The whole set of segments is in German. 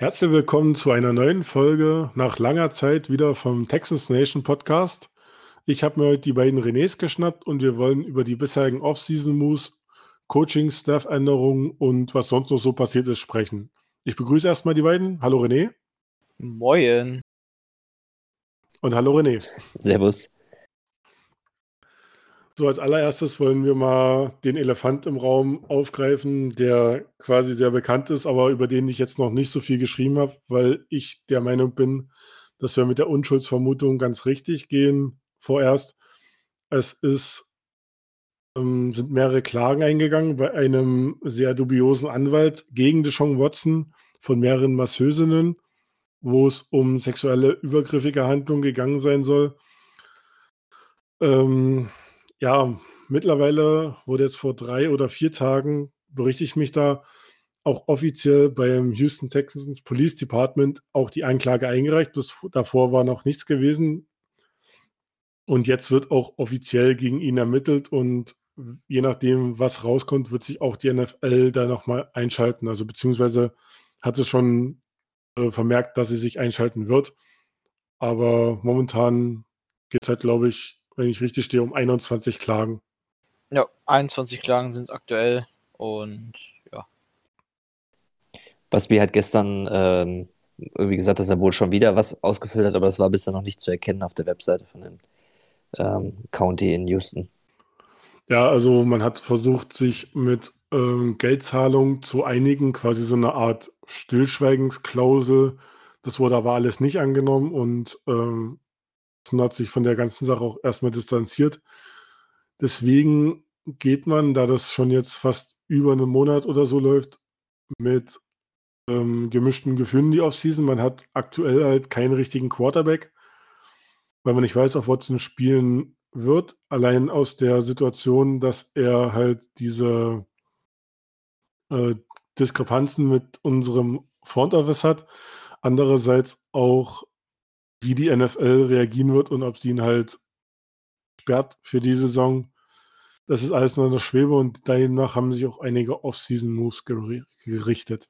Herzlich willkommen zu einer neuen Folge nach langer Zeit wieder vom Texas Nation Podcast. Ich habe mir heute die beiden Renés geschnappt und wir wollen über die bisherigen Off-Season-Moves, Coaching, Staff-Änderungen und was sonst noch so passiert ist sprechen. Ich begrüße erstmal die beiden. Hallo René. Moin. Und hallo René. Servus. So, als allererstes wollen wir mal den Elefant im Raum aufgreifen, der quasi sehr bekannt ist, aber über den ich jetzt noch nicht so viel geschrieben habe, weil ich der Meinung bin, dass wir mit der Unschuldsvermutung ganz richtig gehen vorerst. Es ist, ähm, sind mehrere Klagen eingegangen bei einem sehr dubiosen Anwalt gegen Deshaun Watson von mehreren Masseusinnen, wo es um sexuelle übergriffige Handlungen gegangen sein soll. Ähm, ja, mittlerweile wurde jetzt vor drei oder vier Tagen, berichte ich mich da, auch offiziell beim Houston Texans Police Department auch die Anklage eingereicht. Bis davor war noch nichts gewesen. Und jetzt wird auch offiziell gegen ihn ermittelt und je nachdem, was rauskommt, wird sich auch die NFL da nochmal einschalten. Also beziehungsweise hat es schon äh, vermerkt, dass sie sich einschalten wird. Aber momentan geht es halt, glaube ich, wenn ich richtig stehe, um 21 Klagen. Ja, 21 Klagen sind aktuell und ja. Basby hat gestern ähm, irgendwie gesagt, dass er wohl schon wieder was ausgefüllt hat, aber das war bisher noch nicht zu erkennen auf der Webseite von dem ähm, County in Houston. Ja, also man hat versucht, sich mit ähm, Geldzahlung zu einigen, quasi so eine Art Stillschweigensklausel. Das wurde aber alles nicht angenommen und ähm, hat sich von der ganzen Sache auch erstmal distanziert. Deswegen geht man, da das schon jetzt fast über einen Monat oder so läuft, mit ähm, gemischten Gefühlen die Offseason. Man hat aktuell halt keinen richtigen Quarterback, weil man nicht weiß, auf Watson spielen wird. Allein aus der Situation, dass er halt diese äh, Diskrepanzen mit unserem Front Office hat. Andererseits auch wie die NFL reagieren wird und ob sie ihn halt sperrt für die Saison. Das ist alles nur in der Schwebe und danach haben sich auch einige Off-Season-Moves gerichtet.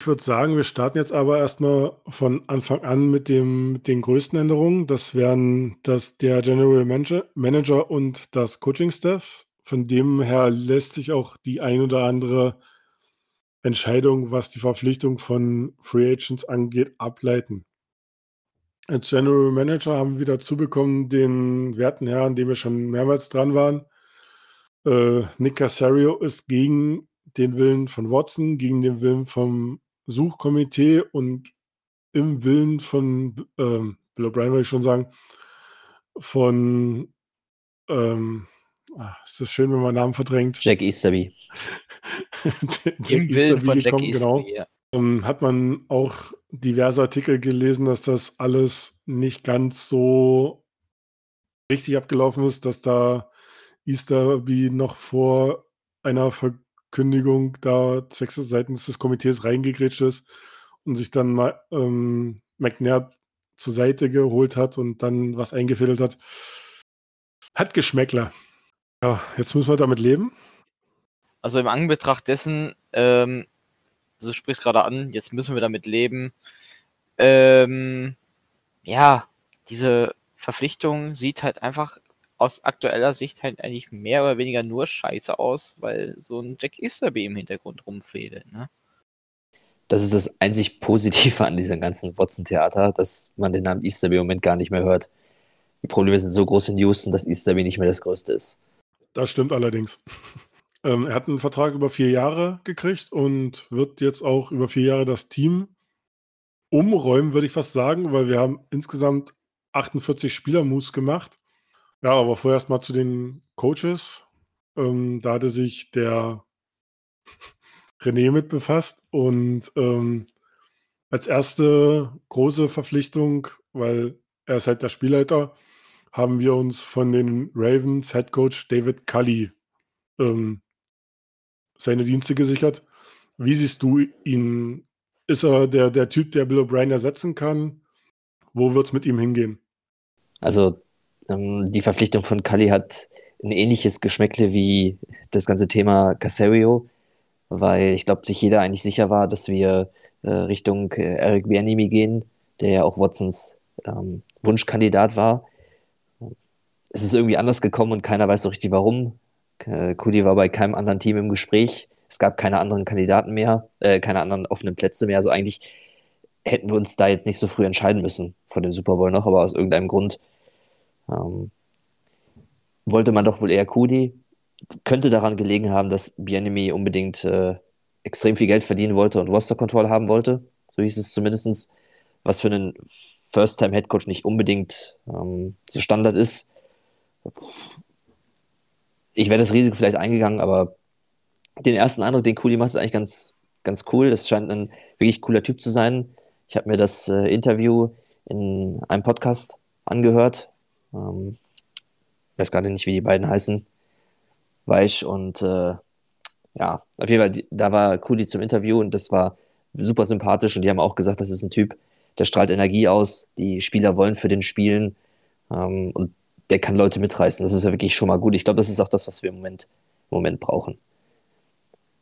Ich würde sagen, wir starten jetzt aber erstmal von Anfang an mit, dem, mit den größten Änderungen. Das wären das der General Manager und das Coaching-Staff. Von dem her lässt sich auch die ein oder andere Entscheidung, was die Verpflichtung von Free Agents angeht, ableiten. Als General Manager haben wir dazu bekommen den werten Herrn, dem wir schon mehrmals dran waren. Äh, Nick Casario ist gegen den Willen von Watson, gegen den Willen vom Suchkomitee und im Willen von ähm, Bill O'Brien, würde ich schon sagen, von ähm, ah, ist das schön, wenn man Namen verdrängt. Jack Easterby. Jack Im Willen von Jack Easterby, genau. ja. Ähm, hat man auch diverse Artikel gelesen, dass das alles nicht ganz so richtig abgelaufen ist, dass da Easterby noch vor einer Verkündigung da seitens des Komitees reingegrätscht ist und sich dann ähm, McNair zur Seite geholt hat und dann was eingefädelt hat. Hat Geschmäckler. Ja, jetzt müssen wir damit leben. Also im Anbetracht dessen, ähm, also du sprichst gerade an, jetzt müssen wir damit leben. Ähm, ja, diese Verpflichtung sieht halt einfach aus aktueller Sicht halt eigentlich mehr oder weniger nur scheiße aus, weil so ein Jack Easterby im Hintergrund rumfädelt, ne? Das ist das einzig Positive an diesem ganzen Watson-Theater, dass man den Namen Easterby im Moment gar nicht mehr hört. Die Probleme sind so groß in Houston, dass Easterby nicht mehr das Größte ist. Das stimmt allerdings. Ähm, er hat einen Vertrag über vier Jahre gekriegt und wird jetzt auch über vier Jahre das Team umräumen, würde ich fast sagen, weil wir haben insgesamt 48 Spielermoves gemacht. Ja, aber vorerst mal zu den Coaches. Ähm, da hatte sich der René mit befasst und ähm, als erste große Verpflichtung, weil er ist halt der Spielleiter, haben wir uns von den Ravens Head Coach David Cully ähm, seine Dienste gesichert. Wie siehst du ihn? Ist er der, der Typ, der Bill O'Brien ersetzen kann? Wo wird es mit ihm hingehen? Also ähm, die Verpflichtung von Cully hat ein ähnliches Geschmäckle wie das ganze Thema Casario, weil ich glaube, sich jeder eigentlich sicher war, dass wir äh, Richtung äh, Eric Bianimi gehen, der ja auch Watsons ähm, Wunschkandidat war. Es ist irgendwie anders gekommen und keiner weiß so richtig warum. Äh, Kudi war bei keinem anderen Team im Gespräch. Es gab keine anderen Kandidaten mehr, äh, keine anderen offenen Plätze mehr. Also eigentlich hätten wir uns da jetzt nicht so früh entscheiden müssen vor dem Super Bowl noch, aber aus irgendeinem Grund ähm, wollte man doch wohl eher Kudi. Könnte daran gelegen haben, dass Bienemy unbedingt äh, extrem viel Geld verdienen wollte und Roster Control haben wollte. So hieß es zumindest, was für einen First-Time-Headcoach nicht unbedingt ähm, so Standard ist. Ich wäre das Risiko vielleicht eingegangen, aber den ersten Eindruck, den Kuli macht, ist eigentlich ganz, ganz cool. Das scheint ein wirklich cooler Typ zu sein. Ich habe mir das äh, Interview in einem Podcast angehört. Ähm, weiß gerade nicht, wie die beiden heißen. Weich und äh, ja, auf jeden Fall, da war Kuli zum Interview und das war super sympathisch und die haben auch gesagt, das ist ein Typ, der strahlt Energie aus, die Spieler wollen für den spielen ähm, und der kann Leute mitreißen. Das ist ja wirklich schon mal gut. Ich glaube, das ist auch das, was wir im Moment, im Moment brauchen.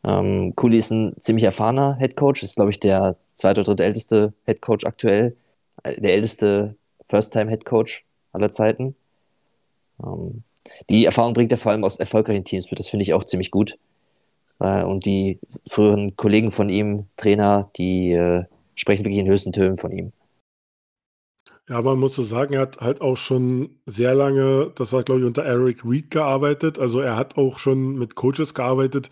Ähm, Kuli ist ein ziemlich erfahrener Head Coach, ist, glaube ich, der zweite oder dritte älteste Head Coach aktuell, äh, der älteste First-Time Head Coach aller Zeiten. Ähm, die Erfahrung bringt er vor allem aus erfolgreichen Teams mit, das finde ich auch ziemlich gut. Äh, und die früheren Kollegen von ihm, Trainer, die äh, sprechen wirklich in höchsten Tönen von ihm. Ja, man muss so sagen, er hat halt auch schon sehr lange, das war glaube ich unter Eric Reed gearbeitet. Also er hat auch schon mit Coaches gearbeitet,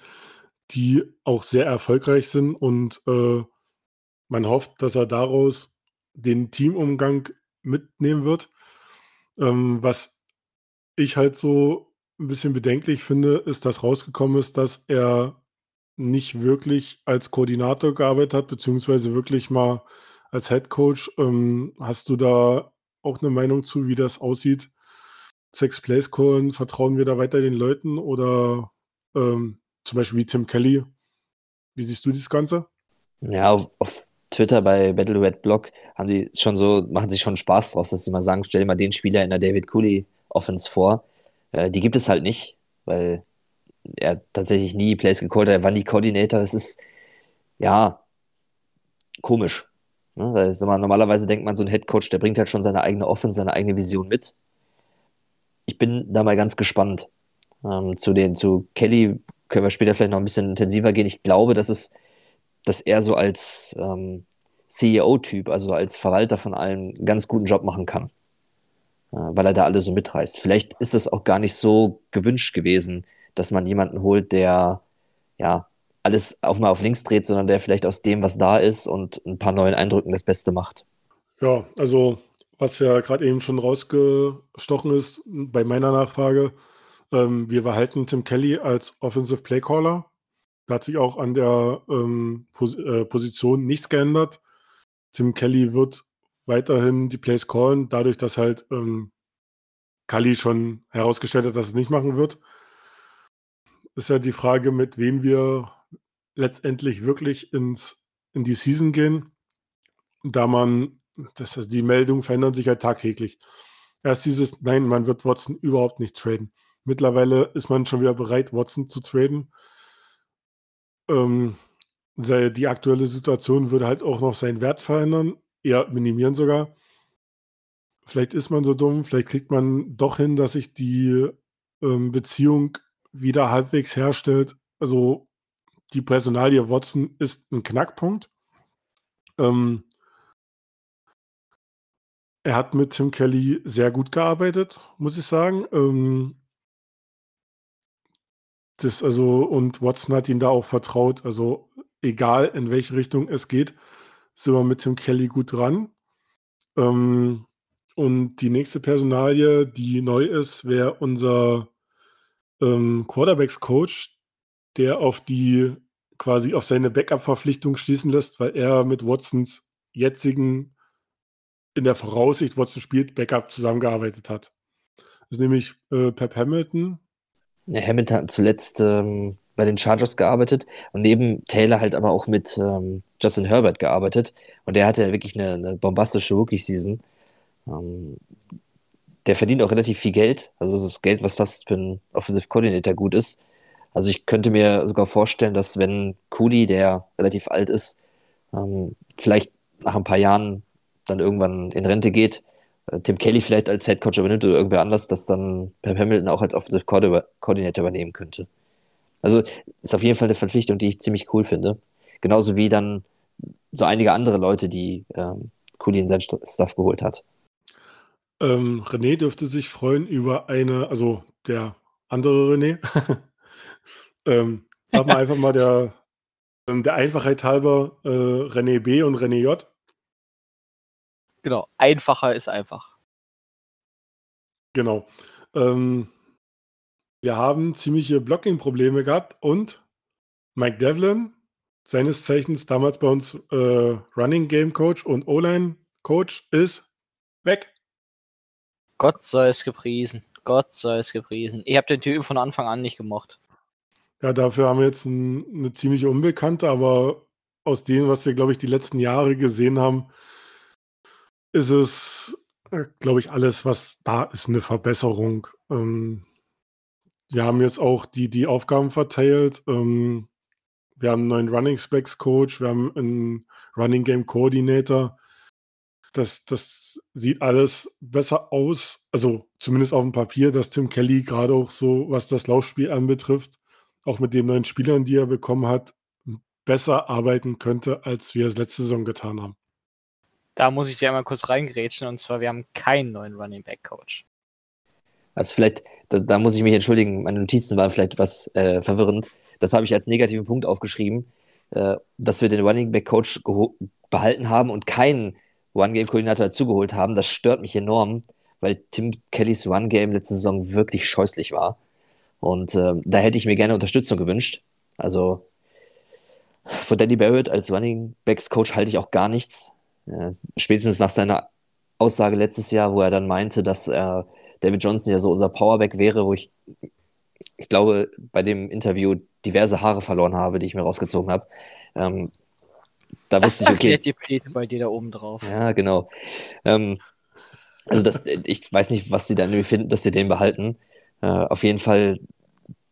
die auch sehr erfolgreich sind und äh, man hofft, dass er daraus den Teamumgang mitnehmen wird. Ähm, was ich halt so ein bisschen bedenklich finde, ist, dass rausgekommen ist, dass er nicht wirklich als Koordinator gearbeitet hat, beziehungsweise wirklich mal als Head Coach. Ähm, hast du da auch eine Meinung zu, wie das aussieht? Sex Place Callen, vertrauen wir da weiter den Leuten oder ähm, zum Beispiel wie Tim Kelly? Wie siehst du das Ganze? Ja, auf, auf Twitter bei Battle Red Block haben die schon so, machen sich schon Spaß draus, dass sie mal sagen, stell dir mal den Spieler in der David Cooley Offense vor. Äh, die gibt es halt nicht, weil er tatsächlich nie Plays gecallt hat, er war nie Coordinator. Das ist, ja, komisch. Ne? Mal, normalerweise denkt man, so ein Head Coach, der bringt halt schon seine eigene Offense, seine eigene Vision mit. Ich bin da mal ganz gespannt. Ähm, zu den, zu Kelly können wir später vielleicht noch ein bisschen intensiver gehen. Ich glaube, dass es, dass er so als ähm, CEO-Typ, also als Verwalter von allen, einen ganz guten Job machen kann. Äh, weil er da alle so mitreißt. Vielleicht ist es auch gar nicht so gewünscht gewesen, dass man jemanden holt, der ja alles auf mal auf links dreht, sondern der vielleicht aus dem, was da ist und ein paar neuen Eindrücken das Beste macht. Ja, also was ja gerade eben schon rausgestochen ist bei meiner Nachfrage, ähm, wir behalten Tim Kelly als Offensive Playcaller. Da hat sich auch an der ähm, Pos äh, Position nichts geändert. Tim Kelly wird weiterhin die Plays callen, dadurch, dass halt ähm, Kali schon herausgestellt hat, dass es nicht machen wird ist ja die Frage, mit wem wir letztendlich wirklich ins, in die Season gehen, da man, das, also die Meldungen verändern sich ja halt tagtäglich. Erst dieses, nein, man wird Watson überhaupt nicht traden. Mittlerweile ist man schon wieder bereit, Watson zu traden. Ähm, die aktuelle Situation würde halt auch noch seinen Wert verändern, eher minimieren sogar. Vielleicht ist man so dumm, vielleicht kriegt man doch hin, dass sich die ähm, Beziehung wieder halbwegs herstellt. Also die Personalie Watson ist ein Knackpunkt. Ähm, er hat mit Tim Kelly sehr gut gearbeitet, muss ich sagen. Ähm, das also, und Watson hat ihn da auch vertraut. Also, egal in welche Richtung es geht, sind wir mit Tim Kelly gut dran. Ähm, und die nächste Personalie, die neu ist, wäre unser ähm, Quarterbacks-Coach, der auf die quasi auf seine Backup-Verpflichtung schließen lässt, weil er mit Watsons jetzigen, in der Voraussicht, Watson spielt, Backup zusammengearbeitet hat. Das ist nämlich äh, Pep Hamilton. Ja, Hamilton hat zuletzt ähm, bei den Chargers gearbeitet und neben Taylor halt aber auch mit ähm, Justin Herbert gearbeitet. Und der hatte wirklich eine, eine bombastische Rookie-Season. Ähm, der verdient auch relativ viel Geld. Also das ist Geld, was fast für einen Offensive Coordinator gut ist. Also ich könnte mir sogar vorstellen, dass wenn Cooley, der relativ alt ist, ähm, vielleicht nach ein paar Jahren dann irgendwann in Rente geht, äh, Tim Kelly vielleicht als Head Coach übernimmt oder irgendwer anders, das dann Pep Hamilton auch als Offensive Coordinator übernehmen könnte. Also ist auf jeden Fall eine Verpflichtung, die ich ziemlich cool finde. Genauso wie dann so einige andere Leute, die ähm, Cooley in sein Stuff geholt hat. Ähm, René dürfte sich freuen über eine, also der andere René. ähm, sag mal einfach mal der, ähm, der Einfachheit halber äh, René B und René J. Genau, einfacher ist einfach. Genau. Ähm, wir haben ziemliche Blocking-Probleme gehabt und Mike Devlin, seines Zeichens damals bei uns äh, Running Game Coach und O-Line Coach, ist weg. Gott sei es gepriesen. Gott sei es gepriesen. Ich habe den Typen von Anfang an nicht gemocht. Ja, dafür haben wir jetzt ein, eine ziemliche Unbekannte, aber aus dem, was wir, glaube ich, die letzten Jahre gesehen haben, ist es, äh, glaube ich, alles, was da ist, eine Verbesserung. Ähm, wir haben jetzt auch die, die Aufgaben verteilt. Ähm, wir haben einen neuen Running Specs Coach, wir haben einen Running Game Coordinator. Das, das sieht alles besser aus, also zumindest auf dem Papier, dass Tim Kelly gerade auch so, was das Laufspiel anbetrifft, auch mit den neuen Spielern, die er bekommen hat, besser arbeiten könnte, als wir es letzte Saison getan haben. Da muss ich dir einmal kurz reingrätschen und zwar, wir haben keinen neuen Running Back Coach. Also vielleicht, da, da muss ich mich entschuldigen, meine Notizen waren vielleicht was äh, verwirrend. Das habe ich als negativen Punkt aufgeschrieben, äh, dass wir den Running Back Coach behalten haben und keinen One-Game-Koordinator dazugeholt haben. Das stört mich enorm, weil Tim Kellys One-Game letzte Saison wirklich scheußlich war. Und äh, da hätte ich mir gerne Unterstützung gewünscht. Also von Danny Barrett als Running Backs Coach halte ich auch gar nichts. Äh, spätestens nach seiner Aussage letztes Jahr, wo er dann meinte, dass äh, David Johnson ja so unser Powerback wäre, wo ich, ich glaube, bei dem Interview diverse Haare verloren habe, die ich mir rausgezogen habe. Ähm, da das wusste ich, okay. die Pläne bei dir da oben drauf. Ja, genau. Ähm, also das, ich weiß nicht, was sie da irgendwie finden, dass sie den behalten. Äh, auf jeden Fall,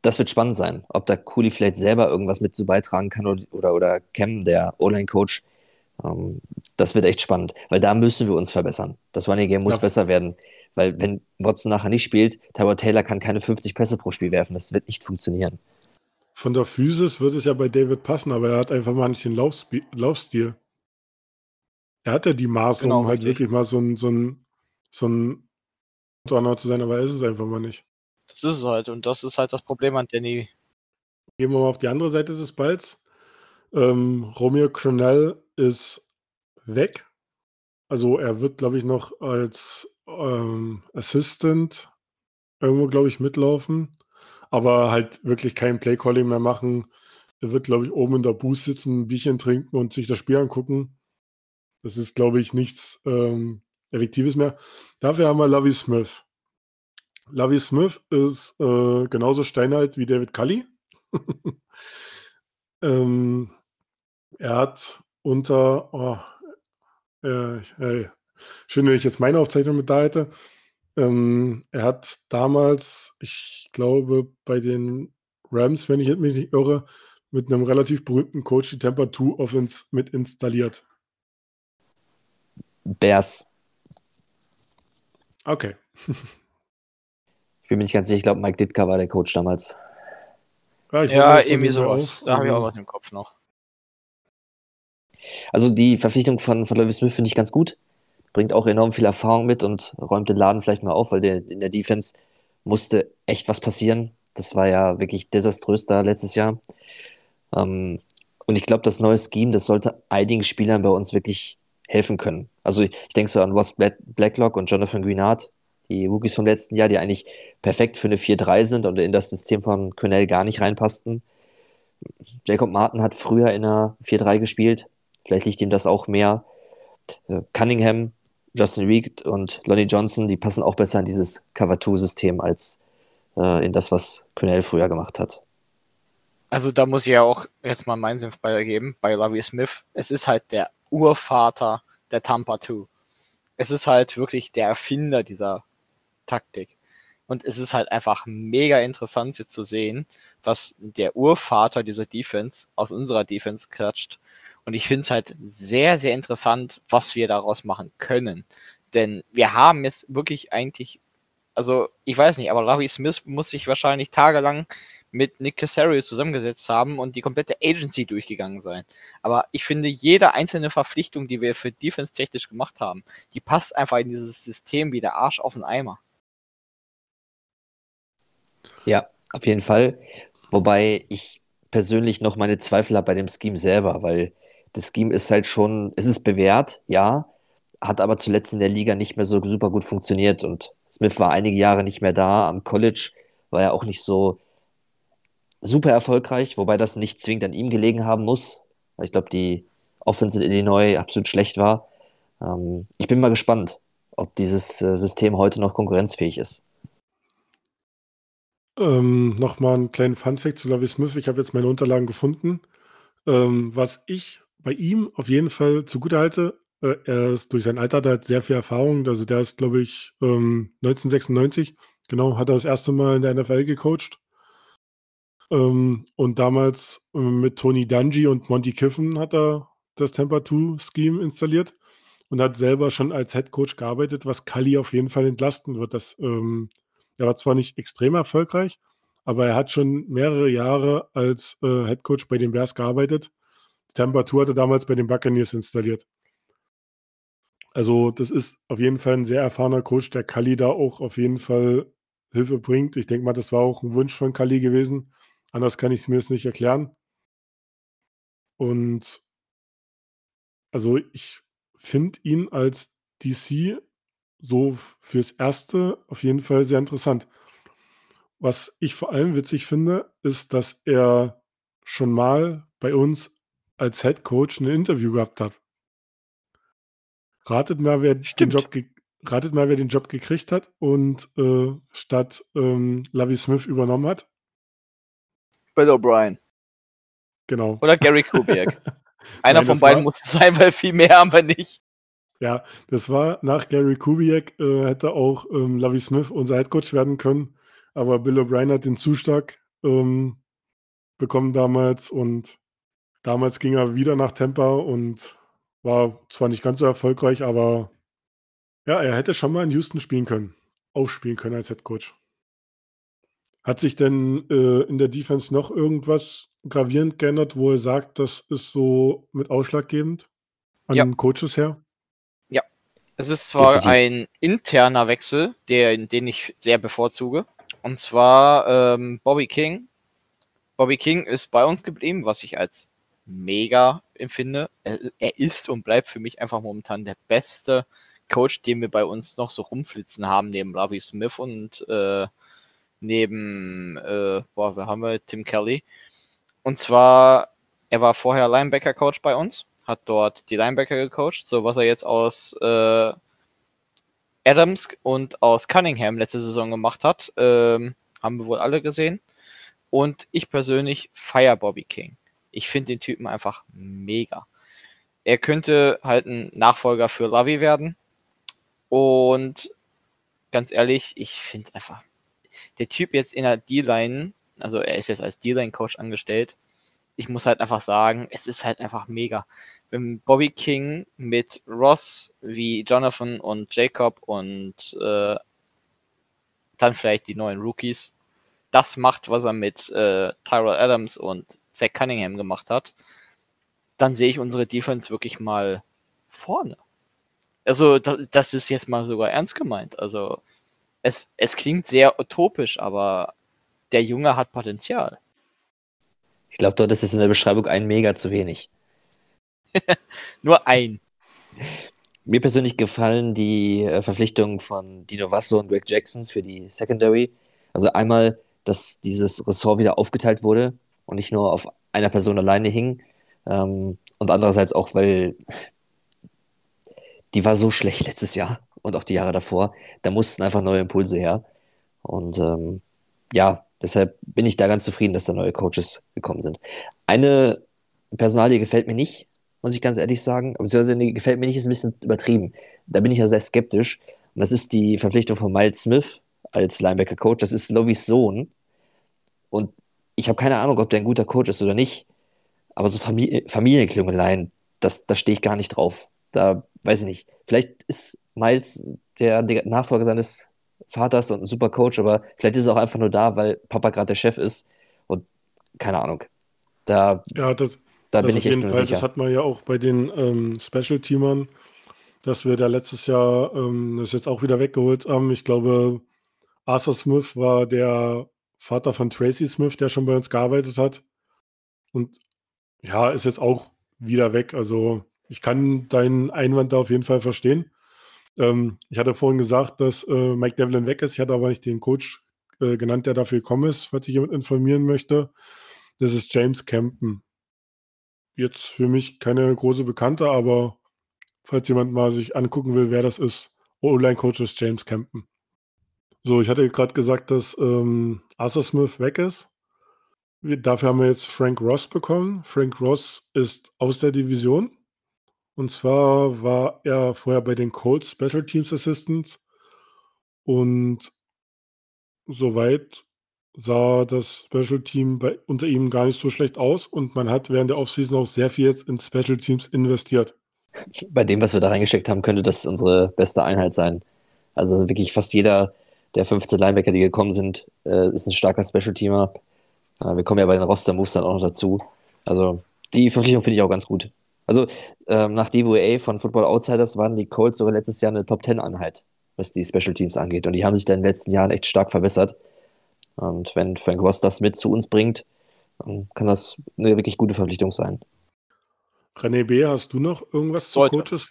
das wird spannend sein, ob da Cooley vielleicht selber irgendwas mit zu beitragen kann oder, oder, oder Cam, der O-Line-Coach. Ähm, das wird echt spannend, weil da müssen wir uns verbessern. Das Running Game muss ja. besser werden, weil wenn Watson nachher nicht spielt, Tyrod Taylor kann keine 50 Pässe pro Spiel werfen. Das wird nicht funktionieren. Von der Physis wird es ja bei David passen, aber er hat einfach mal nicht den Laufsp Laufstil. Er hat ja die Maße, genau, um halt richtig. wirklich mal so ein, so ein, so ein Runner zu sein, aber er ist es einfach mal nicht. Das ist es halt und das ist halt das Problem an Danny. Gehen wir mal auf die andere Seite des Balls. Ähm, Romeo Cronell ist weg. Also er wird, glaube ich, noch als ähm, Assistant irgendwo, glaube ich, mitlaufen aber halt wirklich kein Playcalling mehr machen. Er wird, glaube ich, oben in der Boost sitzen, ein Bierchen trinken und sich das Spiel angucken. Das ist, glaube ich, nichts ähm, Effektives mehr. Dafür haben wir Lovey Smith. Lovey Smith ist äh, genauso steinalt wie David Cully. ähm, er hat unter, oh, äh, äh, schön, wenn ich jetzt meine Aufzeichnung mit da hätte, ähm, er hat damals, ich glaube, bei den Rams, wenn ich mich nicht irre, mit einem relativ berühmten Coach die Tampa 2 Offense mit installiert. Bears. Okay. ich bin mir nicht ganz sicher, ich glaube, Mike Ditka war der Coach damals. Ja, ja irgendwie sowas. Da habe ich auch also was im Kopf noch. Also die Verpflichtung von, von Levis Smith finde ich ganz gut bringt auch enorm viel Erfahrung mit und räumt den Laden vielleicht mal auf, weil der, in der Defense musste echt was passieren. Das war ja wirklich desaströs da letztes Jahr. Ähm, und ich glaube, das neue Scheme, das sollte einigen Spielern bei uns wirklich helfen können. Also ich, ich denke so an Ross Blacklock und Jonathan Greenard, die Rookies vom letzten Jahr, die eigentlich perfekt für eine 4-3 sind und in das System von Cornell gar nicht reinpassten. Jacob Martin hat früher in einer 4-3 gespielt. Vielleicht liegt ihm das auch mehr. Äh, Cunningham Justin Reed und Lonnie Johnson, die passen auch besser in dieses Cover-2-System als äh, in das, was Cornell früher gemacht hat. Also da muss ich ja auch jetzt mal meinen Senf beigeben, bei Lovie Smith. Es ist halt der Urvater der Tampa 2. Es ist halt wirklich der Erfinder dieser Taktik. Und es ist halt einfach mega interessant jetzt zu sehen, was der Urvater dieser Defense aus unserer Defense klatscht Und ich finde es halt sehr, sehr interessant, was wir daraus machen können. Denn wir haben jetzt wirklich eigentlich, also ich weiß nicht, aber Larry Smith muss sich wahrscheinlich tagelang mit Nick Casario zusammengesetzt haben und die komplette Agency durchgegangen sein. Aber ich finde, jede einzelne Verpflichtung, die wir für Defense technisch gemacht haben, die passt einfach in dieses System wie der Arsch auf den Eimer. Ja, auf jeden Fall. Wobei ich persönlich noch meine Zweifel habe bei dem Scheme selber, weil das Scheme ist halt schon, es ist bewährt, ja, hat aber zuletzt in der Liga nicht mehr so super gut funktioniert und Smith war einige Jahre nicht mehr da. Am College war er auch nicht so super erfolgreich, wobei das nicht zwingend an ihm gelegen haben muss, weil ich glaube, die Offense in Illinois absolut schlecht war. Ähm, ich bin mal gespannt, ob dieses äh, System heute noch konkurrenzfähig ist. Ähm, Nochmal einen kleinen Funfact zu Lovie Smith. Ich habe jetzt meine Unterlagen gefunden. Ähm, was ich bei ihm auf jeden Fall zugute halte, äh, er ist durch sein Alter, der hat sehr viel Erfahrung. Also der ist, glaube ich, ähm, 1996, genau, hat er das erste Mal in der NFL gecoacht. Ähm, und damals äh, mit Tony Dungy und Monty Kiffen hat er das Temper 2 Scheme installiert und hat selber schon als Head Coach gearbeitet, was Kali auf jeden Fall entlasten wird. Das, ähm, er war zwar nicht extrem erfolgreich, aber er hat schon mehrere Jahre als äh, Head Coach bei den Bears gearbeitet. Temper 2 hat er damals bei den Buccaneers installiert. Also, das ist auf jeden Fall ein sehr erfahrener Coach, der Kali da auch auf jeden Fall Hilfe bringt. Ich denke mal, das war auch ein Wunsch von Kali gewesen. Anders kann ich mir es nicht erklären. Und also ich finde ihn als DC so fürs Erste auf jeden Fall sehr interessant. Was ich vor allem witzig finde, ist, dass er schon mal bei uns als Head Coach ein Interview gehabt hat. Ratet mal, wer den Job ratet mal, wer den Job gekriegt hat und äh, statt ähm, Lavi Smith übernommen hat. Bill O'Brien. Genau. Oder Gary Kubiak. Einer Nein, von beiden war, muss es sein, weil viel mehr haben wir nicht. Ja, das war nach Gary Kubiak, äh, hätte auch ähm, Lavi Smith unser Headcoach werden können, aber Bill O'Brien hat den Zuschlag ähm, bekommen damals und damals ging er wieder nach Tampa und war zwar nicht ganz so erfolgreich, aber ja, er hätte schon mal in Houston spielen können, aufspielen können als Headcoach. Hat sich denn äh, in der Defense noch irgendwas gravierend geändert, wo er sagt, das ist so mit ausschlaggebend an ja. Coaches her? Es ist zwar ein interner Wechsel, der, den ich sehr bevorzuge. Und zwar ähm, Bobby King. Bobby King ist bei uns geblieben, was ich als mega empfinde. Er, er ist und bleibt für mich einfach momentan der beste Coach, den wir bei uns noch so rumflitzen haben, neben Ravi Smith und äh, neben, äh, boah, wer haben wir? Tim Kelly. Und zwar, er war vorher Linebacker-Coach bei uns, hat dort die Linebacker gecoacht, so was er jetzt aus äh, Adams und aus Cunningham letzte Saison gemacht hat, ähm, haben wir wohl alle gesehen. Und ich persönlich feier Bobby King. Ich finde den Typen einfach mega. Er könnte halt ein Nachfolger für Lavi werden. Und ganz ehrlich, ich finde einfach der Typ jetzt in der D-Line, also er ist jetzt als D-Line-Coach angestellt, ich muss halt einfach sagen, es ist halt einfach mega. Bobby King mit Ross wie Jonathan und Jacob und äh, dann vielleicht die neuen Rookies das macht, was er mit äh, Tyrell Adams und Zach Cunningham gemacht hat, dann sehe ich unsere Defense wirklich mal vorne. Also, das, das ist jetzt mal sogar ernst gemeint. Also, es, es klingt sehr utopisch, aber der Junge hat Potenzial. Ich glaube, dort ist es in der Beschreibung ein Mega zu wenig. Nur ein. Mir persönlich gefallen die äh, Verpflichtungen von Dino Vasso und Greg Jackson für die Secondary. Also einmal, dass dieses Ressort wieder aufgeteilt wurde und nicht nur auf einer Person alleine hing. Ähm, und andererseits auch, weil die war so schlecht letztes Jahr und auch die Jahre davor. Da mussten einfach neue Impulse her. Und ähm, ja, deshalb bin ich da ganz zufrieden, dass da neue Coaches gekommen sind. Eine Personalie gefällt mir nicht, muss ich ganz ehrlich sagen. Beziehungsweise die gefällt mir nicht, ist ein bisschen übertrieben. Da bin ich ja sehr skeptisch. Und das ist die Verpflichtung von Miles Smith als Linebacker-Coach. Das ist Lovis Sohn. Und ich habe keine Ahnung, ob der ein guter Coach ist oder nicht. Aber so Familie, Familienklüngeleien, das, da stehe ich gar nicht drauf. Da weiß ich nicht. Vielleicht ist Miles der Nachfolger seines Vaters und ein super Coach, aber vielleicht ist er auch einfach nur da, weil Papa gerade der Chef ist und keine Ahnung. Da, Ja, das, da das bin ich echt jeden nur Fall. Das sicher. hat man ja auch bei den ähm, Special-Teamern, dass wir da letztes Jahr ähm, das jetzt auch wieder weggeholt haben. Ich glaube, Arthur Smith war der Vater von Tracy Smith, der schon bei uns gearbeitet hat. Und ja, ist jetzt auch wieder weg. Also ich kann deinen Einwand da auf jeden Fall verstehen. Ähm, ich hatte vorhin gesagt, dass äh, Mike Devlin weg ist. Ich hatte aber nicht den Coach äh, genannt, der dafür gekommen ist, falls sich jemand informieren möchte. Das ist James Campen. Jetzt für mich keine große Bekannte, aber falls jemand mal sich angucken will, wer das ist, O-Line-Coach ist James Campen. So, ich hatte gerade gesagt, dass ähm, Arthur Smith weg ist. Dafür haben wir jetzt Frank Ross bekommen. Frank Ross ist aus der Division. Und zwar war er vorher bei den Colts Special Teams Assistant. Und soweit sah das Special Team bei, unter ihm gar nicht so schlecht aus. Und man hat während der Offseason auch sehr viel jetzt in Special Teams investiert. Bei dem, was wir da reingesteckt haben, könnte das unsere beste Einheit sein. Also wirklich fast jeder der 15 Linebacker, die gekommen sind, äh, ist ein starker Special-Teamer. Äh, wir kommen ja bei den Roster-Moves dann auch noch dazu. Also die Verpflichtung finde ich auch ganz gut. Also ähm, nach DVA von Football Outsiders waren die Colts sogar letztes Jahr eine Top-10-Einheit, was die Special Teams angeht. Und die haben sich da in den letzten Jahren echt stark verbessert. Und wenn Frank Ross das mit zu uns bringt, dann kann das eine wirklich gute Verpflichtung sein. René B., hast du noch irgendwas zu Sollte. Coaches?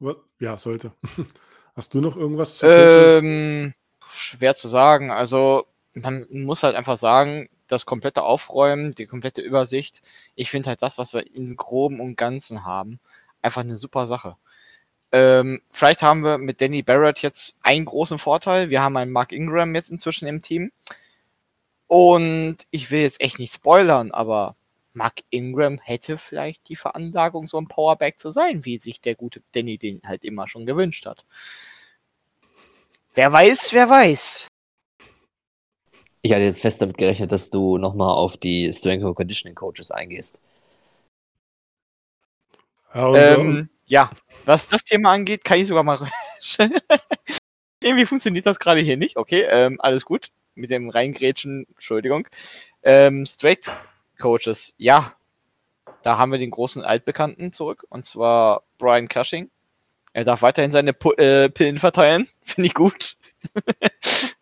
Wa- Ja, sollte. Hast du noch irgendwas zu Coaches? Ähm, schwer zu sagen. Also, man muss halt einfach sagen, das komplette Aufräumen, die komplette Übersicht, ich finde halt das, was wir im Groben und Ganzen haben, einfach eine super Sache. Ähm, vielleicht haben wir mit Danny Barrett jetzt einen großen Vorteil. Wir haben einen Mark Ingram jetzt inzwischen im Team. Und ich will jetzt echt nicht spoilern, aber Mark Ingram hätte vielleicht die Veranlagung, so ein Powerback zu sein, wie sich der gute Danny den halt immer schon gewünscht hat. Wer weiß, wer weiß. Ich hatte jetzt fest damit gerechnet, dass du nochmal auf die Strength and Conditioning Coaches eingehst. Ja, unser, Ähm, ja, was das Thema angeht, kann ich sogar mal. Irgendwie funktioniert das gerade hier nicht. Okay, ähm, alles gut. Mit dem Reingrätschen, Entschuldigung. Ähm, Straight Coaches, ja. Da haben wir den großen Altbekannten zurück. Und zwar Brian Cushing. Er darf weiterhin seine Pu äh, Pillen verteilen. Finde ich gut.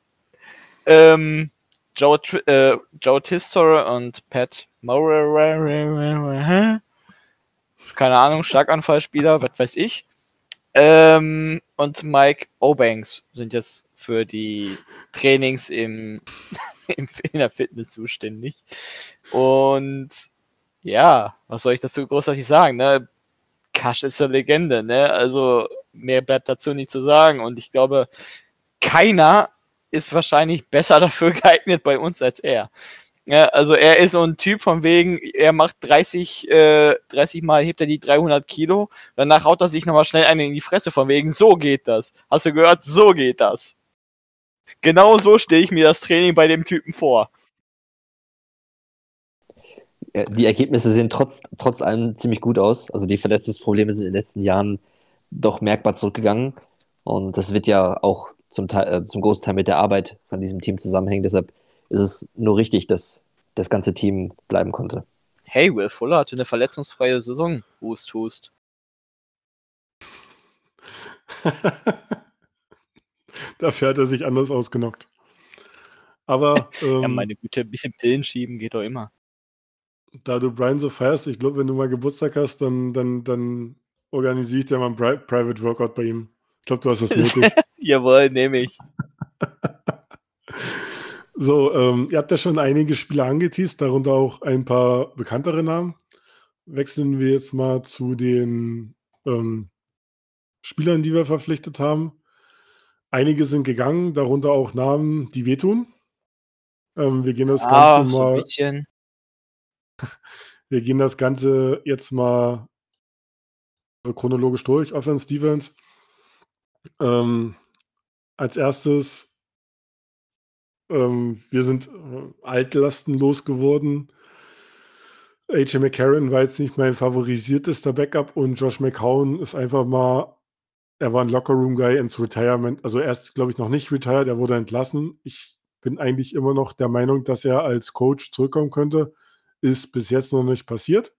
ähm, Joe, äh, Joe Tistor und Pat Maurer. Keine Ahnung, Schlaganfallspieler, was weiß ich. Ähm, und Mike Obanks sind jetzt für die Trainings im, im, in der Fitness zuständig. Und ja, was soll ich dazu großartig sagen? Ne? Kasch ist eine Legende, ne? Also mehr bleibt dazu nicht zu sagen. Und ich glaube, keiner ist wahrscheinlich besser dafür geeignet bei uns als er. Ja, also er ist so ein Typ von wegen, er macht 30, äh, 30 Mal, hebt er die 300 Kilo, danach haut er sich nochmal schnell eine in die Fresse von wegen, so geht das. Hast du gehört? So geht das. Genau so stelle ich mir das Training bei dem Typen vor. Die Ergebnisse sehen trotz, trotz allem ziemlich gut aus. Also die Verletzungsprobleme sind in den letzten Jahren doch merkbar zurückgegangen. Und das wird ja auch zum, Teil, äh, zum Großteil mit der Arbeit von diesem Team zusammenhängen. Deshalb ist es nur richtig, dass das ganze Team bleiben konnte. Hey, Will Fuller hatte eine verletzungsfreie Saison. Hust, hust. Dafür hat er sich anders ausgenockt. Aber ähm, Ja, meine Güte, ein bisschen Pillen schieben geht doch immer. da du Brian so feierst, ich glaube, wenn du mal Geburtstag hast, dann, dann, dann organisiere ich dir mal ein Pri Private Workout bei ihm. Ich glaube, du hast das nötig. Jawohl, nehme ich. So, ähm, ihr habt ja schon einige Spieler angeteased, darunter auch ein paar bekanntere Namen. Wechseln wir jetzt mal zu den ähm, Spielern, die wir verpflichtet haben. Einige sind gegangen, darunter auch Namen, die wehtun. Ähm, wir gehen das Ah, Ganze so ein mal, bisschen. wir gehen das Ganze jetzt mal chronologisch durch, Offense, Defense. Ähm, als erstes, ähm, wir sind äh, Altlasten losgeworden. AJ McCarron war jetzt nicht mein favorisiertester Backup und Josh McCown ist einfach mal, er war ein Lockerroom-Guy ins Retirement. Also er ist, glaube ich, noch nicht retired, er wurde entlassen. Ich bin eigentlich immer noch der Meinung, dass er als Coach zurückkommen könnte. Ist bis jetzt noch nicht passiert.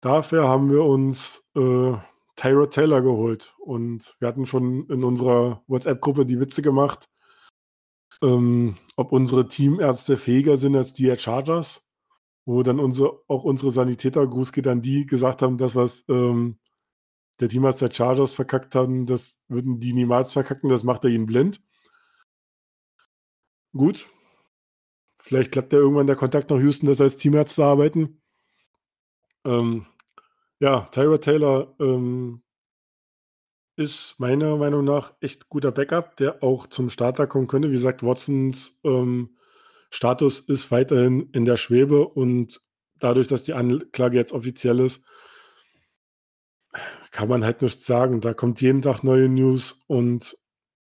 Dafür haben wir uns äh, Tyrod Taylor geholt. Und wir hatten schon in unserer WhatsApp-Gruppe die Witze gemacht, ähm, ob unsere Teamärzte fähiger sind als die der Chargers. Wo dann unsere, auch unsere Sanitäter, Gruß geht an die, gesagt haben, dass was ähm, der Teamarzt der Chargers verkackt haben, das würden die niemals verkacken, das macht er ihnen blind. Gut. Vielleicht klappt ja irgendwann der Kontakt nach Houston, dass als Teamarzt zu arbeiten. Ähm, ja, Tyra Taylor ähm, ist meiner Meinung nach echt guter Backup, der auch zum Starter kommen könnte. Wie gesagt, Watsons ähm, Status ist weiterhin in der Schwebe und dadurch, dass die Anklage jetzt offiziell ist, kann man halt nichts sagen. Da kommt jeden Tag neue News und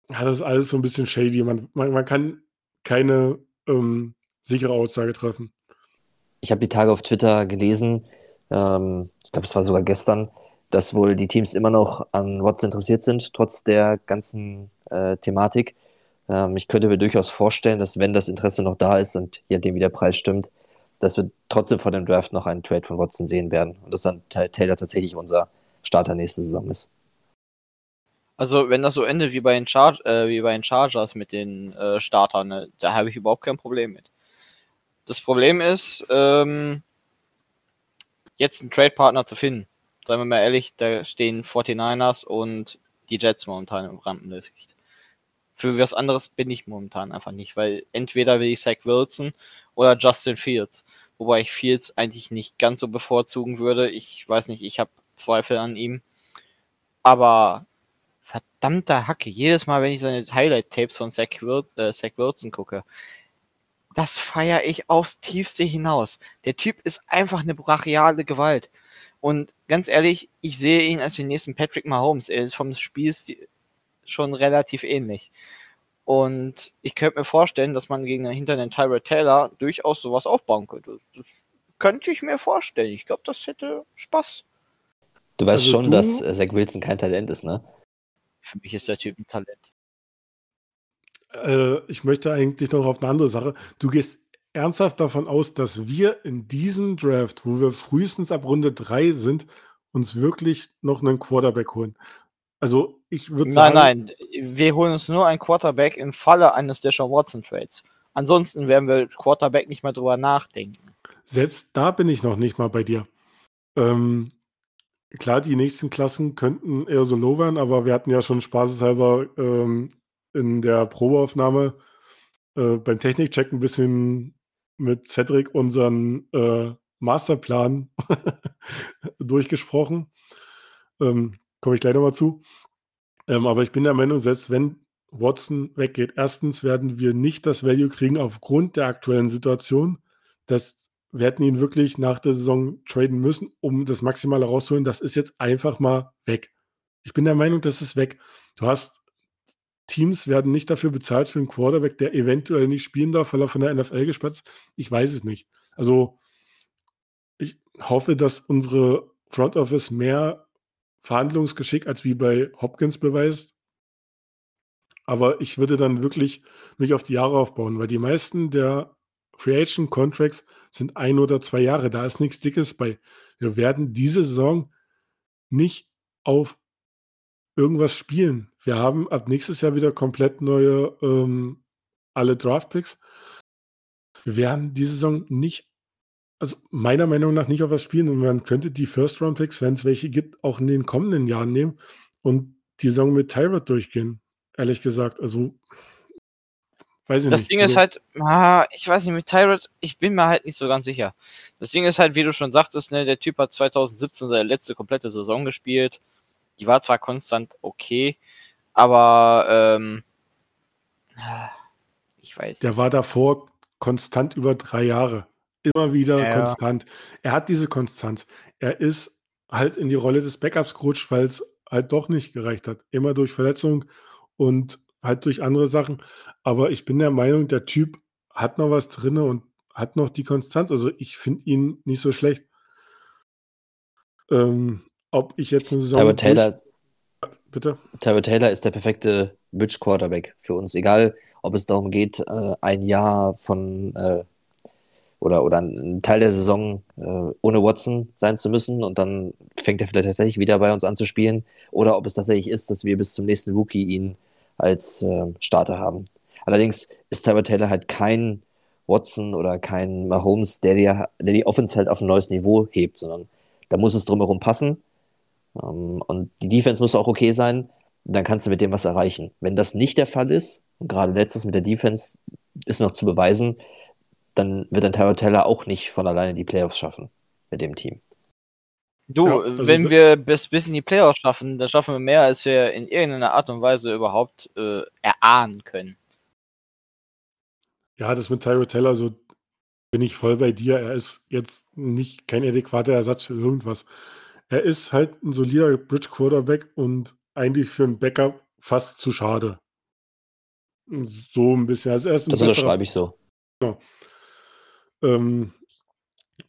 ja, das ist alles so ein bisschen shady. Man, man, man kann keine ähm, sichere Aussage treffen. Ich habe die Tage auf Twitter gelesen, ähm, ich glaube, es war sogar gestern, dass wohl die Teams immer noch an Watson interessiert sind, trotz der ganzen äh, Thematik. Ähm, ich könnte mir durchaus vorstellen, dass wenn das Interesse noch da ist und je nachdem, wie der Preis stimmt, dass wir trotzdem vor dem Draft noch einen Trade von Watson sehen werden und dass dann Taylor tatsächlich unser Starter nächste Saison ist. Also, wenn das so endet wie bei den, Char äh, wie bei den Chargers mit den äh, Startern, ne, da habe ich überhaupt kein Problem mit. Das Problem ist, ähm, jetzt einen Trade-Partner zu finden. Seien wir mal ehrlich, da stehen 49ers und die Jets momentan im Rampenlicht. Für was anderes bin ich momentan einfach nicht, weil entweder will ich Zach Wilson oder Justin Fields. Wobei ich Fields eigentlich nicht ganz so bevorzugen würde. Ich weiß nicht, ich habe Zweifel an ihm. Aber verdammter Hacke, jedes Mal, wenn ich seine Highlight-Tapes von Zach, Wil äh, Zach Wilson gucke, das feiere ich aufs Tiefste hinaus. Der Typ ist einfach eine brachiale Gewalt. Und ganz ehrlich, ich sehe ihn als den nächsten Patrick Mahomes. Er ist vom Spiel schon relativ ähnlich. Und ich könnte mir vorstellen, dass man gegen hinter den Tyrell Taylor durchaus sowas aufbauen könnte. Das könnte ich mir vorstellen. Ich glaube, das hätte Spaß. Du weißt also schon, du... dass äh, Zach Wilson kein Talent ist, ne? Für mich ist der Typ ein Talent. Äh, ich möchte eigentlich noch auf eine andere Sache. Du gehst ernsthaft davon aus, dass wir in diesem Draft, wo wir frühestens ab Runde 3 sind, uns wirklich noch einen Quarterback holen. Also ich würde sagen. Nein, nein, wir holen uns nur einen Quarterback im Falle eines Deshaun Watson Trades. Ansonsten werden wir Quarterback nicht mehr drüber nachdenken. Selbst da bin ich noch nicht mal bei dir. Ähm, klar, die nächsten Klassen könnten eher so low werden, aber wir hatten ja schon spaßeshalber ähm, in der Probeaufnahme äh, beim Technikcheck ein bisschen mit Cedric unseren äh, Masterplan durchgesprochen. Ähm, Komme ich gleich nochmal zu. Ähm, aber ich bin der Meinung, selbst wenn Watson weggeht, erstens werden wir nicht das Value kriegen aufgrund der aktuellen Situation. Das, wir hätten ihn wirklich nach der Saison traden müssen, um das Maximale rauszuholen. Das ist jetzt einfach mal weg. Ich bin der Meinung, das ist weg. Du hast Teams werden nicht dafür bezahlt für einen Quarterback, der eventuell nicht spielen darf, weil er von der NFL gesperrt ist. Ich weiß es nicht. Also ich hoffe, dass unsere Front Office mehr Verhandlungsgeschick als wie bei Hopkins beweist. Aber ich würde dann wirklich mich auf die Jahre aufbauen, weil die meisten der Agent Contracts sind ein oder zwei Jahre. Da ist nichts Dickes bei. Wir werden diese Saison nicht auf irgendwas spielen. Wir haben ab nächstes Jahr wieder komplett neue ähm, alle Draftpicks. Wir werden diese Saison nicht, also meiner Meinung nach nicht auf was spielen und man könnte die First-Round-Picks, wenn es welche gibt, auch in den kommenden Jahren nehmen und die Saison mit Tyrod durchgehen. Ehrlich gesagt, also weiß ich das nicht. Ding ist halt, ah, ich weiß nicht, mit Tyrod, ich bin mir halt nicht so ganz sicher. Das Ding ist halt, wie du schon sagtest, ne, der Typ hat 2017 seine letzte komplette Saison gespielt. Die war zwar konstant okay, aber ähm, ich weiß Der nicht. war davor konstant über drei Jahre. Immer wieder ja. konstant. Er hat diese Konstanz. Er ist halt in die Rolle des Backups gerutscht, weil es halt doch nicht gereicht hat. Immer durch Verletzung und halt durch andere Sachen. Aber ich bin der Meinung, der Typ hat noch was drin und hat noch die Konstanz. Also ich finde ihn nicht so schlecht. Ähm, ob ich jetzt eine Saison. Tyrod Taylor, bitte? Tyrod Taylor ist der perfekte Bridge Quarterback für uns. Egal, ob es darum geht, äh, ein Jahr von äh, oder, oder einen Teil der Saison äh, ohne Watson sein zu müssen und dann fängt er vielleicht tatsächlich wieder bei uns an zu spielen. Oder ob es tatsächlich ist, dass wir bis zum nächsten Rookie ihn als Starter haben. Allerdings ist Tyrod Taylor halt kein Watson oder kein Mahomes, der, die, der die Offense halt auf ein neues Niveau hebt, sondern da muss es drumherum passen. Ähm, und die Defense muss auch okay sein. Dann kannst du mit dem was erreichen. Wenn das nicht der Fall ist, und gerade letztes mit der Defense ist noch zu beweisen, dann wird ein Tyrod Taylor auch nicht von alleine die Playoffs schaffen mit dem Team. Du, ja, also wenn wir bis, bis in die Playoffs schaffen, dann schaffen wir mehr, als wir in irgendeiner Art und Weise überhaupt äh, erahnen können. Ja, das mit Tyrod Taylor, so bin ich voll bei dir. Er ist jetzt nicht kein adäquater Ersatz für irgendwas. Er ist halt ein solider Bridge Quarterback und eigentlich für einen Backup fast zu schade. So ein bisschen. Also er ist ein das unterschreibe ich so. Genau. Ähm,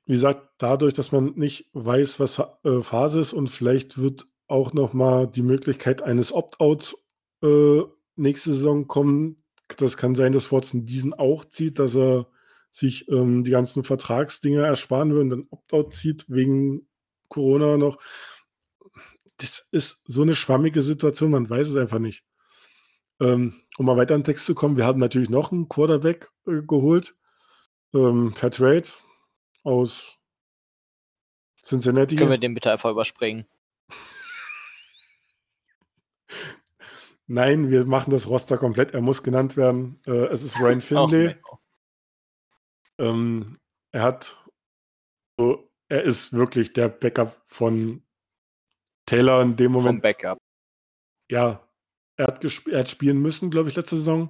wie gesagt, dadurch, dass man nicht weiß, was äh, Phase ist und vielleicht wird auch noch mal die Möglichkeit eines Opt-outs äh, nächste Saison kommen. Das kann sein, dass Watson diesen auch zieht, dass er sich ähm, die ganzen Vertragsdinge ersparen will und dann Opt-out zieht wegen Corona noch. Das ist so eine schwammige Situation, man weiß es einfach nicht. Ähm, um mal weiter in den Text zu kommen, wir haben natürlich noch einen Quarterback äh, geholt, ähm, per Trade aus Cincinnati. Können wir den bitte einfach überspringen? Nein, wir machen das Roster komplett. Er muss genannt werden. Äh, es ist Ryan Finley. ähm, er hat, so, er ist wirklich der Backup von Taylor in dem Moment. Vom Backup. Ja, er hat, er hat spielen müssen, glaube ich, letzte Saison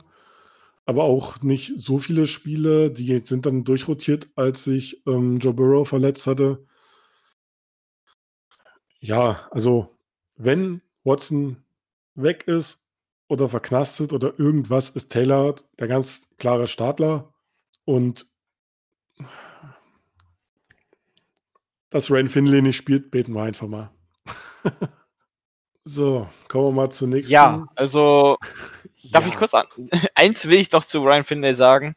aber auch nicht so viele Spiele. Die sind dann durchrotiert, als sich ähm, Joe Burrow verletzt hatte. Ja, also wenn Watson weg ist oder verknastet oder irgendwas, ist Taylor der ganz klare Startler. Und dass Ryan Finley nicht spielt, beten wir einfach mal. so, kommen wir mal zur nächsten. Ja, also Darf ja. ich kurz an? Eins will ich doch zu Ryan Finlay sagen.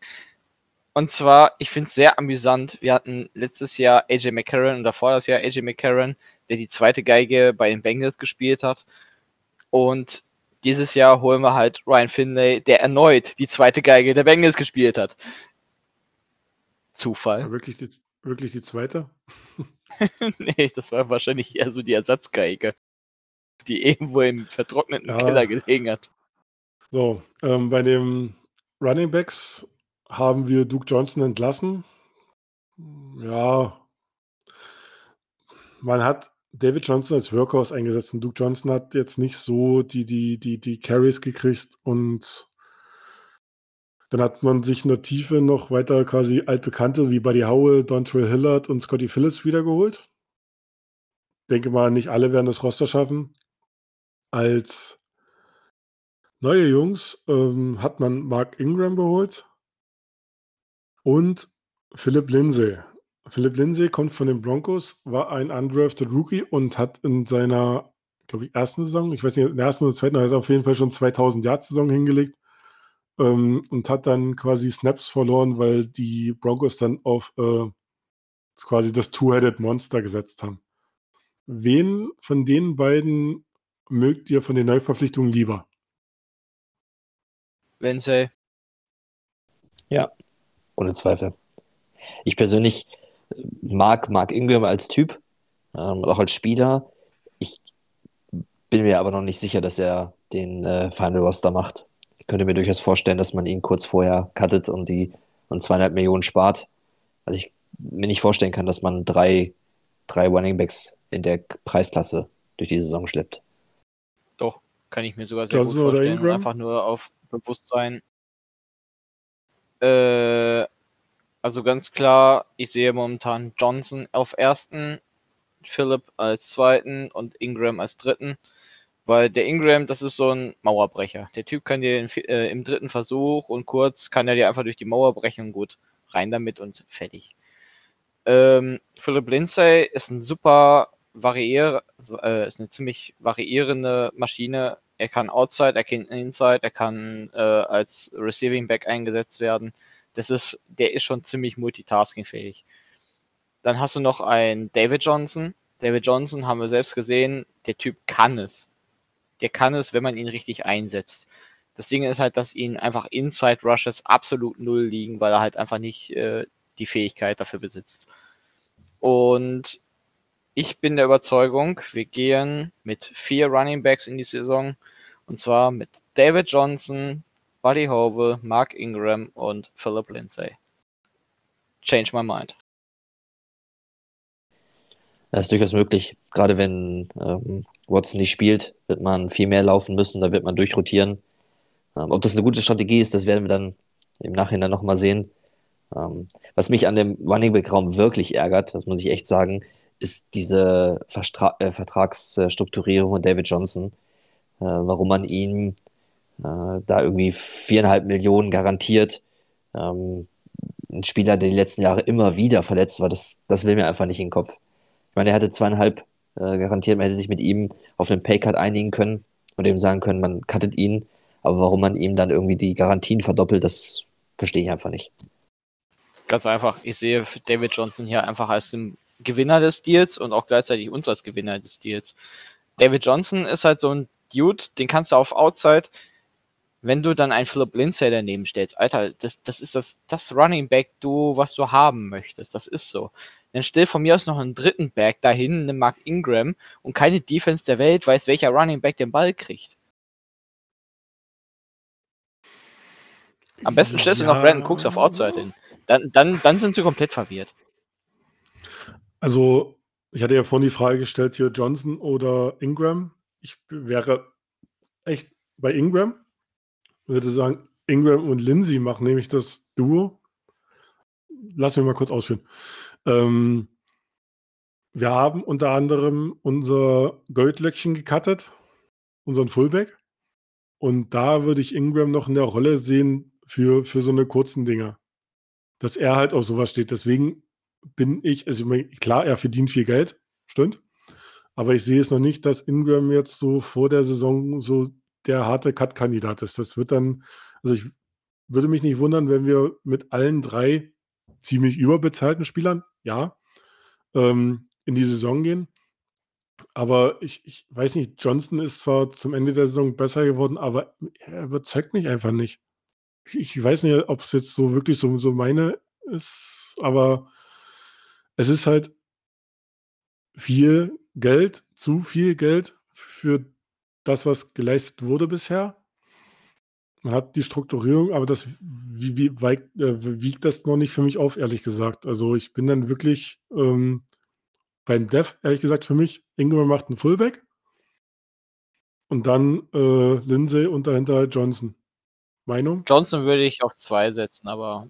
Und zwar, ich finde es sehr amüsant. Wir hatten letztes Jahr AJ McCarron und davor das Jahr AJ McCarron, der die zweite Geige bei den Bengals gespielt hat. Und dieses Jahr holen wir halt Ryan Finlay, der erneut die zweite Geige der Bengals gespielt hat. Zufall. Ja, wirklich, die, wirklich die zweite? nee, das war wahrscheinlich eher so die Ersatzgeige, die irgendwo im vertrockneten ja. Keller gelegen hat. So, ähm, bei den Running Backs haben wir Duke Johnson entlassen. Ja, man hat David Johnson als Workhorse eingesetzt und Duke Johnson hat jetzt nicht so die, die, die, die Carries gekriegt und dann hat man sich in der Tiefe noch weiter quasi altbekannte wie Buddy Howell, Dontrell Hillard und Scotty Phillips wiedergeholt. Denke mal, nicht alle werden das Roster schaffen. Als Neue Jungs, ähm, hat man Mark Ingram geholt und Philip Lindsay. Philip Lindsay kommt von den Broncos, war ein undrafted Rookie und hat in seiner, glaube ich, ersten Saison, ich weiß nicht, in der ersten oder zweiten, hat er auf jeden Fall schon 2000 Yards Saison hingelegt ähm, und hat dann quasi Snaps verloren, weil die Broncos dann auf äh, quasi das Two-Headed Monster gesetzt haben. Wen von den beiden mögt ihr von den Neuverpflichtungen lieber? Lindsay. Ja, ohne Zweifel. Ich persönlich mag Mark Ingram als Typ ähm, auch als Spieler. Ich bin mir aber noch nicht sicher, dass er den äh, Final Roster macht. Ich könnte mir durchaus vorstellen, dass man ihn kurz vorher cuttet und die und zweieinhalb Millionen spart. Weil ich mir nicht vorstellen kann, dass man drei, drei Running Backs in der Preisklasse durch die Saison schleppt. Doch, kann ich mir sogar sehr Johnson gut vorstellen. Einfach nur auf Bewusstsein. Äh, also ganz klar, ich sehe momentan Johnson auf ersten, Philip als zweiten und Ingram als dritten. Weil der Ingram, das ist so ein Mauerbrecher. Der Typ kann dir in, äh, im dritten Versuch und kurz kann er dir einfach durch die Mauer brechen und gut. rein damit und fertig. Ähm, Philip Lindsay ist ein super variier äh, ist eine ziemlich variierende Maschine. Er kann Outside, er kann Inside, er kann äh, als Receiving Back eingesetzt werden. Das ist, der ist schon ziemlich multitaskingfähig. Dann hast du noch einen David Johnson. David Johnson haben wir selbst gesehen, der Typ kann es. Der kann es, wenn man ihn richtig einsetzt. Das Ding ist halt, dass ihn einfach Inside Rushes absolut null liegen, weil er halt einfach nicht äh, die Fähigkeit dafür besitzt. Und ich bin der Überzeugung, wir gehen mit vier Running Backs in die Saison. Und zwar mit David Johnson, Buddy Hove, Mark Ingram und Philip Lindsay. Change my mind. Das ist durchaus möglich. Gerade wenn ähm, Watson nicht spielt, wird man viel mehr laufen müssen, da wird man durchrotieren. Ähm, ob das eine gute Strategie ist, das werden wir dann im Nachhinein nochmal sehen. Ähm, was mich an dem Running Back Raum wirklich ärgert, das muss ich echt sagen, ist diese Verstra äh, Vertragsstrukturierung von David Johnson, äh, warum man ihm äh, da irgendwie viereinhalb Millionen garantiert. Ähm, ein Spieler, der die letzten Jahre immer wieder verletzt war, das, das will mir einfach nicht in den Kopf. Ich meine, er hatte zweieinhalb äh, garantiert, man hätte sich mit ihm auf einen Paycut einigen können und ihm sagen können, man cuttet ihn, aber warum man ihm dann irgendwie die Garantien verdoppelt, das verstehe ich einfach nicht. Ganz einfach, ich sehe David Johnson hier einfach als den Gewinner des Deals und auch gleichzeitig uns als Gewinner des Deals. David Johnson ist halt so ein Dude, den kannst du auf Outside, wenn du dann einen Philip Lindsay daneben stellst, Alter, das, das ist das, das Running Back, du, was du haben möchtest. Das ist so. Dann stell von mir aus noch einen dritten Back dahin, einen Mark Ingram und keine Defense der Welt weiß, welcher Running Back den Ball kriegt. Am besten stellst ja. du noch Brandon Cooks auf Outside hin. Dann, dann, dann sind sie komplett verwirrt. Also, ich hatte ja vorhin die Frage gestellt, hier Johnson oder Ingram. Ich wäre echt bei Ingram. Würde sagen, Ingram und Lindsay machen nämlich das Duo. Lass mich mal kurz ausführen. Ähm, wir haben unter anderem unser Goldlöckchen gecuttet, unseren Fullback. Und da würde ich Ingram noch in der Rolle sehen für, für so eine kurzen Dinger. Dass er halt auf sowas steht. Deswegen bin ich, also klar, er verdient viel Geld, stimmt. Aber ich sehe es noch nicht, dass Ingram jetzt so vor der Saison so der harte Cut-Kandidat ist. Das wird dann, also ich würde mich nicht wundern, wenn wir mit allen drei ziemlich überbezahlten Spielern, ja, ähm, in die Saison gehen. Aber ich, ich weiß nicht, Johnson ist zwar zum Ende der Saison besser geworden, aber er überzeugt mich einfach nicht. Ich, ich weiß nicht, ob es jetzt so wirklich so, so meine ist, aber es ist halt viel Geld, zu viel Geld für das, was geleistet wurde bisher. Man hat die Strukturierung, aber das wie, wie weit, äh, wiegt das noch nicht für mich auf, ehrlich gesagt. Also ich bin dann wirklich ähm, beim Dev, ehrlich gesagt, für mich, Ingram macht einen Fullback und dann äh, Lindsay und dahinter Johnson. Meinung? Johnson würde ich auf zwei setzen, aber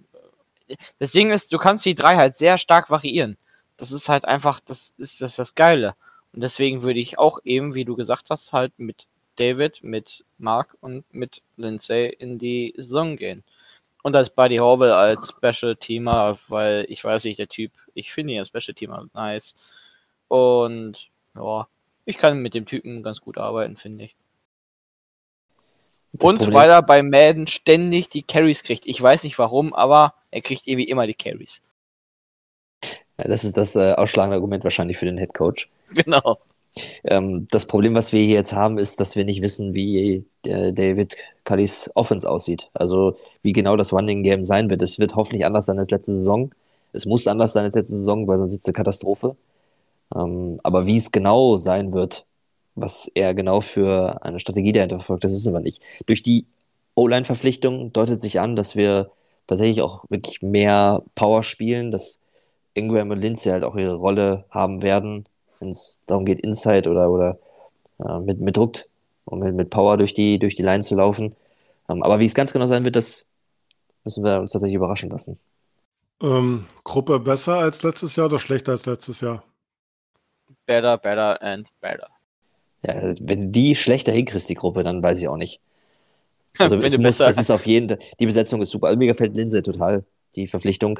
das Ding ist, du kannst die drei halt sehr stark variieren. Das ist halt einfach, das ist das, ist das Geile. Und deswegen würde ich auch eben, wie du gesagt hast, halt mit David, mit Mark und mit Lindsay in die Saison gehen. Und als Buddy Horwell als Special Teamer, weil ich weiß nicht, der Typ, ich finde ihn als Special Teamer nice. Und ja, ich kann mit dem Typen ganz gut arbeiten, finde ich. Das und Problem. weil er bei Madden ständig die Carries kriegt. Ich weiß nicht warum, aber er kriegt irgendwie immer die Carries. Ja, das ist das äh, ausschlagende Argument wahrscheinlich für den Head Coach. Genau. Ähm, das Problem, was wir hier jetzt haben, ist, dass wir nicht wissen, wie der David Cullys Offense aussieht. Also wie genau das Running Game sein wird. Es wird hoffentlich anders sein als letzte Saison. Es muss anders sein als letzte Saison, weil sonst ist es eine Katastrophe. Ähm, aber wie es genau sein wird, was er genau für eine Strategie dahinter verfolgt, das wissen wir nicht. Durch die O-Line-Verpflichtung deutet sich an, dass wir tatsächlich auch wirklich mehr Power spielen, dass Ingram und Lindsay halt auch ihre Rolle haben werden, wenn es darum geht, Inside oder, oder äh, mit, mit Druck und mit, mit Power durch die, durch die Line zu laufen. Ähm, aber wie es ganz genau sein wird, das müssen wir uns tatsächlich überraschen lassen. Ähm, Gruppe besser als letztes Jahr oder schlechter als letztes Jahr? Better, better and better. Ja, wenn die schlechter hinkriegst, die Gruppe, dann weiß ich auch nicht. Also es, muss, es ist auf jeden die Besetzung ist super. Also mir gefällt Linse total. die Verpflichtung.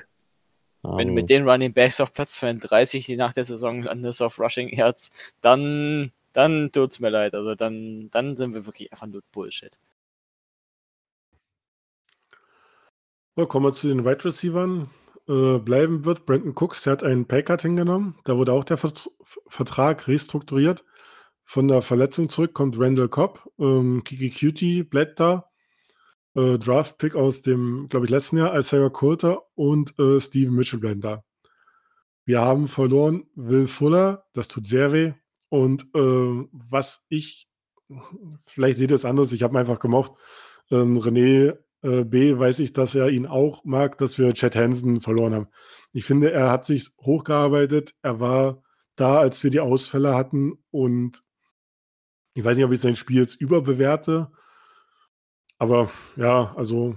Wenn du mit ähm, den Running Backs auf Platz 32 die nach der Saison landest auf Rushing Yards, dann, dann tut's mir leid. Also dann, dann sind wir wirklich einfach nur Bullshit. So, kommen wir zu den Wide Receivers. Äh, bleiben wird Brandon Cooks, der hat einen Paycut hingenommen. Da wurde auch der Vertrag restrukturiert. Von der Verletzung zurück kommt Randall Cobb. Ähm, Kiki Cutie bleibt da. Äh, Draft-Pick aus dem, glaube ich, letzten Jahr, Isaiah Coulter und äh, Steven Mitchell bleiben da. Wir haben verloren Will Fuller, das tut sehr weh. Und äh, was ich, vielleicht seht ihr es anders, ich habe einfach gemocht. Ähm, René äh, B. weiß ich, dass er ihn auch mag, dass wir Chad Hansen verloren haben. Ich finde, er hat sich hochgearbeitet. Er war da, als wir die Ausfälle hatten. Und ich weiß nicht, ob ich sein Spiel jetzt überbewerte. Aber ja, also,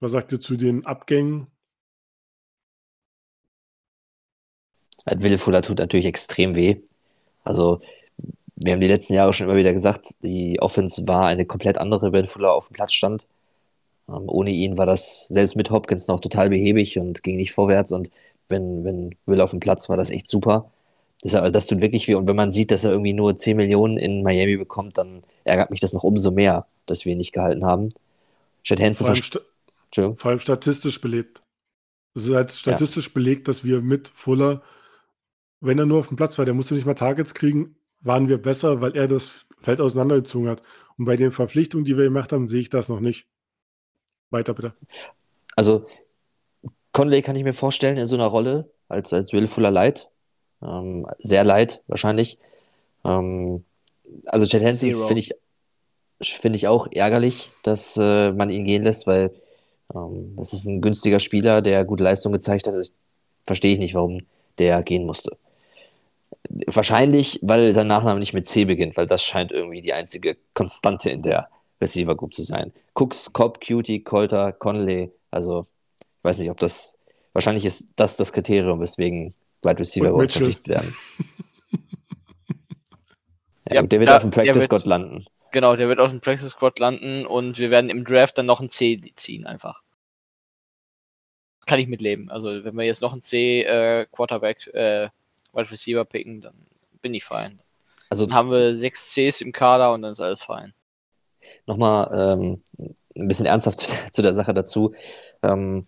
was sagt ihr zu den Abgängen? Wille Fuller tut natürlich extrem weh. Also, wir haben die letzten Jahre schon immer wieder gesagt, die Offense war eine komplett andere, wenn Fuller auf dem Platz stand. Ähm, ohne ihn war das selbst mit Hopkins noch total behäbig und ging nicht vorwärts. Und wenn, wenn Will auf dem Platz war, das echt super. Das, das tut wirklich weh. Und wenn man sieht, dass er irgendwie nur 10 Millionen in Miami bekommt, dann ärgert mich das noch umso mehr, dass wir ihn nicht gehalten haben. Chad Hansen vor, allem vor allem statistisch belegt. Es ist halt statistisch ja. belegt, dass wir mit Fuller, wenn er nur auf dem Platz war, der musste nicht mal Targets kriegen, waren wir besser, weil er das Feld auseinandergezogen hat. Und bei den Verpflichtungen, die wir gemacht haben, sehe ich das noch nicht. Weiter bitte. Also, Conley kann ich mir vorstellen in so einer Rolle als, als Willfuller Light. Ähm, sehr leid, wahrscheinlich. Ähm, also, Chad Hansen finde ich, find ich auch ärgerlich, dass äh, man ihn gehen lässt, weil ähm, das ist ein günstiger Spieler, der gute Leistung gezeigt hat. Ich, verstehe ich nicht, warum der gehen musste. Wahrscheinlich, weil der Nachname nicht mit C beginnt, weil das scheint irgendwie die einzige Konstante in der Receiver Group zu sein. Cooks, Cobb, Cutie, Colter, Conley, also ich weiß nicht, ob das, wahrscheinlich ist das das Kriterium, weswegen Wide Receiver bei uns verpflichtet werden. ja, ja, der wird da, auf dem Practice Squad landen. Genau, der wird auf dem Practice Squad landen und wir werden im Draft dann noch ein C ziehen einfach. Kann ich mitleben. Also wenn wir jetzt noch ein C äh, Quarterback äh, Wide Receiver picken, dann bin ich fein. Also dann haben wir sechs Cs im Kader und dann ist alles fein nochmal ähm, ein bisschen ernsthaft zu der, Sache dazu. Ähm,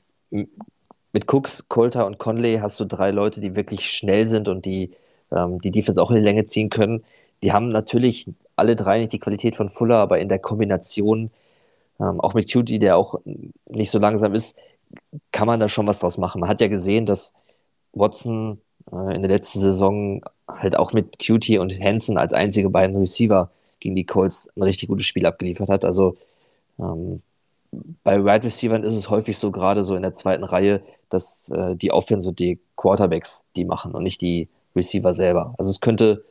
mit Cooks, Colter und Conley hast du drei Leute, die wirklich schnell sind und die ähm, die Defense auch in die Länge ziehen können. Die haben natürlich alle drei nicht die Qualität von Fuller, aber in der Kombination, ähm, auch mit Cutie, der auch nicht so langsam ist, kann man da schon was draus machen. Man hat ja gesehen, dass Watson äh, in der letzten Saison halt auch mit Cutie und Hansen als einzige beiden Receiver gegen die Colts ein richtig gutes Spiel abgeliefert hat. Also ähm, bei Wide Receivers ist es häufig so, gerade so in der zweiten Reihe, dass äh, die Offense und die Quarterbacks die machen und nicht die Receiver selber. Also es könnte,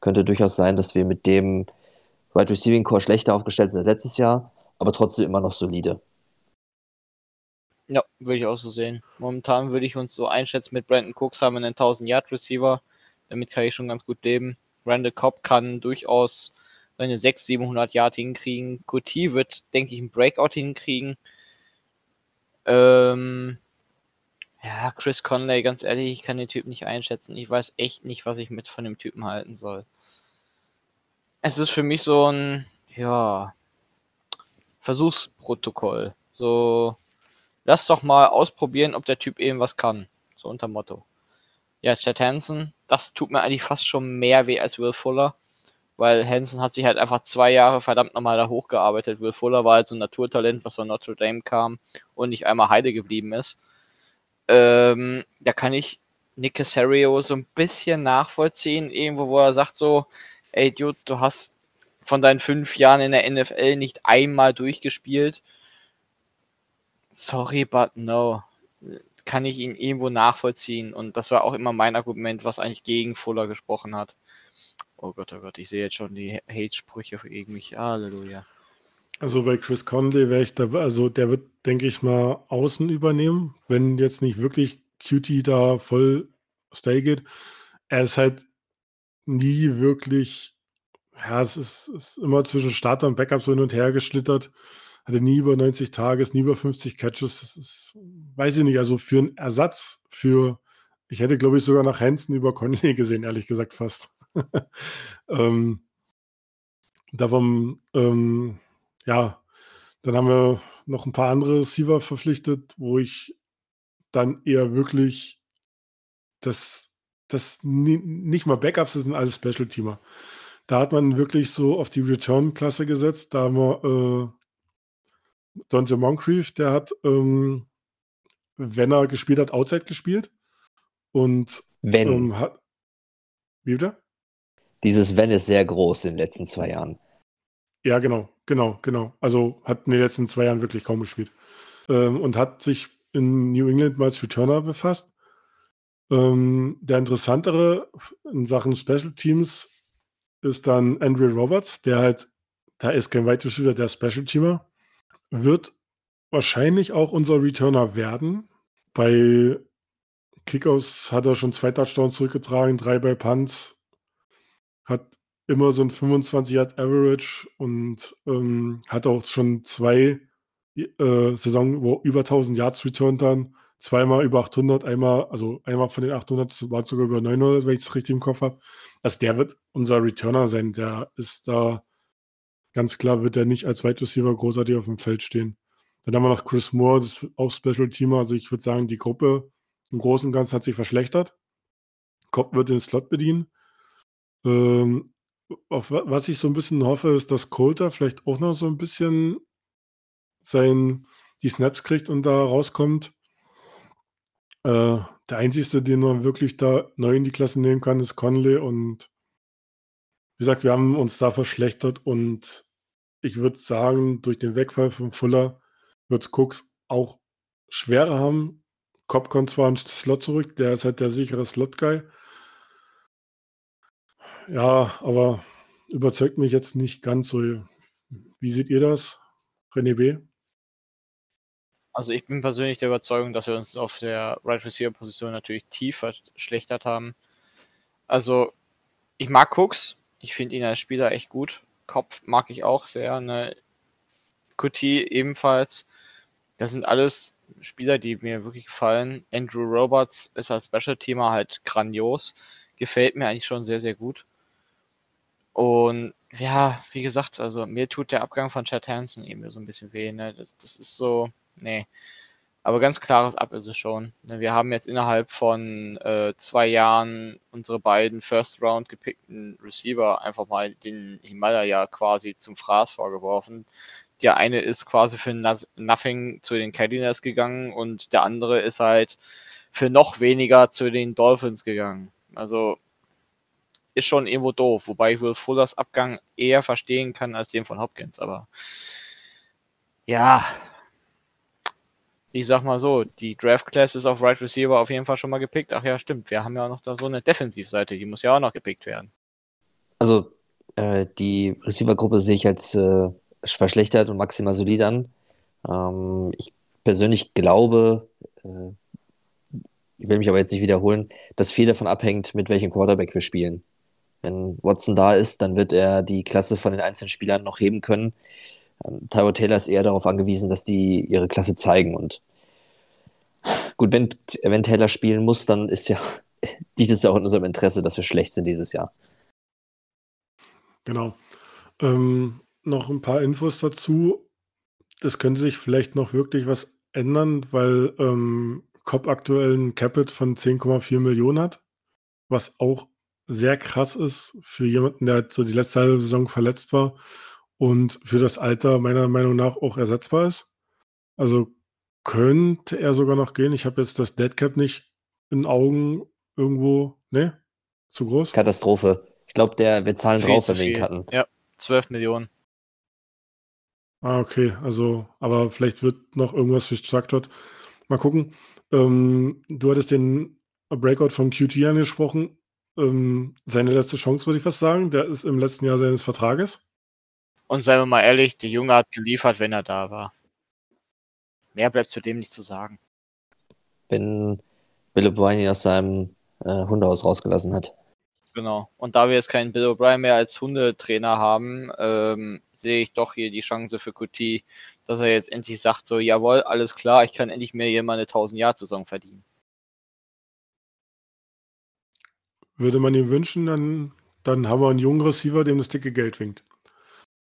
könnte durchaus sein, dass wir mit dem Wide Receiving Core schlechter aufgestellt sind als letztes Jahr, aber trotzdem immer noch solide. Ja, würde ich auch so sehen. Momentan würde ich uns so einschätzen, mit Brandon Cooks haben wir einen 1000 Yard Receiver. Damit kann ich schon ganz gut leben. Randall Cobb kann durchaus seine 600, 700 Yard hinkriegen. Couty wird, denke ich, ein Breakout hinkriegen. Ähm, ja, Chris Conley, ganz ehrlich, ich kann den Typ nicht einschätzen. Ich weiß echt nicht, was ich mit von dem Typen halten soll. Es ist für mich so ein, ja, Versuchsprotokoll. So, lass doch mal ausprobieren, ob der Typ eben was kann. So unter Motto. Ja, Chad Hansen, das tut mir eigentlich fast schon mehr weh als Will Fuller weil Hansen hat sich halt einfach zwei Jahre verdammt nochmal da hochgearbeitet. Will Fuller war halt so ein Naturtalent, was von Notre Dame kam und nicht einmal Heide geblieben ist. Ähm, da kann ich Nick Casario so ein bisschen nachvollziehen, irgendwo, wo er sagt so, ey Dude, du hast von deinen fünf Jahren in der NFL nicht einmal durchgespielt. Sorry, but no. Kann ich ihn irgendwo nachvollziehen. Und das war auch immer mein Argument, was eigentlich gegen Fuller gesprochen hat. Oh Gott, oh Gott, ich sehe jetzt schon die Hate-Sprüche gegen mich. Halleluja. Also bei Chris Conley wäre ich da, also der wird, denke ich mal, außen übernehmen, wenn jetzt nicht wirklich Cutie da voll stay geht. Er ist halt nie wirklich, ja, es ist, ist immer zwischen Starter und Backup so hin und her geschlittert. hatte nie über 90 Tages, nie über 50 Catches. Das ist, weiß ich nicht, also für einen Ersatz für, ich hätte glaube ich sogar nach Hansen über Conley gesehen, ehrlich gesagt fast. ähm, davon, ähm, ja, dann haben wir noch ein paar andere Receiver verpflichtet, wo ich dann eher wirklich das, das nicht mal Backups, das sind alles Special-Teamer. Da hat man wirklich so auf die Return-Klasse gesetzt. Da haben wir äh, Dante Moncrief, der hat, ähm, wenn er gespielt hat, Outside gespielt. Und Wenn. ähm, hat. Wie bitte? Dieses Wenn ist sehr groß in den letzten zwei Jahren. Ja, genau, genau, genau. Also hat in den letzten zwei Jahren wirklich kaum gespielt. Ähm, und hat sich in New England mal als Returner befasst. Ähm, der interessantere in Sachen Special Teams ist dann Andrew Roberts, der halt, da ist kein Wide Receiver, der Special Teamer, wird wahrscheinlich auch unser Returner werden. Bei Kickouts hat er schon zwei Touchdowns zurückgetragen, drei bei Punts, hat immer so ein 25 Yard Average und ähm, hat auch schon zwei äh, Saison, wo über 1000 Yards returned dann. Zweimal über 800, einmal, also einmal von den 800 war sogar über 900, wenn ich es richtig im Kopf habe. Also der wird unser Returner sein. Der ist da ganz klar, wird er nicht als Wide Receiver großartig auf dem Feld stehen. Dann haben wir noch Chris Moore, das ist auch Special Teamer. Also ich würde sagen, die Gruppe im Großen und Ganzen hat sich verschlechtert. Cobb wird den Slot bedienen. Ähm, auf was ich so ein bisschen hoffe, ist, dass Coulter vielleicht auch noch so ein bisschen sein, die Snaps kriegt und da rauskommt. Äh, der einzige, den man wirklich da neu in die Klasse nehmen kann, ist Conley. Und wie gesagt, wir haben uns da verschlechtert und ich würde sagen, durch den Wegfall von Fuller wird es Cooks auch schwerer haben. Cobb kommt zwar einen Slot zurück, der ist halt der sichere Slot-Guy. Ja, aber überzeugt mich jetzt nicht ganz so. Wie seht ihr das, René B.? Also ich bin persönlich der Überzeugung, dass wir uns auf der Right Receiver Position natürlich tief verschlechtert haben. Also ich mag Cooks, ich finde ihn als Spieler echt gut. Kopf mag ich auch sehr, ne? Kuti ebenfalls. Das sind alles Spieler, die mir wirklich gefallen. Andrew Roberts ist als Special-Teamer halt grandios. Gefällt mir eigentlich schon sehr, sehr gut. Und ja, wie gesagt, also mir tut der Abgang von Chad Hansen eben so ein bisschen weh. Ne? Das, das ist so, nee. Aber ganz klares Ab ist es schon. Ne? Wir haben jetzt innerhalb von äh, zwei Jahren unsere beiden First Round gepickten Receiver einfach mal den Himalaya quasi zum Fraß vorgeworfen. Der eine ist quasi für Nothing zu den Cardinals gegangen und der andere ist halt für noch weniger zu den Dolphins gegangen. Also ist schon irgendwo doof, wobei ich Will Fullers Abgang eher verstehen kann als den von Hopkins, aber ja, ich sag mal so, die Draft Class ist auf Right Receiver auf jeden Fall schon mal gepickt. Ach ja, stimmt, wir haben ja auch noch da so eine Defensivseite, die muss ja auch noch gepickt werden. Also äh, die Receiver-Gruppe sehe ich als äh, verschlechtert und maximal solid an. Ähm, ich persönlich glaube, äh, ich will mich aber jetzt nicht wiederholen, dass viel davon abhängt, mit welchem Quarterback wir spielen. Wenn Watson da ist, dann wird er die Klasse von den einzelnen Spielern noch heben können. Ähm, Tyro Taylor ist eher darauf angewiesen, dass die ihre Klasse zeigen. Und gut, wenn, wenn Taylor spielen muss, dann ist ja, liegt es ja auch in unserem Interesse, dass wir schlecht sind dieses Jahr. Genau. Ähm, noch ein paar Infos dazu. Das könnte sich vielleicht noch wirklich was ändern, weil ähm, Cobb aktuell ein Capit von 10,4 Millionen hat, was auch sehr krass ist für jemanden, der halt so die letzte halbe Saison verletzt war und für das Alter meiner Meinung nach auch ersetzbar ist. Also könnte er sogar noch gehen. Ich habe jetzt das Deadcap nicht in Augen irgendwo. Ne? Zu groß? Katastrophe. Ich glaube, der wir zahlen Viel drauf, wenn wir ihn cutten. Ja, 12 Millionen. Ah, okay. Also, aber vielleicht wird noch irgendwas für Structured. Mal gucken. Ähm, du hattest den Breakout vom QT angesprochen. Ähm, seine letzte Chance, würde ich fast sagen. Der ist im letzten Jahr seines Vertrages. Und seien wir mal ehrlich, der Junge hat geliefert, wenn er da war. Mehr bleibt zu dem nicht zu sagen. Wenn Bill O'Brien ihn aus seinem äh, Hundehaus rausgelassen hat. Genau. Und da wir jetzt keinen Bill O'Brien mehr als Hundetrainer haben, ähm, sehe ich doch hier die Chance für Kuti, dass er jetzt endlich sagt, so, jawohl, alles klar, ich kann endlich mir hier mal eine 1000-Jahr-Saison verdienen. Würde man ihm wünschen, dann, dann haben wir einen jungen Receiver, dem das dicke Geld winkt.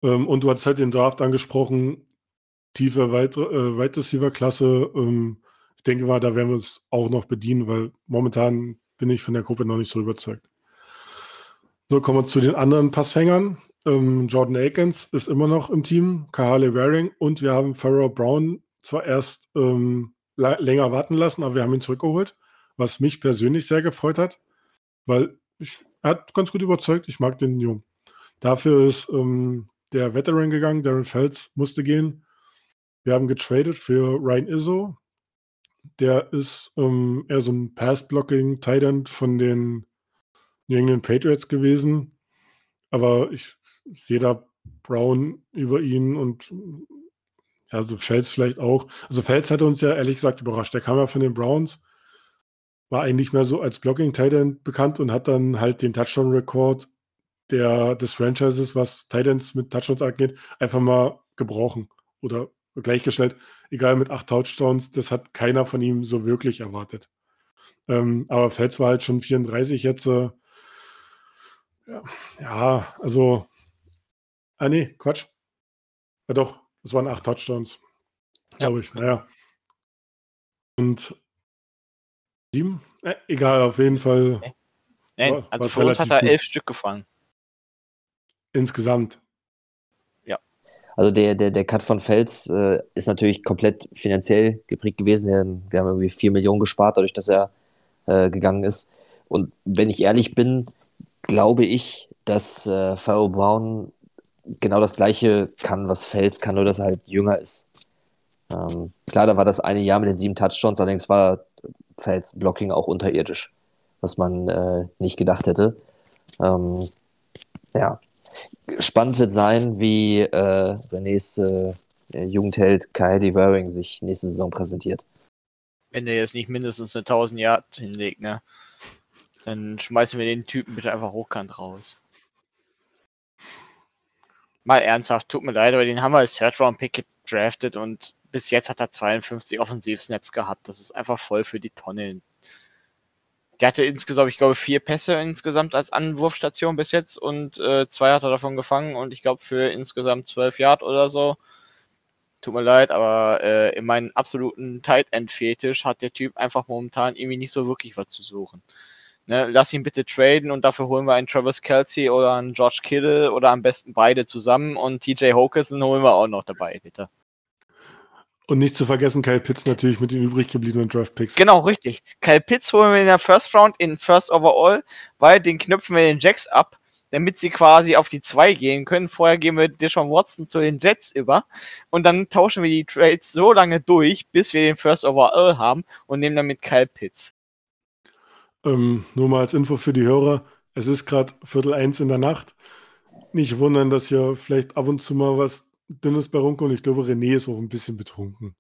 Ähm, und du hast halt den Draft angesprochen, tiefe Wide, äh, Receiver-Klasse. Ähm, ich denke mal, da werden wir uns auch noch bedienen, weil momentan bin ich von der Gruppe noch nicht so überzeugt. So, kommen wir zu den anderen Passfängern. Ähm, Jordan Akins ist immer noch im Team, Kahale Waring und wir haben Pharaoh Brown zwar erst ähm, länger warten lassen, aber wir haben ihn zurückgeholt, was mich persönlich sehr gefreut hat, weil ich, er hat ganz gut überzeugt. Ich mag den Jungen. Dafür ist ähm, der Veteran gegangen, Darren Feltz musste gehen. Wir haben getradet für Ryan Izzo. Der ist ähm, eher so ein Pass-Blocking-Tight von den New England Patriots gewesen. Aber ich sehe da Brown über ihn und ja, so Feltz vielleicht auch. Also Feltz hatte uns ja ehrlich gesagt überrascht. Der kam ja von den Browns, war eigentlich mehr so als Blocking Titan bekannt und hat dann halt den Touchdown-Rekord der, des Franchises, was Titans mit Touchdowns angeht, einfach mal gebrochen oder gleichgestellt. Egal mit acht Touchdowns, das hat keiner von ihm so wirklich erwartet. Ähm, aber Feltz war halt schon 34 jetzt. Äh, ja, ja, also. Ah, nee, Quatsch. Ja, doch, es waren acht Touchdowns. Glaube ich, naja. Und sieben? Äh, egal, auf jeden Fall. Okay. Nein, also für uns hat er elf Stück gefangen. Insgesamt. Ja. Also der, der, der Cut von Fels äh, ist natürlich komplett finanziell geprägt gewesen. Wir haben irgendwie vier Millionen gespart, dadurch, dass er äh, gegangen ist. Und wenn ich ehrlich bin, glaube ich, dass äh, Pharaoh Brown genau das gleiche kann, was Fels kann, nur dass er halt jünger ist. Ähm, klar, da war das eine Jahr mit den sieben Touchdowns, allerdings war Fels Blocking auch unterirdisch, was man äh, nicht gedacht hätte. Ähm, ja, spannend wird sein, wie äh, der nächste äh, Jugendheld Kylie Waring sich nächste Saison präsentiert. Wenn der jetzt nicht mindestens eine 1000 Yard hinlegt, ne? Dann schmeißen wir den Typen bitte einfach hochkant raus. Mal ernsthaft, tut mir leid, aber den haben wir als Third Round Pick gedraftet und bis jetzt hat er 52 Offensivsnaps gehabt. Das ist einfach voll für die Tonne. Der hatte insgesamt, ich glaube, vier Pässe insgesamt als Anwurfstation bis jetzt und äh, zwei hat er davon gefangen und ich glaube für insgesamt zwölf Yard oder so. Tut mir leid, aber äh, in meinem absoluten Tight End Fetisch hat der Typ einfach momentan irgendwie nicht so wirklich was zu suchen. Ne, lass ihn bitte traden und dafür holen wir einen Travis Kelsey oder einen George Kittle oder am besten beide zusammen und TJ Hawkinson holen wir auch noch dabei, bitte. Und nicht zu vergessen, Kyle Pitts natürlich mit den übrig gebliebenen Draft Picks. Genau, richtig. Kyle Pitts holen wir in der First Round in First Overall, weil den knüpfen wir den Jacks ab, damit sie quasi auf die 2 gehen können. Vorher gehen wir Deshaun Watson zu den Jets über und dann tauschen wir die Trades so lange durch, bis wir den First Overall haben und nehmen damit Kyle Pitts. Ähm, nur mal als Info für die Hörer, es ist gerade Viertel eins in der Nacht. Nicht wundern, dass hier vielleicht ab und zu mal was Dünnes bei rumkommt. Ich glaube, René ist auch ein bisschen betrunken.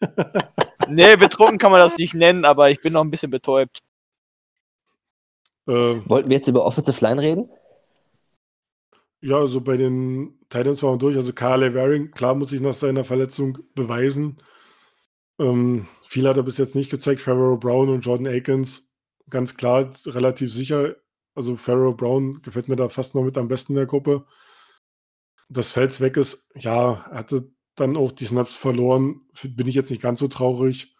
nee, betrunken kann man das nicht nennen, aber ich bin noch ein bisschen betäubt. Äh, Wollten wir jetzt über Offensive Line reden? Ja, also bei den Titans waren wir durch. Also Carly Waring, klar muss ich nach seiner Verletzung beweisen. Ähm, viel hat er bis jetzt nicht gezeigt. Pharaoh Brown und Jordan Akins ganz klar relativ sicher. Also Pharaoh Brown gefällt mir da fast noch mit am besten in der Gruppe. Dass Fels weg ist, ja, er hatte dann auch die Snaps verloren. Bin ich jetzt nicht ganz so traurig.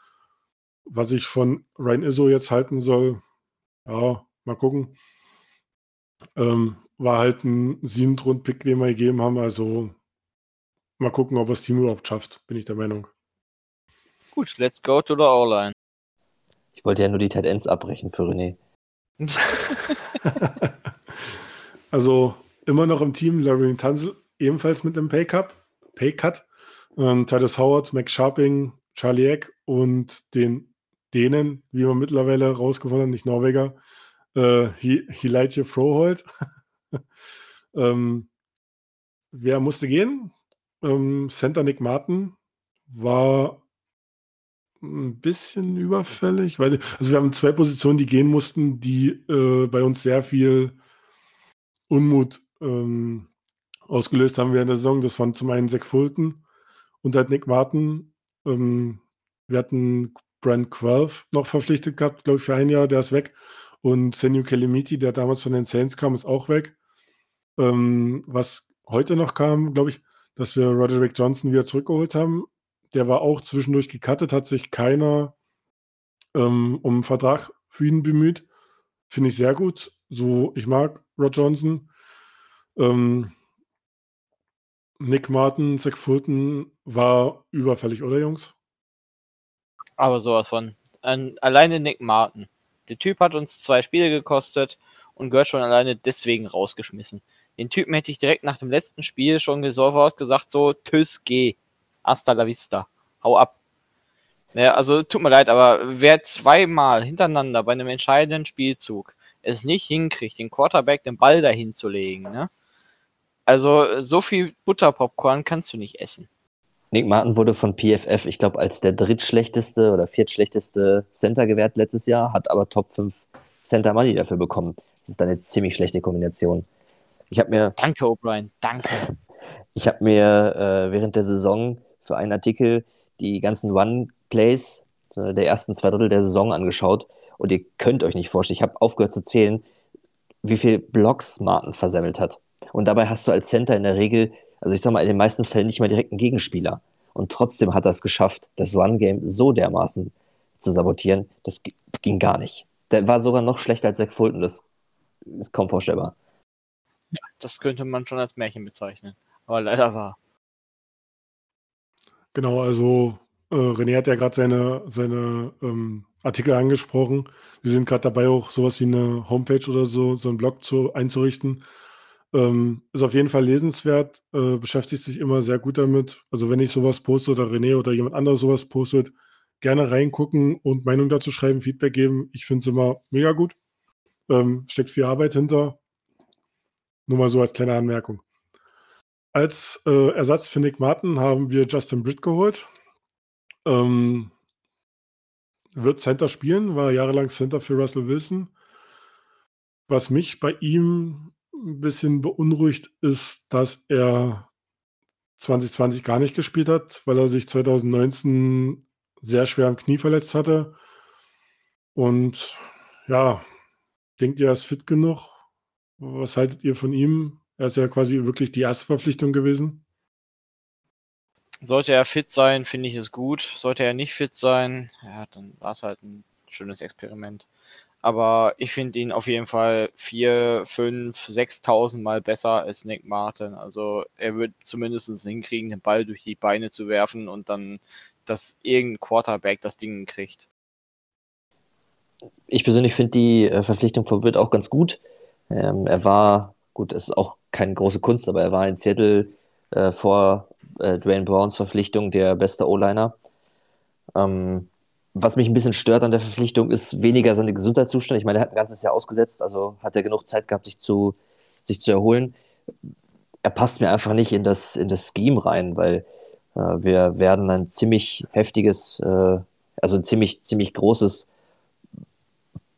Was ich von Ryan Izzo jetzt halten soll, ja, mal gucken. Ähm, war halt ein Siebentrunden-Pick, den wir gegeben haben. Also mal gucken, ob das Team überhaupt schafft, bin ich der Meinung. Gut, let's go to the O-Line. Ich wollte ja nur die Tight Ends abbrechen für René. also immer noch im Team Larry Tanzel, ebenfalls mit einem Paycut. Paycut. Ähm, Titus Howard, Mac Sharping, Charlie Eck und den Dänen, wie man mittlerweile rausgefunden hat, nicht Norweger, äh, Hilaitje Froholt. ähm, wer musste gehen? Ähm, Center Nick Martin war ein bisschen überfällig, weil also wir haben zwei Positionen, die gehen mussten, die äh, bei uns sehr viel Unmut ähm, ausgelöst haben während der Saison. Das waren zum einen Zach Fulton Und halt Nick Martin, ähm, wir hatten Brent Quelf noch verpflichtet gehabt, glaube ich, für ein Jahr, der ist weg. Und Senyu Kelimiti, der damals von den Saints kam, ist auch weg. Ähm, was heute noch kam, glaube ich, dass wir Roderick Johnson wieder zurückgeholt haben. Der war auch zwischendurch gecuttet, hat sich keiner ähm, um einen Vertrag für ihn bemüht. Finde ich sehr gut. So, ich mag Rod Johnson. Ähm, Nick Martin, Zach Fulton war überfällig, oder Jungs? Aber sowas von. An, alleine Nick Martin. Der Typ hat uns zwei Spiele gekostet und gehört schon alleine deswegen rausgeschmissen. Den Typen hätte ich direkt nach dem letzten Spiel schon sofort gesagt, so, tschüss, geh. Hasta la vista. Hau ab. Naja, also tut mir leid, aber wer zweimal hintereinander bei einem entscheidenden Spielzug es nicht hinkriegt, den Quarterback den Ball dahin zu legen, ne? Also so viel Butterpopcorn kannst du nicht essen. Nick Martin wurde von PFF, ich glaube, als der drittschlechteste oder viertschlechteste Center gewährt letztes Jahr, hat aber Top 5 Center Money dafür bekommen. Das ist eine ziemlich schlechte Kombination. Ich habe mir. Danke, O'Brien, danke. Ich habe mir äh, während der Saison für einen Artikel die ganzen One-Plays der ersten zwei Drittel der Saison angeschaut und ihr könnt euch nicht vorstellen, ich habe aufgehört zu zählen, wie viel Blocks Martin versemmelt hat. Und dabei hast du als Center in der Regel also ich sag mal, in den meisten Fällen nicht mal direkt einen Gegenspieler. Und trotzdem hat er es geschafft, das One-Game so dermaßen zu sabotieren, das ging gar nicht. Der war sogar noch schlechter als Zach Fulton, das ist kaum vorstellbar. Ja, das könnte man schon als Märchen bezeichnen. Aber leider war. Genau, also äh, René hat ja gerade seine, seine ähm, Artikel angesprochen. Wir sind gerade dabei, auch sowas wie eine Homepage oder so, so einen Blog zu, einzurichten. Ähm, ist auf jeden Fall lesenswert, äh, beschäftigt sich immer sehr gut damit. Also wenn ich sowas poste oder René oder jemand anderes sowas postet, gerne reingucken und Meinung dazu schreiben, Feedback geben. Ich finde es immer mega gut. Ähm, steckt viel Arbeit hinter. Nur mal so als kleine Anmerkung. Als äh, Ersatz für Nick Martin haben wir Justin Britt geholt. Ähm, wird Center spielen, war jahrelang Center für Russell Wilson. Was mich bei ihm ein bisschen beunruhigt ist, dass er 2020 gar nicht gespielt hat, weil er sich 2019 sehr schwer am Knie verletzt hatte. Und ja, denkt ihr, er ist fit genug? Was haltet ihr von ihm? Er ist ja quasi wirklich die erste Verpflichtung gewesen. Sollte er fit sein, finde ich es gut. Sollte er nicht fit sein, ja, dann war es halt ein schönes Experiment. Aber ich finde ihn auf jeden Fall 4, 5, 6.000 Mal besser als Nick Martin. Also er wird zumindest hinkriegen, den Ball durch die Beine zu werfen und dann, dass irgendein Quarterback das Ding kriegt. Ich persönlich finde die äh, Verpflichtung von Witt auch ganz gut. Ähm, er war, gut, es ist auch keine große Kunst, aber er war in Seattle äh, vor äh, Dwayne Browns Verpflichtung der beste O-Liner. Ähm, was mich ein bisschen stört an der Verpflichtung, ist weniger seine Gesundheitszustand. Ich meine, er hat ein ganzes Jahr ausgesetzt, also hat er genug Zeit gehabt, sich zu, sich zu erholen. Er passt mir einfach nicht in das, in das Scheme rein, weil äh, wir werden ein ziemlich heftiges, äh, also ein ziemlich, ziemlich großes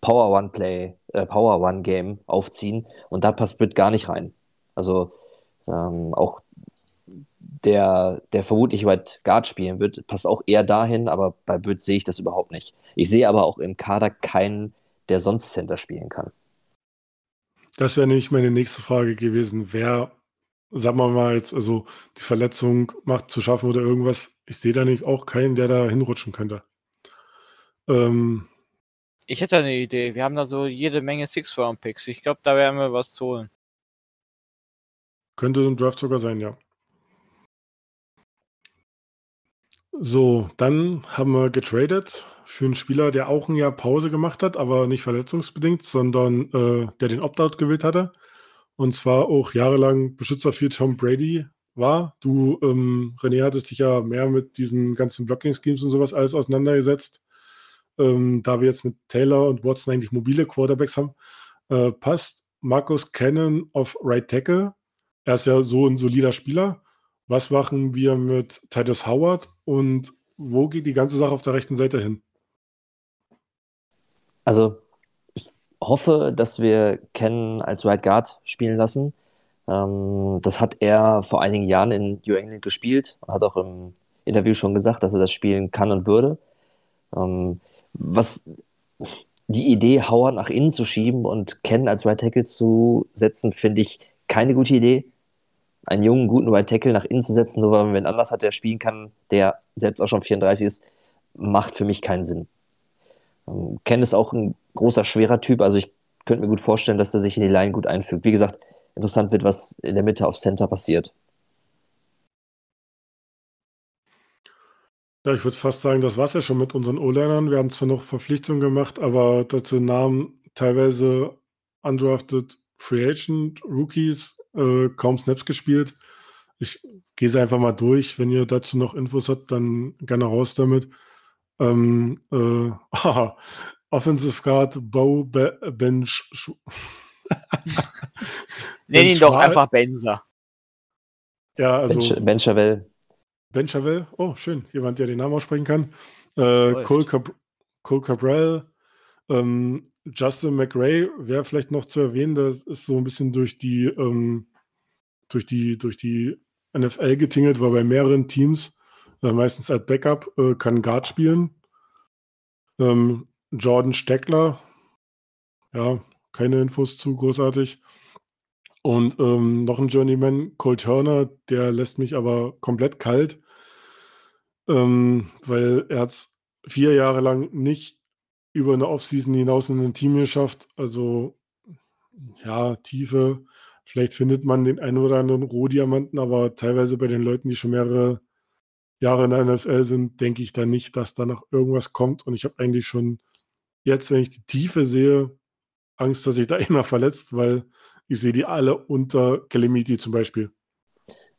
Power One Play, äh, Power One Game aufziehen und da passt Britt gar nicht rein. Also ähm, auch der, der vermutlich weit Guard spielen wird, passt auch eher dahin, aber bei Böth sehe ich das überhaupt nicht. Ich sehe aber auch im Kader keinen, der sonst Center spielen kann. Das wäre nämlich meine nächste Frage gewesen. Wer, sagen wir mal jetzt, also die Verletzung macht zu schaffen oder irgendwas, ich sehe da nicht auch keinen, der da hinrutschen könnte. Ähm, ich hätte eine Idee. Wir haben da so jede Menge Six-Round-Picks. Ich glaube, da werden wir was zu holen. Könnte ein Draft sogar sein, ja. So, dann haben wir getradet für einen Spieler, der auch ein Jahr Pause gemacht hat, aber nicht verletzungsbedingt, sondern äh, der den Opt-out gewählt hatte. Und zwar auch jahrelang Beschützer für Tom Brady war. Du, ähm, René, hattest dich ja mehr mit diesen ganzen Blocking-Schemes und sowas alles auseinandergesetzt. Ähm, da wir jetzt mit Taylor und Watson eigentlich mobile Quarterbacks haben, äh, passt Markus Cannon auf Right Tackle. Er ist ja so ein solider Spieler. Was machen wir mit Titus Howard und wo geht die ganze Sache auf der rechten Seite hin? Also, ich hoffe, dass wir Ken als Right Guard spielen lassen. Ähm, das hat er vor einigen Jahren in New England gespielt, hat auch im, Interview schon gesagt, dass er das spielen kann und würde. Ähm, was die Idee, Howard nach innen zu schieben und Ken als Right Tackle zu setzen, finde ich keine gute Idee. Einen jungen, guten Right Tackle nach innen zu setzen, nur weil man wen anders hat, der spielen kann, der selbst auch schon 34 ist, macht für mich keinen Sinn. Ähm, Ken ist auch ein großer, schwerer Typ, also ich könnte mir gut vorstellen, dass er sich in die Line gut einfügt. Wie gesagt, interessant wird, was in der Mitte auf Center passiert. Ja, ich würde fast sagen, das war es ja schon mit unseren O-Linern. Wir haben zwar noch Verpflichtungen gemacht, aber dazu Namen teilweise undrafted Free Agent, Rookies, äh, kaum Snaps gespielt. Ich gehe es einfach mal durch. Wenn ihr dazu noch Infos habt, dann gerne raus damit. Ähm, äh, Offensive Guard, Bo, Be Bench. Nenn ihn doch einfach Benzer. Ja, also. Ben, ben Chavel. Ben Chavel, oh, schön, jemand, der den Namen aussprechen kann. Äh, Cole, Cab Cole Cabral, ähm, Justin McRae wäre vielleicht noch zu erwähnen, das ist so ein bisschen durch die, ähm, durch die, durch die NFL getingelt, war bei mehreren Teams, äh, meistens als Backup, äh, kann Guard spielen. Ähm, Jordan Steckler, ja, keine Infos zu großartig. Und ähm, noch ein Journeyman, Cole Turner, der lässt mich aber komplett kalt, ähm, weil er hat es vier Jahre lang nicht über eine Offseason hinaus in ein Team geschafft. Also ja, Tiefe. Vielleicht findet man den einen oder anderen Rohdiamanten, aber teilweise bei den Leuten, die schon mehrere Jahre in der NSL sind, denke ich da nicht, dass da noch irgendwas kommt. Und ich habe eigentlich schon jetzt, wenn ich die Tiefe sehe, Angst, dass sich da einer verletzt, weil ich sehe die alle unter Calamity zum Beispiel.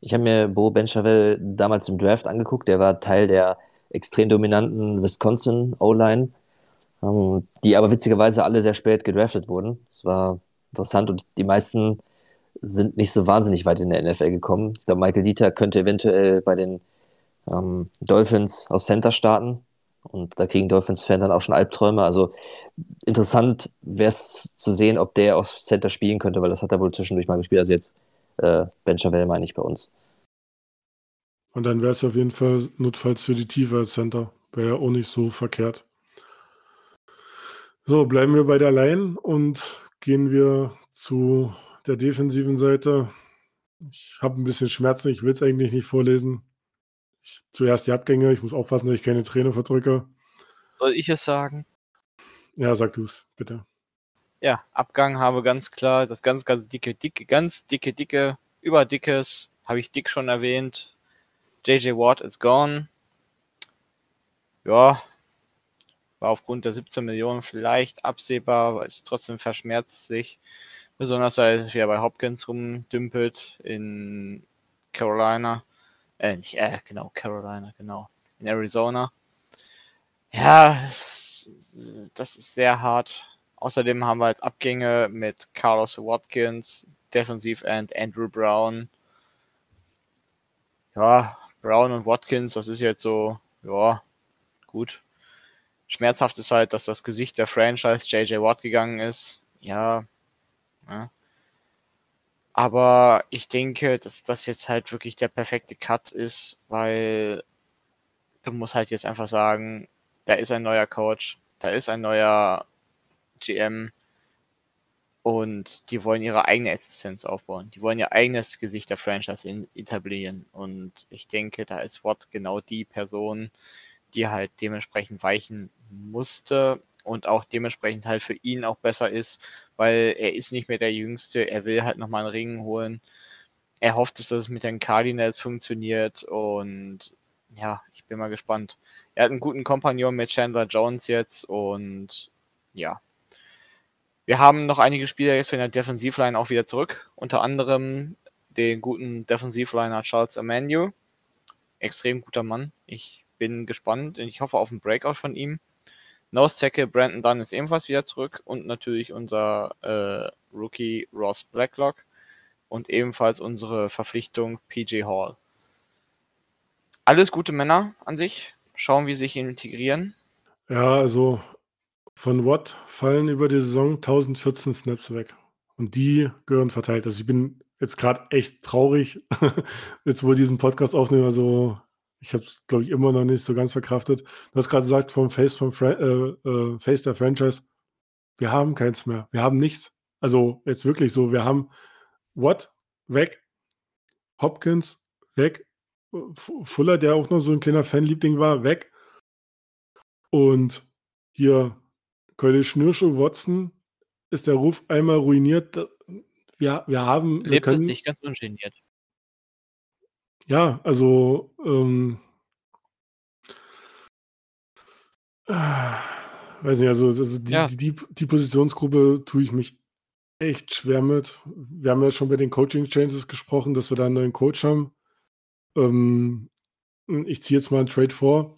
Ich habe mir Bo Benchavel damals im Draft angeguckt. Der war Teil der extrem dominanten Wisconsin O-Line, ähm, die aber witzigerweise alle sehr spät gedraftet wurden. Das war interessant und die meisten sind nicht so wahnsinnig weit in der NFL gekommen. Ich glaube, Michael Dieter könnte eventuell bei den ähm, Dolphins auf Center starten. Und da kriegen Dolphins-Fans dann auch schon Albträume. Also interessant wäre es zu sehen, ob der auf Center spielen könnte, weil das hat er wohl zwischendurch mal gespielt. Also jetzt äh, Ben Chavel meine ich bei uns. Und dann wäre es auf jeden Fall notfalls für die Tiefe als Center. Wäre ja auch nicht so verkehrt. So, bleiben wir bei der Line und gehen wir zu der defensiven Seite. Ich habe ein bisschen Schmerzen, ich will es eigentlich nicht vorlesen. Ich, zuerst die Abgänge, ich muss aufpassen, dass ich keine Träne verdrücke. Soll ich es sagen? Ja, sag du es, bitte. Ja, Abgang habe ganz klar das ganz, ganz dicke, dicke, ganz dicke, dicke, überdickes, habe ich dick schon erwähnt. JJ Watt is gone. Ja, war aufgrund der 17 Millionen vielleicht absehbar, aber ist trotzdem verschmerzt sich. Besonders als er bei Hopkins rumdümpelt in Carolina. Äh, nicht, äh, genau, Carolina, genau. In Arizona. Ja, das ist sehr hart. Außerdem haben wir jetzt Abgänge mit Carlos Watkins, Defensive End Andrew Brown. Ja, Brown und Watkins, das ist jetzt so, ja, gut. Schmerzhaft ist halt, dass das Gesicht der Franchise JJ Watt gegangen ist. Ja, ja. Aber ich denke, dass das jetzt halt wirklich der perfekte Cut ist, weil du musst halt jetzt einfach sagen, da ist ein neuer Coach, da ist ein neuer GM und die wollen ihre eigene Existenz aufbauen. Die wollen ihr eigenes Gesicht der Franchise etablieren. Und ich denke, da ist Watt genau die Person, die halt dementsprechend weichen musste und auch dementsprechend halt für ihn auch besser ist, weil er ist nicht mehr der Jüngste, er will halt nochmal einen Ring holen. Er hofft, dass das mit den Cardinals funktioniert und ja, ich bin mal gespannt. Er hat einen guten Kompagnon mit Chandler Jones jetzt und ja. Wir haben noch einige Spieler jetzt von der Defensivline auch wieder zurück, unter anderem den guten Defensivliner Charles Emmanuel. Extrem guter Mann. Ich bin gespannt und ich hoffe auf einen Breakout von ihm. Nose Tackle Brandon Dunn ist ebenfalls wieder zurück und natürlich unser äh, Rookie Ross Blacklock und ebenfalls unsere Verpflichtung PJ Hall. Alles gute Männer an sich. Schauen, wie sie sich integrieren. Ja, also von Watt fallen über die Saison 1014 Snaps weg. Und die gehören verteilt. Also ich bin jetzt gerade echt traurig, jetzt wo wir diesen Podcast aufnehmen. Also Ich habe es, glaube ich, immer noch nicht so ganz verkraftet. Du hast gerade gesagt, vom Face, vom Fra äh, äh, Face der Franchise, wir haben keins mehr. Wir haben nichts. Also jetzt wirklich so, wir haben Watt weg, Hopkins weg, Fuller, der auch noch so ein kleiner Fanliebling war, weg. Und hier Keule Schnürschuh, Watson, ist der Ruf einmal ruiniert. Wir, wir haben. Wir Lebt es können, nicht ganz ungeniert. Ja, also ähm, äh, weiß nicht, also, also die, Ja. die, die, die Positionsgruppe tue ich mich echt schwer mit. Wir haben ja schon bei den Coaching Changes gesprochen, dass wir da einen neuen Coach haben. Ähm, ich ziehe jetzt mal einen Trade vor,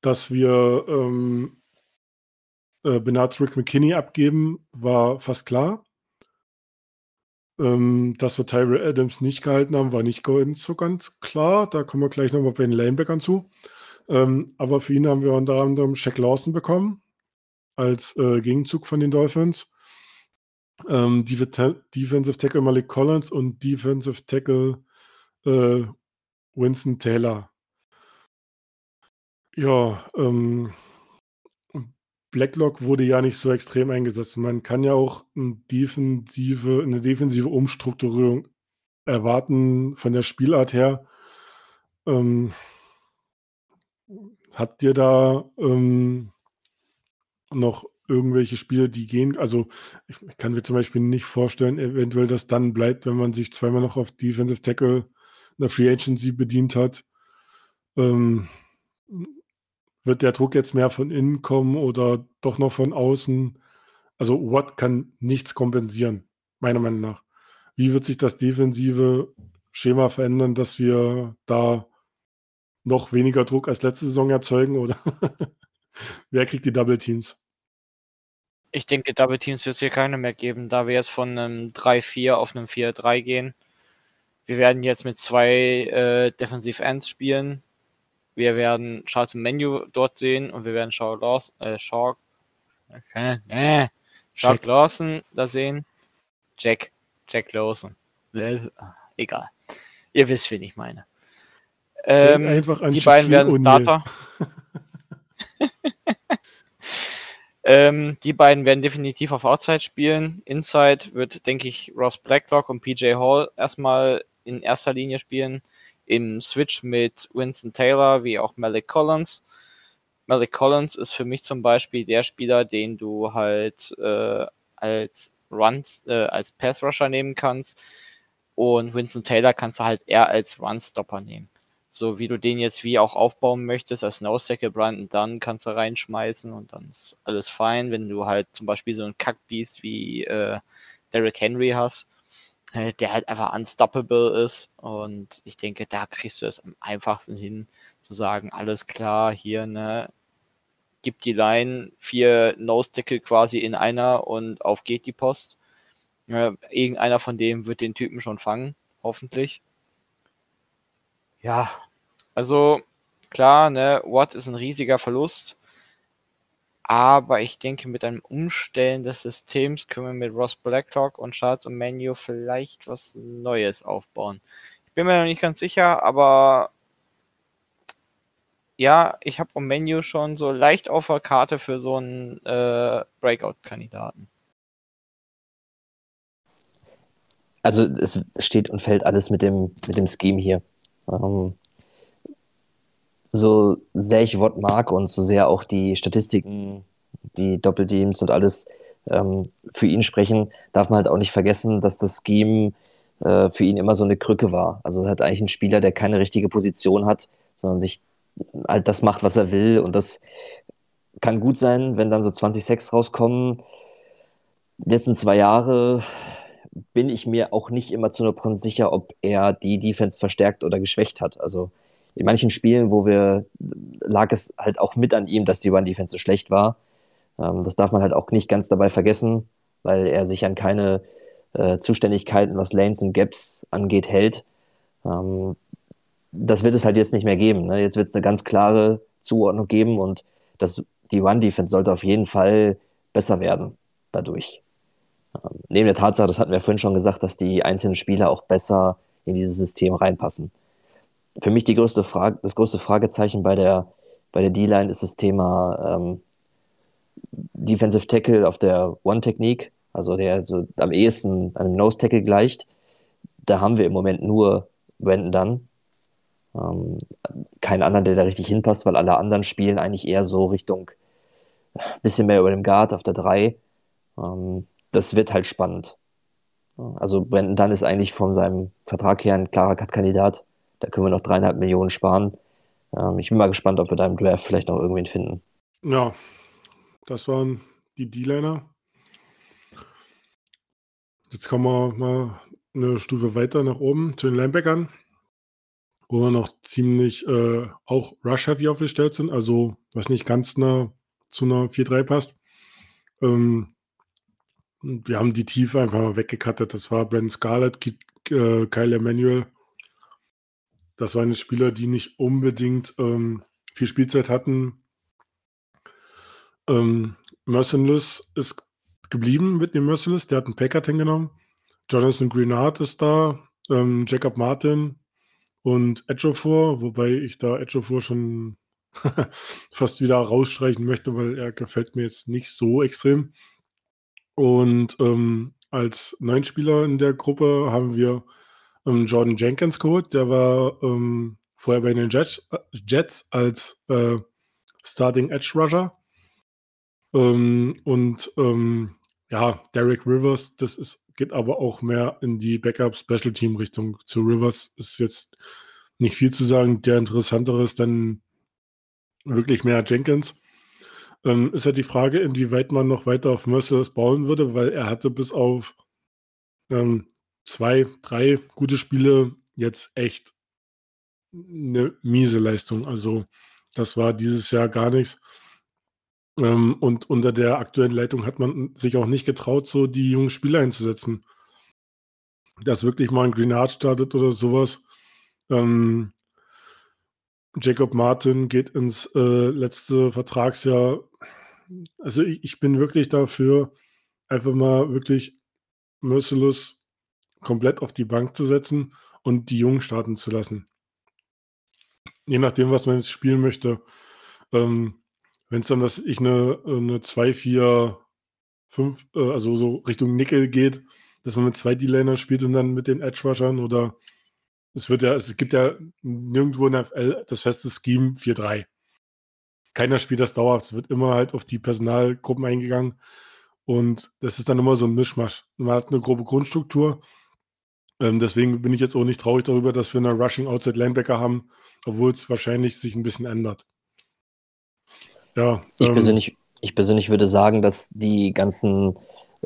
dass wir ähm, äh, Rick McKinney abgeben, war fast klar. Ähm, dass wir Tyrell Adams nicht gehalten haben, war nicht ganz so ganz klar. Da kommen wir gleich nochmal bei den Lanebackern zu. Ähm, aber für ihn haben wir unter anderem Shaq Lawson bekommen als äh, Gegenzug von den Dolphins. Ähm, Def- Defensive Tackle Malik Collins und Defensive Tackle äh, Winston Taylor. Ja, ähm, Blacklock wurde ja nicht so extrem eingesetzt. Man kann ja auch eine defensive, eine defensive Umstrukturierung erwarten von der Spielart her. Ähm, habt ihr da ähm, noch irgendwelche Spiele, die gehen? Also ich kann mir zum Beispiel nicht vorstellen, eventuell, dass dann bleibt, wenn man sich zweimal noch auf Defensive Tackle in der Free Agency bedient hat. Ähm, wird der Druck jetzt mehr von innen kommen oder doch noch von außen? Also Watt kann nichts kompensieren, meiner Meinung nach. Wie wird sich das defensive Schema verändern, dass wir da noch weniger Druck als letzte Saison erzeugen? Oder wer kriegt die Double Teams? Ich denke, Double Teams wird es hier keine mehr geben, da wir jetzt von einem 3-4 auf einem 4-3 gehen. Wir werden jetzt mit zwei äh, Defensive Ends spielen. Wir werden Charles Menu dort sehen und wir werden Shaw Lawson, äh, Shaw, äh, äh, Shaw. Lawson da sehen. Jack, Jack Lawson. Äh, Egal. Ihr wisst, wen ich meine. Ähm, einfach an die beiden werden. Starter. ähm, die beiden werden definitiv auf Outside spielen. Inside wird, denke ich, Ross Blacklock und PJ Hall erstmal in erster Linie spielen. Im Switch mit Winston Taylor wie auch Malik Collins. Malik Collins ist für mich zum Beispiel der Spieler, den du halt äh, als Runs, äh, als Pass Rusher nehmen kannst. Und Winston Taylor kannst du halt eher als Run-Stopper nehmen. So wie du den jetzt wie auch aufbauen möchtest, als Nose Tackle Brandon Dunn kannst du reinschmeißen und dann ist alles fein. Wenn du halt zum Beispiel so einen Kackbiest wie äh, Derrick Henry hast, der halt einfach unstoppable ist und ich denke, da kriegst du es am einfachsten hin, zu sagen, alles klar, hier, ne, gib die Line, vier Nose Tackle quasi in einer und auf geht die Post. Ja, irgendeiner von denen wird den Typen schon fangen, hoffentlich. Ja, also klar, ne, Watt ist ein riesiger Verlust. Aber ich denke, mit einem Umstellen des Systems können wir mit Ross Blacklock und Charles Menu vielleicht was Neues aufbauen. Ich bin mir noch nicht ganz sicher, aber ja, ich habe Menu schon so leicht auf der Karte für so einen äh, Breakout-Kandidaten. Also es steht und fällt alles mit dem, mit dem Scheme hier. Ähm, so sehr ich Watt mag und so sehr auch die Statistiken, die Doppelteams und alles ähm, für ihn sprechen, darf man halt auch nicht vergessen, dass das Scheme äh, für ihn immer so eine Krücke war. Also er hat eigentlich ein Spieler, der keine richtige Position hat, sondern sich halt das macht, was er will. Und das kann gut sein, wenn dann so 20 Sacks rauskommen. Die letzten zwei Jahre bin ich mir auch nicht immer zu 100% sicher, ob er die Defense verstärkt oder geschwächt hat. Also in manchen Spielen, wo wir, lag es halt auch mit an ihm, dass die Run-Defense so schlecht war. Ähm, das darf man halt auch nicht ganz dabei vergessen, weil er sich an keine äh, Zuständigkeiten, was Lanes und Gaps angeht, hält. Ähm, das wird es halt jetzt nicht mehr geben. Ne? Jetzt wird es eine ganz klare Zuordnung geben und das, die Run-Defense sollte auf jeden Fall besser werden dadurch. Ähm, neben der Tatsache, das hatten wir vorhin schon gesagt, dass die einzelnen Spieler auch besser in dieses System reinpassen. Für mich die größte Frage, das größte Fragezeichen bei der, bei der D-Line ist das Thema ähm, Defensive Tackle auf der One-Technique, also der so am ehesten einem Nose-Tackle gleicht. Da haben wir im Moment nur Brandon Dunn. Ähm, keinen anderen, der da richtig hinpasst, weil alle anderen spielen eigentlich eher so Richtung bisschen mehr über dem Guard auf der 3. Ähm, das wird halt spannend. Also Brandon Dunn ist eigentlich von seinem Vertrag her ein klarer Cut-Kandidat. Da können wir noch dreieinhalb Millionen sparen. Ähm, ich bin mal gespannt, ob wir da im Draft vielleicht noch irgendwen finden. Ja, das waren die D-Liner. Jetzt kommen wir mal eine Stufe weiter nach oben zu den Linebackern, wo wir noch ziemlich äh, auch Rush-Heavy aufgestellt sind, also was nicht ganz nah zu einer 4-3 passt. Ähm, wir haben die Tiefe einfach mal weggekattet. Das war Brandon Scarlett, äh, Kyle Emanuel. Das waren Spieler, die nicht unbedingt ähm, viel Spielzeit hatten. Ähm, Merciless ist geblieben mit dem Merciless. Der hat einen Packard hingenommen. Jonathan Greenard ist da. Ähm, Jacob Martin und Edgeofor, wobei ich da Edgeofor schon fast wieder rausstreichen möchte, weil er gefällt mir jetzt nicht so extrem. Und ähm, als neuen Spieler in der Gruppe haben wir ähm, Jordan Jenkins geholt. Der war ähm, vorher bei den Jets, Jets als äh, Starting Edge Rusher. Ähm, und ähm, ja, Derek Rivers, das ist, geht aber auch mehr in die Backup Special Team Richtung. Zu Rivers ist jetzt nicht viel zu sagen. Der interessantere ist dann wirklich mehr Jenkins. Ähm, ist halt die Frage, inwieweit man noch weiter auf Merciless bauen würde, weil er hatte bis auf ähm, zwei, drei gute Spiele jetzt echt eine miese Leistung. Also das war dieses Jahr gar nichts. Ähm, und unter der aktuellen Leitung hat man sich auch nicht getraut, so die jungen Spieler einzusetzen. Dass wirklich mal ein Greenard startet oder sowas. Ähm, Jacob Martin geht ins äh, letzte Vertragsjahr also ich, ich bin wirklich dafür, einfach mal wirklich Merciless komplett auf die Bank zu setzen und die Jungen starten zu lassen. Je nachdem, was man jetzt spielen möchte. Ähm, Wenn es dann, dass ich eine, eine 2, 4, 5, äh, also so Richtung Nickel geht, dass man mit zwei D-Liner spielt und dann mit den Edge-Rushern oder es wird ja, es gibt ja nirgendwo in der FL das feste Scheme 4-3 keiner spielt das dauerhaft. Es wird immer halt auf die Personalgruppen eingegangen. Und das ist dann immer so ein Mischmasch. Man hat eine grobe Grundstruktur. Ähm, deswegen bin ich jetzt auch nicht traurig darüber, dass wir eine Rushing Outside Linebacker haben, obwohl es wahrscheinlich sich ein bisschen ändert. Ja, ich, ähm, persönlich, ich persönlich würde sagen, dass die ganzen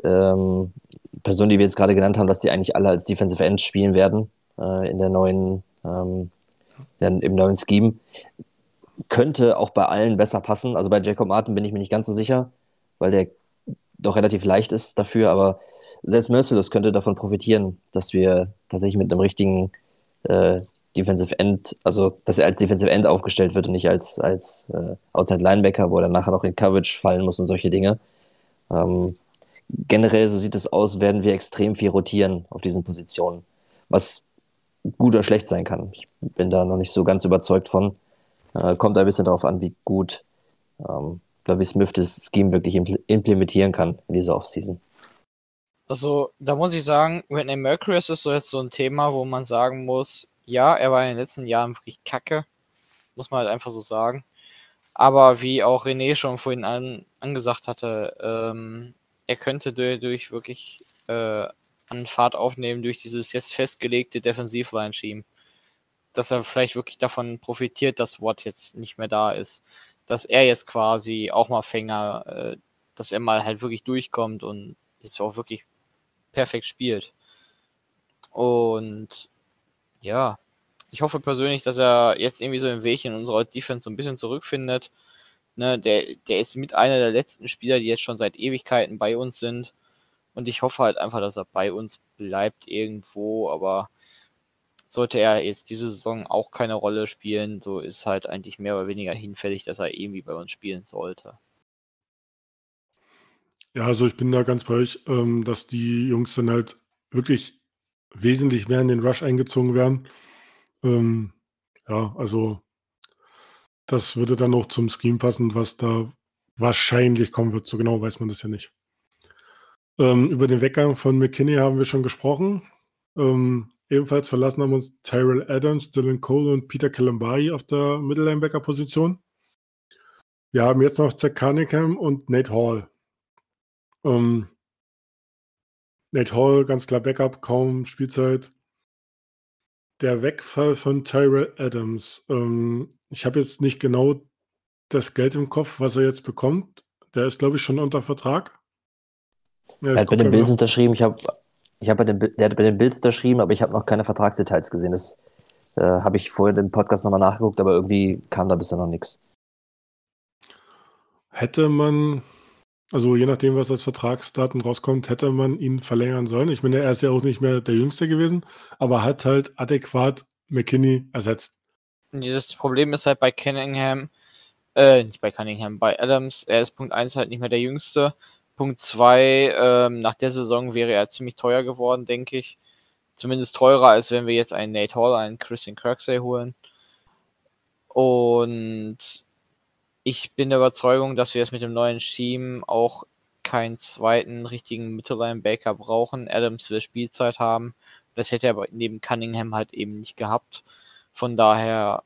ähm, Personen, die wir jetzt gerade genannt haben, dass die eigentlich alle als Defensive End spielen werden äh, in der neuen, ähm, im neuen Scheme könnte auch bei allen besser passen. Also bei Jacob Martin bin ich mir nicht ganz so sicher, weil der doch relativ leicht ist dafür, aber selbst Merciless könnte davon profitieren, dass wir tatsächlich mit einem richtigen äh, Defensive End, also dass er als Defensive End aufgestellt wird und nicht als, als äh, Outside Linebacker, wo er nachher noch in Coverage fallen muss und solche Dinge. Ähm, generell, so sieht es aus, werden wir extrem viel rotieren auf diesen Positionen, was gut oder schlecht sein kann. Ich bin da noch nicht so ganz überzeugt von. Äh, kommt ein bisschen darauf an, wie gut ähm, Smith das Scheme wirklich impl implementieren kann in dieser Offseason. Also, da muss ich sagen, Whitney Mercury ist so jetzt so ein Thema, wo man sagen muss, ja, er war in den letzten Jahren wirklich kacke. Muss man halt einfach so sagen. Aber wie auch René schon vorhin an, angesagt hatte, ähm, er könnte durch, durch wirklich äh, an Fahrt aufnehmen durch dieses jetzt festgelegte Defensivline-Scheme dass er vielleicht wirklich davon profitiert, dass Watt jetzt nicht mehr da ist. Dass er jetzt quasi auch mal Fänger, äh, dass er mal halt wirklich durchkommt und jetzt auch wirklich perfekt spielt. Und ja, ich hoffe persönlich, dass er jetzt irgendwie so den Weg in unserer Defense so ein bisschen zurückfindet. Ne, der, der ist mit einer der letzten Spieler, die jetzt schon seit Ewigkeiten bei uns sind. Und ich hoffe halt einfach, dass er bei uns bleibt irgendwo, aber sollte er jetzt diese Saison auch keine Rolle spielen, so ist halt eigentlich mehr oder weniger hinfällig, dass er irgendwie bei uns spielen sollte. Ja, also ich bin da ganz bei euch, ähm, dass die Jungs dann halt wirklich wesentlich mehr in den Rush eingezogen werden. Ähm, Ja, also das würde dann auch zum Scheme passen, was da wahrscheinlich kommen wird. So genau weiß man das ja nicht. Ähm, über den Weggang von McKinney haben wir schon gesprochen. Ähm, ebenfalls verlassen haben uns Tyrell Adams, Dylan Cole und Peter Kalambari auf der Mittellinebacker-Position. Wir haben jetzt noch Zach Cunningham und Nate Hall. Ähm, Nate Hall, ganz klar Backup, kaum Spielzeit. Der Wegfall von Tyrell Adams. Ähm, ich habe jetzt nicht genau das Geld im Kopf, was er jetzt bekommt. Der ist, glaube ich, schon unter Vertrag. Ja, er hat bei den Bills unterschrieben. Ich habe, ich hab bei den, der hat bei den Bills unterschrieben, aber ich habe noch keine Vertragsdetails gesehen. Das äh, habe ich vorher im Podcast nochmal nachgeguckt, aber irgendwie kam da bisher noch nichts. Hätte man, also je nachdem, was als Vertragsdaten rauskommt, hätte man ihn verlängern sollen. Ich meine, er ist ja auch nicht mehr der Jüngste gewesen, aber hat halt adäquat McKinney ersetzt. Das Problem ist halt bei Cunningham, äh, nicht bei Cunningham, bei Adams, er ist Punkt 1 halt nicht mehr der Jüngste. Punkt 2, ähm, nach der Saison wäre er ziemlich teuer geworden, denke ich. Zumindest teurer, als wenn wir jetzt einen Nate Hall, einen Christian Kirksey holen. Und ich bin der Überzeugung, dass wir es mit dem neuen Team auch keinen zweiten richtigen Mittellinebacker brauchen. Adams will Spielzeit haben. Das hätte er aber neben Cunningham halt eben nicht gehabt. Von daher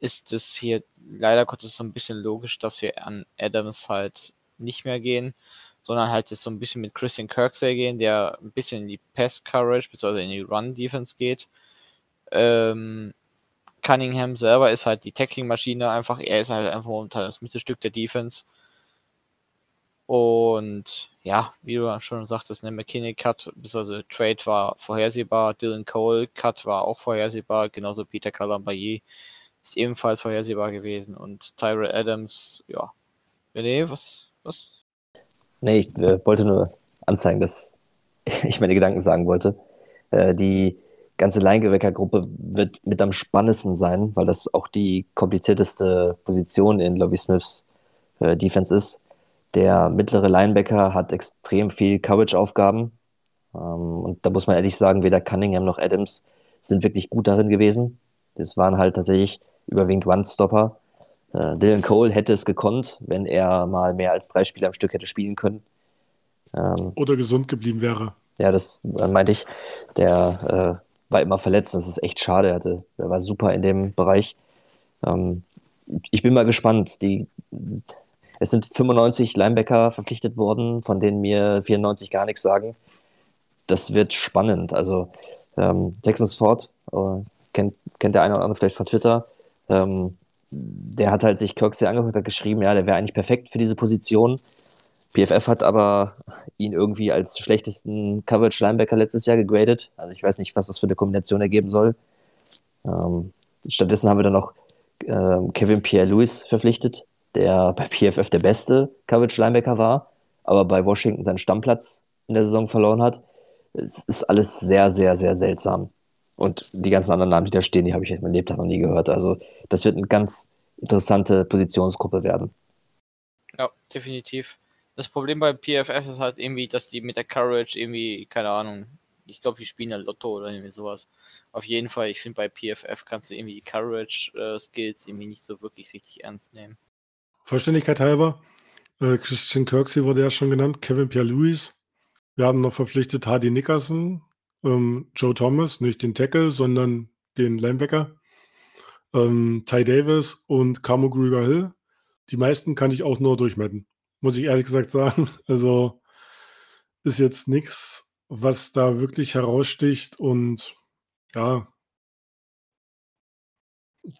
ist es hier leider Gottes so ein bisschen logisch, dass wir an Adams halt nicht mehr gehen, sondern halt jetzt so ein bisschen mit Christian Kirksey gehen, der ein bisschen in die Pass Coverage bzw. in die Run Defense geht. Ähm, Cunningham selber ist halt die Tackling-Maschine einfach. Er ist halt einfach momentan das Mittelstück der Defense. Und ja, wie du schon sagtest, eine McKinney Cut, bzw. Trade war vorhersehbar. Dylan Cole Cut war auch vorhersehbar. Genauso Peter Calambaye ist ebenfalls vorhersehbar gewesen. Und Tyrell Adams, ja. René, was, was? Nee, ich äh, wollte nur anzeigen, dass ich meine Gedanken sagen wollte. Äh, die ganze Linebacker-Gruppe wird mit am spannendsten sein, weil das auch die komplizierteste Position in Lovie Smiths äh, Defense ist. Der mittlere Linebacker hat extrem viel Coverage-Aufgaben. Ähm, und da muss man ehrlich sagen, weder Cunningham noch Adams sind wirklich gut darin gewesen. Das waren halt tatsächlich überwiegend One-Stopper. Äh, Dylan Cole hätte es gekonnt, wenn er mal mehr als drei Spiele am Stück hätte spielen können. Ähm, Oder gesund geblieben wäre. Ja, das meinte ich. Der äh, war immer verletzt. Das ist echt schade. Er, hatte, er war super in dem Bereich. Ähm, ich bin mal gespannt. Die, es sind 95 Linebacker verpflichtet worden, von denen mir 94 gar nichts sagen. Das wird spannend. Also ähm, Texans Ford, äh, kennt, kennt der eine oder andere vielleicht von Twitter. Ähm, der hat halt sich Kirksey angeguckt, hat geschrieben, ja, der wäre eigentlich perfekt für diese Position. PFF hat aber ihn irgendwie als schlechtesten Coverage Linebacker letztes Jahr gegradet. Also ich weiß nicht, was das für eine Kombination ergeben soll. Ähm, stattdessen haben wir dann noch ähm, Kevin Pierre-Louis verpflichtet, der bei PFF der beste Coverage Linebacker war, aber bei Washington seinen Stammplatz in der Saison verloren hat. Es ist alles sehr, sehr, sehr seltsam. Und die ganzen anderen Namen, die da stehen, die habe ich in meinem Lebtag noch nie gehört. Also das wird eine ganz interessante Positionsgruppe werden. Ja, definitiv. Das Problem bei PFF ist halt irgendwie, dass die mit der Courage irgendwie, keine Ahnung, ich glaube, die spielen ja Lotto oder irgendwie sowas. Auf jeden Fall, ich finde, bei PFF kannst du irgendwie die Courage-Skills äh, irgendwie nicht so wirklich richtig ernst nehmen. Vollständigkeit halber, äh, Christian Kirksey wurde ja schon genannt, Kevin Pierre-Louis. Wir haben noch verpflichtet Hardy Nickerson, ähm, Joe Thomas, nicht den Tackle, sondern den Linebacker, ähm, Ty Davis und Camo Grüger Hill. Die meisten kann ich auch nur durchmetten muss ich ehrlich gesagt sagen. Also ist jetzt nichts, was da wirklich heraussticht und ja,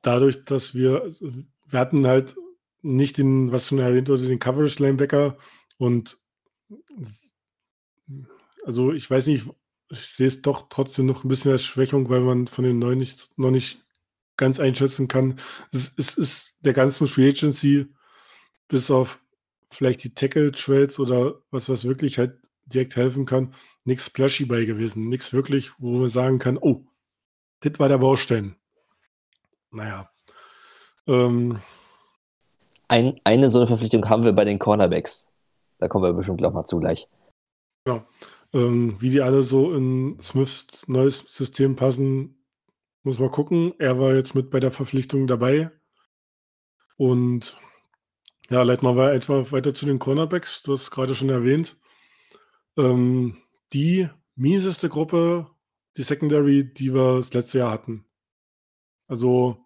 dadurch, dass wir, wir hatten halt nicht den, was schon erwähnt wurde, den Coverage Linebacker und also ich weiß nicht, ich sehe es doch trotzdem noch ein bisschen als Schwächung, weil man von den neuen nicht, noch nicht ganz einschätzen kann. Es, es ist der ganzen Free Agency bis auf vielleicht die Tackle-Trades oder was, was wirklich halt direkt helfen kann, nichts splashy bei gewesen. Nichts wirklich, wo man sagen kann, oh, das war der Baustein. Naja. Ähm, Ein, eine so eine Verpflichtung haben wir bei den Cornerbacks. Da kommen wir bestimmt auch mal zu gleich. Genau. Ähm, wie die alle so in Smiths neues System passen, Muss mal gucken. Er war jetzt mit bei der Verpflichtung dabei. Und ja, leiten wir etwa weiter zu den Cornerbacks. Du hast es gerade schon erwähnt. Ähm, die mieseste Gruppe, die Secondary, die wir das letzte Jahr hatten. Also.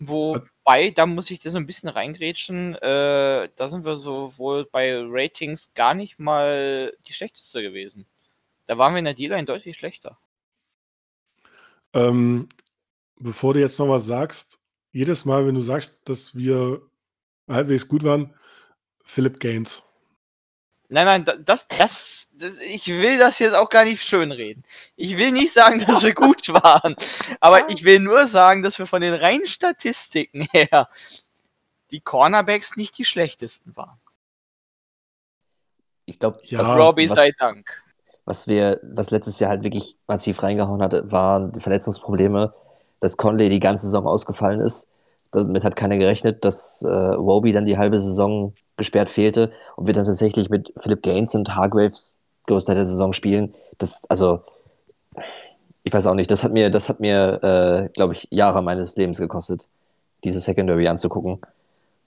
Wobei, da muss ich das so ein bisschen reingrätschen. Äh, da sind wir sowohl bei Ratings gar nicht mal die schlechteste gewesen. Da waren wir in der D-Line deutlich schlechter. Ähm, bevor du jetzt noch was sagst, jedes Mal, wenn du sagst, dass wir halbwegs gut waren, Philip Gaines. Nein, nein, das, das, das, ich will das jetzt auch gar nicht schönreden. Ich will nicht sagen, dass wir gut waren, aber ich will nur sagen, dass wir von den reinen Statistiken her die Cornerbacks nicht die schlechtesten waren. Ich glaube, ja, Robbie sei Dank. Was wir, was letztes Jahr halt wirklich massiv reingehauen hatte, waren die Verletzungsprobleme dass Conley die ganze Saison ausgefallen ist. Damit hat keiner gerechnet, dass äh, Roby dann die halbe Saison gesperrt fehlte und wir dann tatsächlich mit Philip Gaines und Hargraves Großteil der Saison spielen. Das, also, ich weiß auch nicht, das hat mir, das hat mir, äh, glaube ich, Jahre meines Lebens gekostet, diese Secondary anzugucken.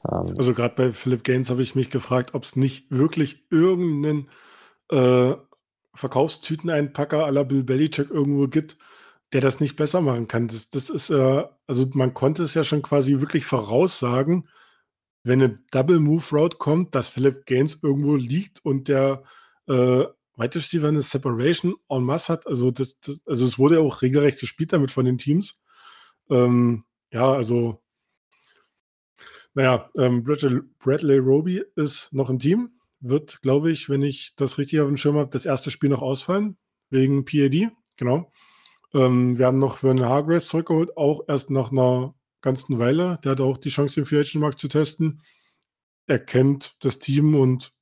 Ähm, also gerade bei Philip Gaines habe ich mich gefragt, ob es nicht wirklich irgendeinen äh, Verkaufstüteneinpacker à la Bill Belichick irgendwo gibt, der das nicht besser machen kann. Das, das ist äh, also man konnte es ja schon quasi wirklich voraussagen, wenn eine Double Move Route kommt, dass Philip Gaines irgendwo liegt und der äh, Wide Receiver eine Separation en masse hat. Also, das, das, also es wurde ja auch regelrecht gespielt damit von den Teams. Ähm, ja, also naja, ähm, Bradley, Bradley Roby ist noch im Team. Wird, glaube ich, wenn ich das richtig auf dem Schirm habe, das erste Spiel noch ausfallen. Wegen PAD, genau. Ähm, wir haben noch Vernon Hargraves zurückgeholt, auch erst nach einer ganzen Weile. Der hat auch die Chance, den Free Agent Markt zu testen. Er kennt das Team und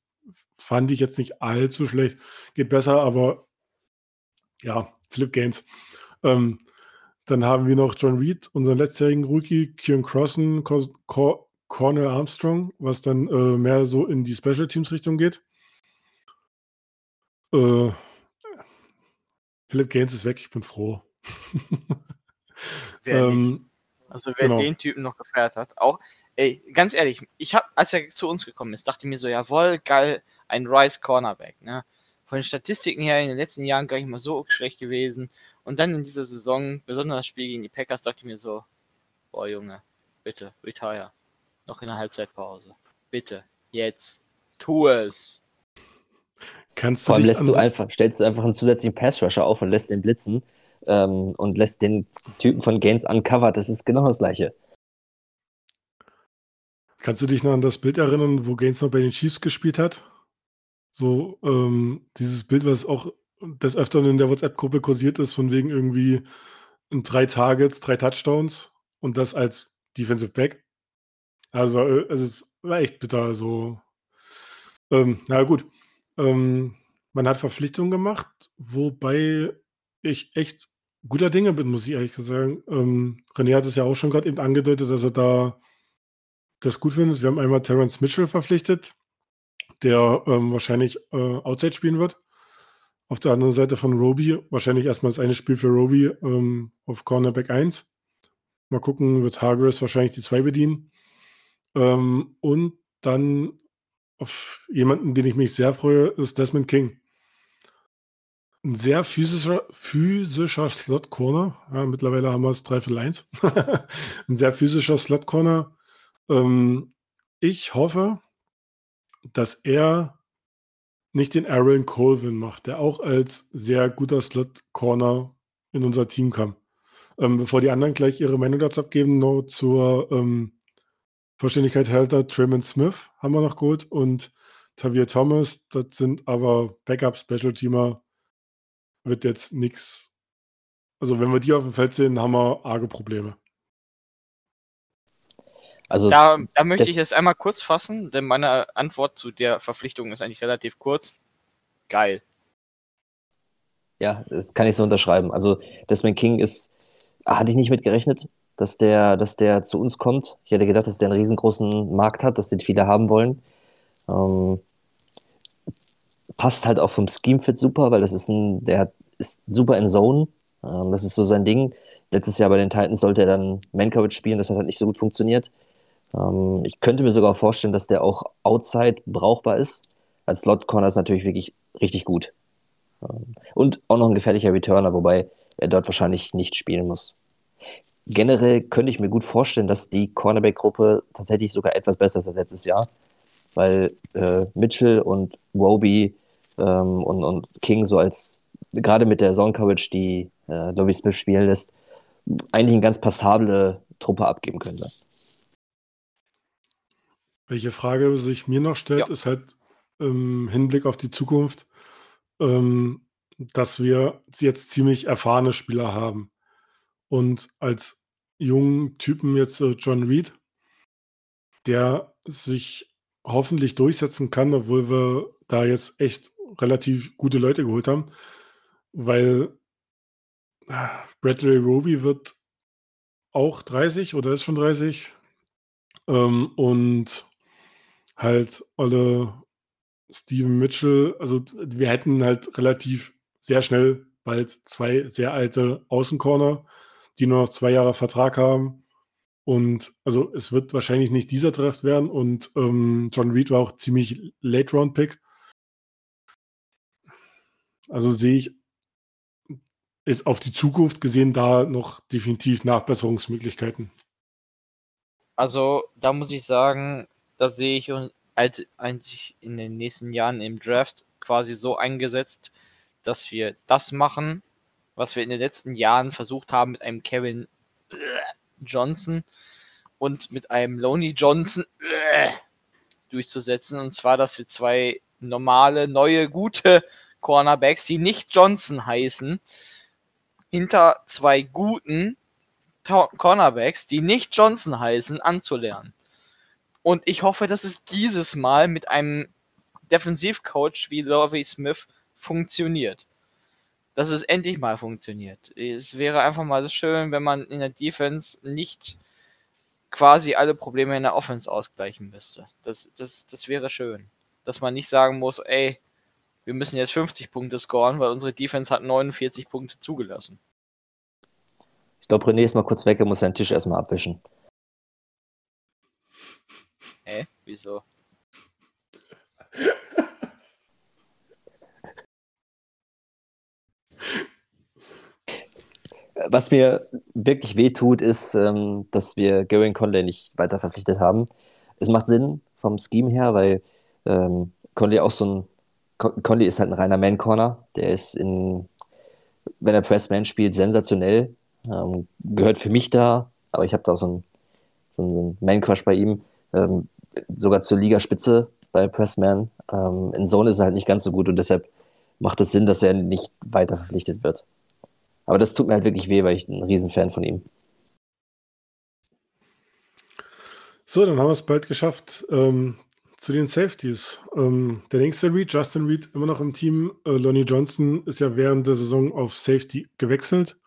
fand ich jetzt nicht allzu schlecht. Geht besser, aber ja, Flip Gaines. Ähm, dann haben wir noch John Reed, unseren letztjährigen Rookie, Kieran Crossen, Cor Cornel Armstrong, was dann äh, mehr so in die Special Teams Richtung geht. Äh, Philip Gaines ist weg, ich bin froh. ähm, also wer genau. den Typen noch gefeiert hat, auch, ey, ganz ehrlich, ich habe, als er zu uns gekommen ist, dachte ich mir so, jawohl, geil, ein Rice Cornerback, ne? Von den Statistiken her in den letzten Jahren gar nicht mal so schlecht gewesen. Und dann in dieser Saison, besonders das Spiel gegen die Packers, dachte ich mir so, boah Junge, bitte, retire. Noch in der Halbzeitpause. Bitte, jetzt, tu es. Kannst du Vor allem lässt du einfach, stellst du einfach einen zusätzlichen Pass-Rusher auf und lässt den blitzen ähm, und lässt den Typen von Gaines uncovered. Das ist genau das Gleiche. Kannst du dich noch an das Bild erinnern, wo Gaines noch bei den Chiefs gespielt hat? So, ähm, dieses Bild, was auch des Öfteren in der WhatsApp-Gruppe kursiert ist, von wegen irgendwie drei Targets, drei Touchdowns und das als Defensive Back. Also, äh, es war echt bitter. Also, ähm, na gut. Ähm, man hat Verpflichtungen gemacht, wobei ich echt guter Dinge bin, muss ich ehrlich sagen. Ähm, René hat es ja auch schon gerade eben angedeutet, dass er da das gut findet. Wir haben einmal Terence Mitchell verpflichtet, der ähm, wahrscheinlich äh, Outside spielen wird. Auf der anderen Seite von Roby, wahrscheinlich erstmal das eine Spiel für Roby ähm, auf Cornerback 1. Mal gucken, wird Hargreaves wahrscheinlich die 2 bedienen. Ähm, und dann auf jemanden, den ich mich sehr freue, ist Desmond King. Ein sehr physischer, physischer Slot-Corner. Ja, mittlerweile haben wir es dreiviertel eins. Ein sehr physischer Slot-Corner. Ähm, ich hoffe, dass er nicht den Aaron Colvin macht, der auch als sehr guter Slot-Corner in unser Team kam. Ähm, bevor die anderen gleich ihre Meinung dazu abgeben, nur zur ähm, Vollständigkeit halber Tremont Smith haben wir noch geholt und Tavier Thomas, das sind aber Backup-Special-Teamer, wird jetzt nichts. Also, wenn wir die auf dem Feld sehen, haben wir arge Probleme. Also, da, da möchte ich jetzt einmal kurz fassen, denn meine Antwort zu der Verpflichtung ist eigentlich relativ kurz. Geil. Ja, das kann ich so unterschreiben. Also, Desmond King ist, hatte ich nicht mit gerechnet dass der, dass der zu uns kommt. Ich hätte gedacht, dass der einen riesengroßen Markt hat, dass den viele haben wollen. Ähm, passt halt auch vom Scheme-Fit super, weil das ist ein, der ist super in Zone. Ähm, das ist so sein Ding. Letztes Jahr bei den Titans sollte er dann Man-Coverage spielen, das hat halt nicht so gut funktioniert. Ähm, ich könnte mir sogar vorstellen, dass der auch outside brauchbar ist. Als Slot-Corner ist natürlich wirklich richtig gut. Ähm, und auch noch ein gefährlicher Returner, wobei er dort wahrscheinlich nicht spielen muss. Generell könnte ich mir gut vorstellen, dass die Cornerback-Gruppe tatsächlich sogar etwas besser ist als letztes Jahr, weil äh, Mitchell und Roby ähm, und, und King so als gerade mit der Zone Coverage, die äh, Lovie Smith spielen lässt, eigentlich eine ganz passable Truppe abgeben könnte. Welche Frage sich mir noch stellt, ja. ist halt im Hinblick auf die Zukunft, ähm, dass wir jetzt ziemlich erfahrene Spieler haben. Und als jungen Typen jetzt äh, John Reed, der sich hoffentlich durchsetzen kann, obwohl wir da jetzt echt relativ gute Leute geholt haben, weil äh, Bradley Roby wird auch 30 oder ist schon 30 ähm, und halt alle Steven Mitchell, also wir hätten halt relativ sehr schnell bald zwei sehr alte Außencorner, die nur noch zwei Jahre Vertrag haben. Und also es wird wahrscheinlich nicht dieser Draft werden. Und ähm, John Reed war auch ziemlich Late-Round-Pick. Also sehe ich ist auf die Zukunft gesehen da noch definitiv Nachbesserungsmöglichkeiten. Also da muss ich sagen, da sehe ich eigentlich in den nächsten Jahren im Draft quasi so eingesetzt, dass wir das machen, was wir in den letzten Jahren versucht haben mit einem Kevin Johnson und mit einem Loney Johnson durchzusetzen. Und zwar, dass wir zwei normale, neue, gute Cornerbacks, die nicht Johnson heißen, hinter zwei guten Cornerbacks, die nicht Johnson heißen, anzulernen. Und ich hoffe, dass es dieses Mal mit einem Defensivcoach wie Lovie Smith funktioniert. Dass es endlich mal funktioniert. Es wäre einfach mal so schön, wenn man in der Defense nicht quasi alle Probleme in der Offense ausgleichen müsste. Das, das, das wäre schön. Dass man nicht sagen muss, ey, wir müssen jetzt 50 Punkte scoren, weil unsere Defense hat 49 Punkte zugelassen. Ich glaube, René ist mal kurz weg, er muss seinen Tisch erstmal abwischen. Hä? Wieso? Was mir wirklich wehtut, ist, ähm, dass wir Gary Conley nicht weiter verpflichtet haben. Es macht Sinn vom Scheme her, weil ähm, Conley auch so ein. Conley ist halt ein reiner Man-Corner. Der ist in, wenn er Pressman spielt, sensationell. Ähm, gehört für mich da, aber ich habe da so einen, so einen Man-Crush bei ihm. Ähm, sogar zur Ligaspitze bei Pressman. Ähm, in Zone ist er halt nicht ganz so gut und deshalb macht es Sinn, dass er nicht weiter verpflichtet wird. Aber das tut mir halt wirklich weh, weil ich ein Riesenfan von ihm. So, dann haben wir es bald geschafft. Ähm, zu den Safeties. Ähm, der nächste Reed, Justin Reed, immer noch im Team. Äh, Lonnie Johnson ist ja während der Saison auf Safety gewechselt.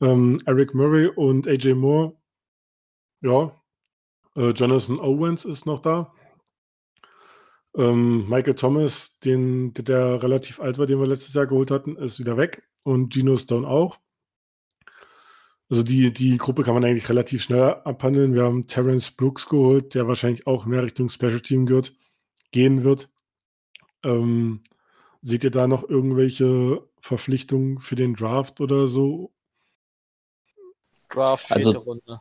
Ähm, Eric Murray und AJ Moore. Ja, äh, Jonathan Owens ist noch da. Ähm, Michael Thomas, den, der relativ alt war, den wir letztes Jahr geholt hatten, ist wieder weg. Und Gino Stone auch. Also die, die Gruppe kann man eigentlich relativ schnell abhandeln. Wir haben Terence Brooks geholt, der wahrscheinlich auch mehr Richtung Special Team wird, gehen wird. Ähm, seht ihr da noch irgendwelche Verpflichtungen für den Draft oder so? Draft, also, Runde.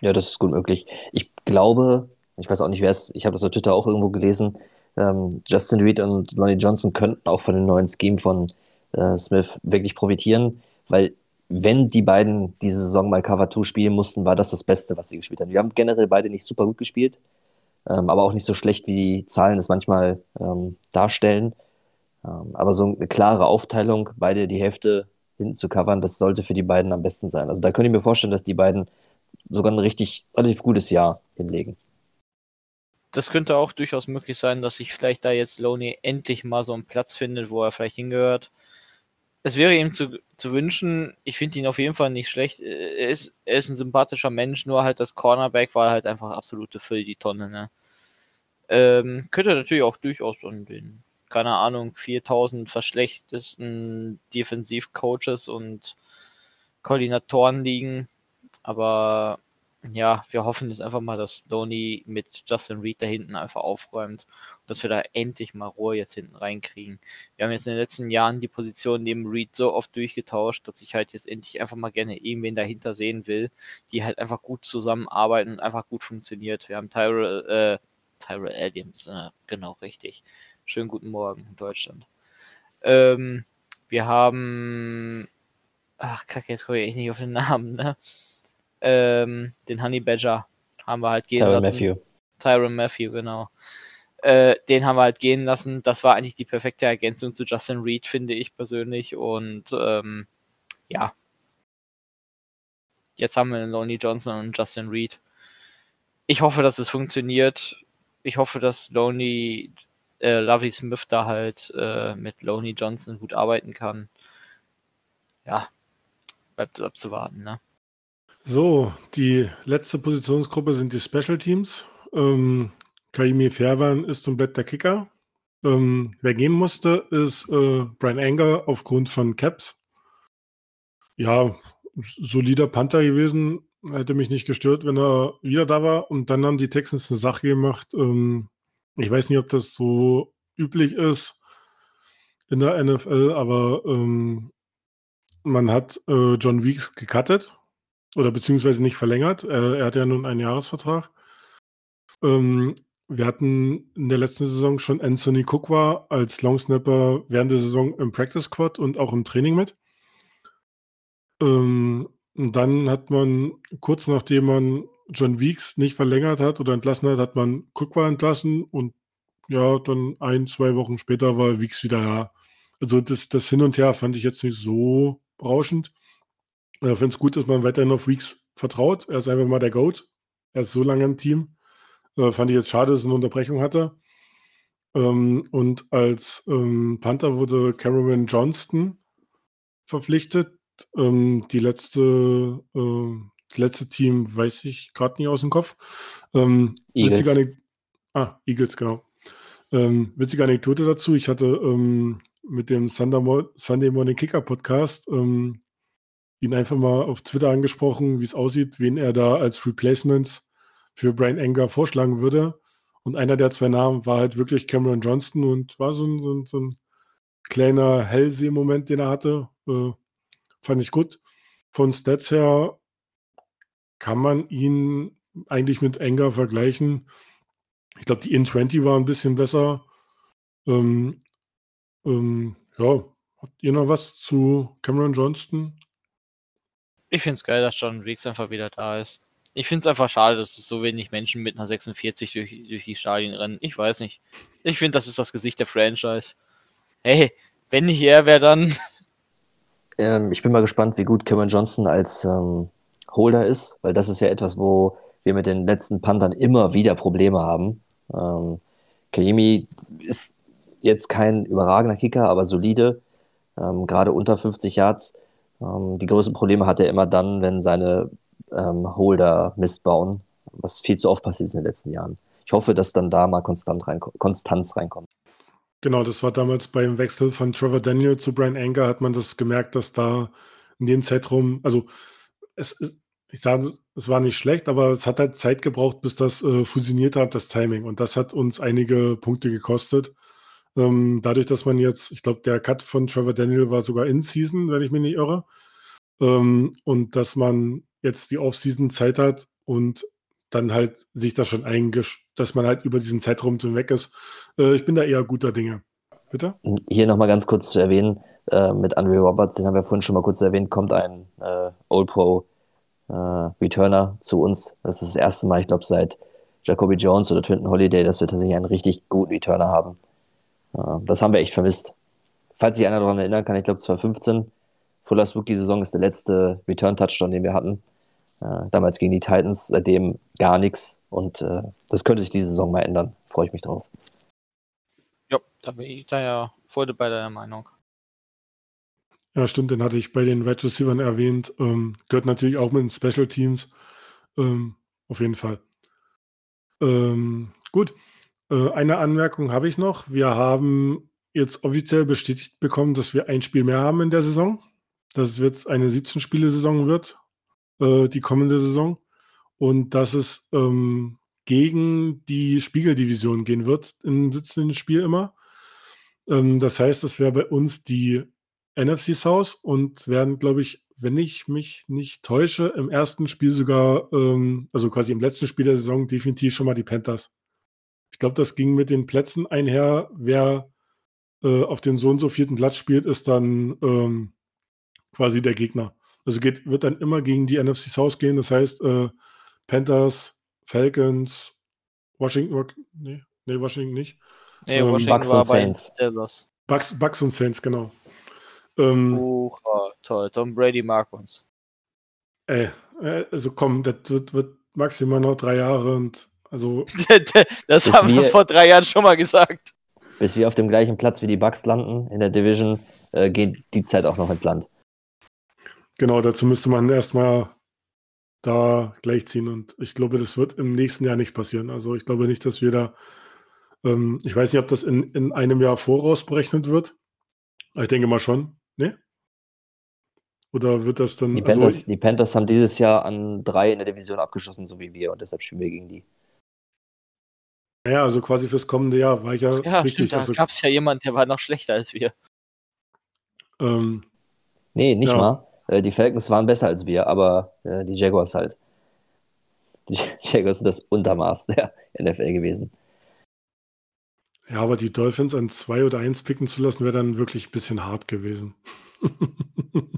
Ja, das ist gut möglich. Ich glaube, ich weiß auch nicht, wer es, ich habe das auf Twitter auch irgendwo gelesen, ähm, Justin Reed und Lonnie Johnson könnten auch von dem neuen Scheme von äh, Smith wirklich profitieren, weil wenn die beiden diese Saison mal Cover 2 spielen mussten, war das das Beste, was sie gespielt haben. Wir haben generell beide nicht super gut gespielt, ähm, aber auch nicht so schlecht, wie die Zahlen es manchmal ähm, darstellen. Ähm, aber so eine klare Aufteilung, beide die Hälfte hinten zu covern, das sollte für die beiden am besten sein. Also da könnte ich mir vorstellen, dass die beiden sogar ein richtig relativ gutes Jahr hinlegen. Das könnte auch durchaus möglich sein, dass sich vielleicht da jetzt Loney endlich mal so einen Platz findet, wo er vielleicht hingehört. Es wäre ihm zu, zu wünschen, ich finde ihn auf jeden Fall nicht schlecht. Er ist, er ist ein sympathischer Mensch, nur halt das Cornerback war halt einfach absolute Füll die Tonne. Ne? Ähm, könnte natürlich auch durchaus an den, keine Ahnung, 4000 verschlechtesten Defensivcoaches und Koordinatoren liegen. Aber ja, wir hoffen jetzt einfach mal, dass Loney mit Justin Reed da hinten einfach aufräumt und dass wir da endlich mal Ruhe jetzt hinten reinkriegen. Wir haben jetzt in den letzten Jahren die Position neben Reed so oft durchgetauscht, dass ich halt jetzt endlich einfach mal gerne irgendwen dahinter sehen will, die halt einfach gut zusammenarbeiten und einfach gut funktioniert. Wir haben Tyrell, äh, Tyrell Adams, äh, genau richtig. Schönen guten Morgen in Deutschland. Ähm, wir haben, ach kacke, jetzt komme ich echt nicht auf den Namen, ne? Ähm, den Honey Badger haben wir halt gehen Tyron lassen. Matthew. Tyron Matthew, genau. Äh, den haben wir halt gehen lassen. Das war eigentlich die perfekte Ergänzung zu Justin Reed, finde ich persönlich. Und ähm, ja. Jetzt haben wir Lonnie Johnson und Justin Reed. Ich hoffe, dass es funktioniert. Ich hoffe, dass Lonnie äh, Lovey Smith da halt äh, mit Lonnie Johnson gut arbeiten kann. Ja, bleibt abzuwarten, ne? So, die letzte Positionsgruppe sind die Special Teams. Ähm, Kaimi Fairbairn ist komplett der Kicker. Ähm, wer gehen musste, ist äh, Brian Anger aufgrund von Caps. Ja, solider Panther gewesen. Hätte mich nicht gestört, wenn er wieder da war. Und dann haben die Texans eine Sache gemacht. Ähm, ich weiß nicht, ob das so üblich ist in der NFL, aber ähm, man hat äh, John Weeks gecuttet oder beziehungsweise nicht verlängert. Äh, er hat ja nun einen Jahresvertrag. Ähm, wir hatten in der letzten Saison schon Anthony war als Longsnapper während der Saison im Practice Squad und auch im Training mit. Ähm, dann hat man kurz nachdem man John Weeks nicht verlängert hat oder entlassen hat, hat man war entlassen und ja, dann ein, zwei Wochen später war Weeks wieder da. Also das, das Hin und Her fand ich jetzt nicht so berauschend. Ich finde es gut, dass man weiterhin auf Weeks vertraut. Er ist einfach mal der Goat. Er ist so lange im Team. Äh, fand ich jetzt schade, dass es eine Unterbrechung hatte. Ähm, und als ähm, Panther wurde Cameron Johnston verpflichtet. Ähm, die letzte, äh, das letzte Team weiß ich gerade nicht aus dem Kopf. Ähm, Eagles. witzige Anek- ah, Eagles, genau. Ähm, witzige Anekdote dazu. Ich hatte ähm, mit dem Sunday Morning Kicker Podcast ähm, ihn einfach mal auf Twitter angesprochen, wie es aussieht, wen er da als Replacements für Brian Enger vorschlagen würde. Und einer der zwei Namen war halt wirklich Cameron Johnston und war so ein, so ein, so ein kleiner Hellseh-Moment, den er hatte. Äh, fand ich gut. Von Stats her kann man ihn eigentlich mit Enger vergleichen. Ich glaube, die In-20 war ein bisschen besser. Ähm, ähm, ja, habt ihr noch was zu Cameron Johnston? Ich finde es geil, dass John Weeks einfach wieder da ist. Ich finde es einfach schade, dass es so wenig Menschen mit einer 46 durch, durch die Stadien rennen. Ich weiß nicht. Ich finde, das ist das Gesicht der Franchise. Hey, wenn nicht er, wer dann? Ähm, ich bin mal gespannt, wie gut Cameron Johnson als ähm, Holder ist, weil das ist ja etwas, wo wir mit den letzten Panthern immer wieder Probleme haben. Ähm, Kayemi ist jetzt kein überragender Kicker, aber solide, ähm, gerade unter 50 Yards. Ähm, die größten Probleme hat er immer dann, wenn seine ähm, Holder Mist bauen, was viel zu oft passiert ist in den letzten Jahren. Ich hoffe, dass dann da mal Konstant reinko Konstanz reinkommt. Genau, das war damals beim Wechsel von Trevor Daniel zu Brian Anger, hat man das gemerkt, dass da in dem Zeitraum, also es, ich sage, es war nicht schlecht, aber es hat halt Zeit gebraucht, bis das äh, fusioniert hat, das Timing. Und das hat uns einige Punkte gekostet. Ähm, dadurch, dass man jetzt, ich glaube, der Cut von Trevor Daniel war sogar in Season, wenn ich mich nicht irre. Ähm, und dass man jetzt die Off-Season Zeit hat und dann halt sich da schon eingesch, dass man halt über diesen Zeitraum hinweg ist. Äh, ich bin da eher guter Dinge. Bitte? Hier nochmal ganz kurz zu erwähnen, äh, mit Andre Roberts, den haben wir vorhin schon mal kurz erwähnt, kommt ein äh, Old Pro äh, Returner zu uns. Das ist das erste Mal, ich glaube, seit Jacoby Jones oder Twinton Holiday, dass wir tatsächlich einen richtig guten Returner haben. Das haben wir echt vermisst. Falls sich einer daran erinnern kann, ich glaube 2015, Fullers Rookie-Saison ist der letzte Return-Touchdown, den wir hatten. Äh, damals gegen die Titans, seitdem gar nichts. Und äh, das könnte sich diese Saison mal ändern. Freue ich mich drauf. Ja, da bin ich da ja voll bei deiner Meinung. Ja, stimmt, den hatte ich bei den Wide Receivers erwähnt. Ähm, gehört natürlich auch mit den Special Teams. Ähm, auf jeden Fall. Ähm, gut. Äh, eine Anmerkung habe ich noch. Wir haben jetzt offiziell bestätigt bekommen, dass wir ein Spiel mehr haben in der Saison. dass es jetzt eine 17-Spiele-Saison wird, äh, die kommende Saison. Und dass es ähm, gegen die Spiegeldivision gehen wird im 17. Spiel immer. Ähm, das heißt, es wäre bei uns die NFC South und werden, glaube ich, wenn ich mich nicht täusche, im ersten Spiel sogar, ähm, also quasi im letzten Spiel der Saison, definitiv schon mal die Panthers. Ich glaube, das ging mit den Plätzen einher. Wer äh, auf den so und so vierten Platz spielt, ist dann ähm, quasi der Gegner. Also geht, wird dann immer gegen die NFC South gehen. Das heißt, äh, Panthers, Falcons, Washington, nee, nee, Washington nicht. Nee, ähm, Washington Bucks war und bei Saints. Dallas. Bucks, Bucks und Saints, genau. Ähm, Ucha, toll. Tom Brady mag uns. ey, äh, also komm, das wird, wird maximal noch drei Jahre und also, das Bis haben wir wir- vor drei Jahren schon mal gesagt. Bis wir auf dem gleichen Platz wie die Bucks landen in der Division, äh, geht die Zeit auch noch ins Land. genau, dazu müsste man erstmal da gleichziehen und ich glaube, das wird im nächsten Jahr nicht passieren. Also ich glaube nicht, dass wir da, ähm, ich weiß nicht, ob das in, in einem Jahr voraus berechnet wird. Aber ich denke mal schon, ne? Oder wird das dann, Die also Panthers, ich- die Panthers haben dieses Jahr an drei in der Division abgeschossen, so wie wir, und deshalb spielen wir gegen die. Naja, also quasi fürs kommende Jahr war ich ja, Ja, richtig. stimmt. Da also, gab es ja jemand, der war noch schlechter als wir. ähm, Nee, nicht Ja. mal. Äh, die Falcons waren besser als wir, aber äh, die Jaguars halt. Die Jaguars sind das Untermaß der NFL gewesen. ja, aber die Dolphins an zwei oder eins picken zu lassen, wäre dann wirklich ein bisschen hart gewesen.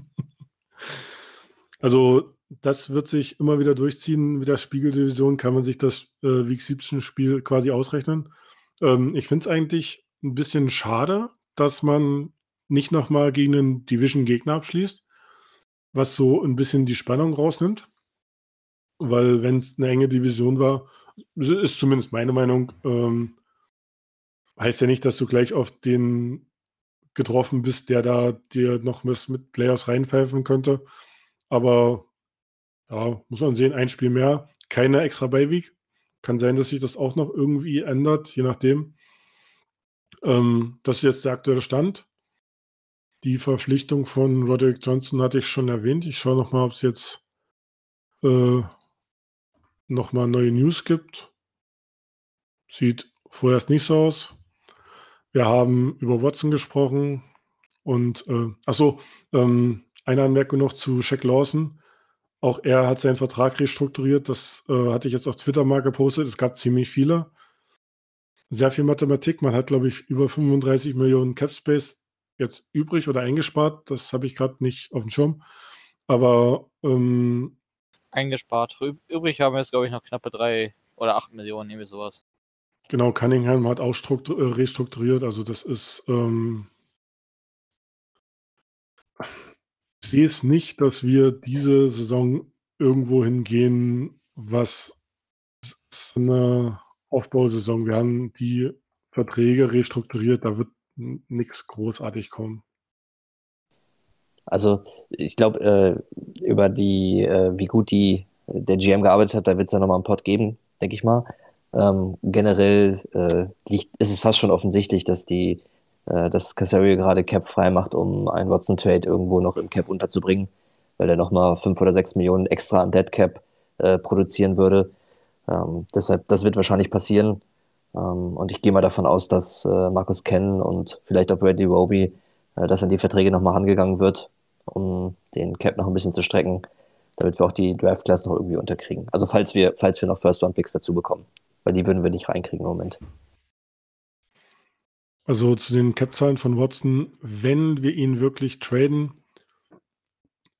also, das wird sich immer wieder durchziehen. Mit der Spiegeldivision kann man sich das äh, Week 17 Spiel quasi ausrechnen. Ähm, ich finde es eigentlich ein bisschen schade, dass man nicht nochmal gegen einen Division-Gegner abschließt, was so ein bisschen die Spannung rausnimmt. Weil, wenn es eine enge Division war, ist zumindest meine Meinung, ähm, heißt ja nicht, dass du gleich auf den getroffen bist, der da dir noch was mit Playoffs reinpfeifen könnte. Aber ja, muss man sehen, ein Spiel mehr, keine extra Beiweek. Kann sein, dass sich das auch noch irgendwie ändert, je nachdem. Ähm, das ist jetzt der aktuelle Stand. Die Verpflichtung von Roderick Johnson hatte ich schon erwähnt. Ich schaue nochmal, ob es jetzt äh, nochmal neue News gibt. Sieht vorerst nicht so aus. Wir haben über Watson gesprochen und äh, achso, ähm, eine Anmerkung noch zu Shaq Lawson. Auch er hat seinen Vertrag restrukturiert. Das äh, hatte ich jetzt auf Twitter mal gepostet. Es gab ziemlich viele. Sehr viel Mathematik. Man hat, glaube ich, über 35 Millionen Cap Space jetzt übrig oder eingespart. Das habe ich gerade nicht auf dem Schirm. Aber ähm, Eingespart. Üb- Übrig haben wir jetzt, glaube ich, noch knappe drei oder acht Millionen, irgendwie sowas. Genau, Cunningham hat auch äh, restrukturiert. Also das ist, ähm, ich sehe es nicht, dass wir diese Saison irgendwo hingehen, was eine Aufbausaison. Wir haben die Verträge restrukturiert, da wird nichts großartig kommen. Also ich glaube, äh, über die, äh, wie gut die, der GM gearbeitet hat, da wird es ja nochmal einen Pod geben, denke ich mal. Ähm, generell äh, liegt, ist es fast schon offensichtlich, dass die, äh, dass Casario gerade Cap frei macht, um einen Watson-Trade irgendwo noch im Cap unterzubringen, weil er nochmal fünf oder sechs Millionen extra an Dead Cap äh, produzieren würde. Ähm, deshalb, das wird wahrscheinlich passieren. Ähm, und ich gehe mal davon aus, dass äh, Markus Ken und vielleicht auch Brady Roby, äh, dass an die Verträge nochmal angegangen wird, um den Cap noch ein bisschen zu strecken, damit wir auch die Draft Class noch irgendwie unterkriegen. Also falls wir, falls wir noch First Round Picks dazu bekommen, weil die würden wir nicht reinkriegen im Moment. Also zu den Cap-Zahlen von Watson, wenn wir ihn wirklich traden,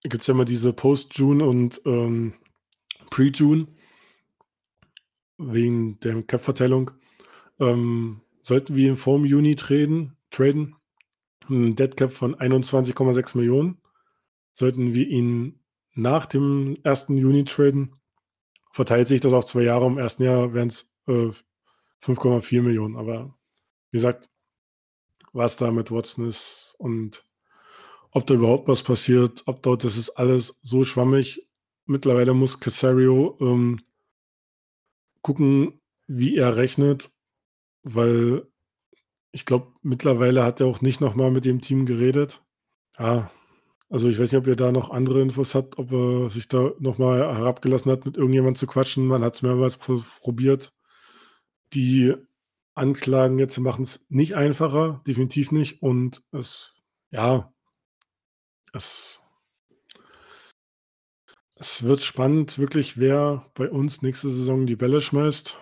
gibt es ja immer diese Post-June und ähm, Pre-June wegen der Cap-Verteilung. Ähm, sollten wir ihn vor dem Juni traden, traden, ein Dead Cap von 21,6 Millionen. Sollten wir ihn nach dem 1. Juni traden, verteilt sich das auf zwei Jahre. Im ersten Jahr wären es äh, 5,4 Millionen. Aber wie gesagt, was da mit Watson ist und ob da überhaupt was passiert, ob dort, das ist alles so schwammig. Mittlerweile muss Casario ähm, gucken, wie er rechnet, weil ich glaube, mittlerweile hat er auch nicht nochmal mit dem Team geredet. Ja, Also ich weiß nicht, ob ihr da noch andere Infos habt, ob er sich da nochmal herabgelassen hat, mit irgendjemandem zu quatschen. Man hat es mehrmals probiert. Die Anklagen jetzt machen es nicht einfacher, definitiv nicht. Und es, ja, es, es wird spannend, wirklich, wer bei uns nächste Saison die Bälle schmeißt.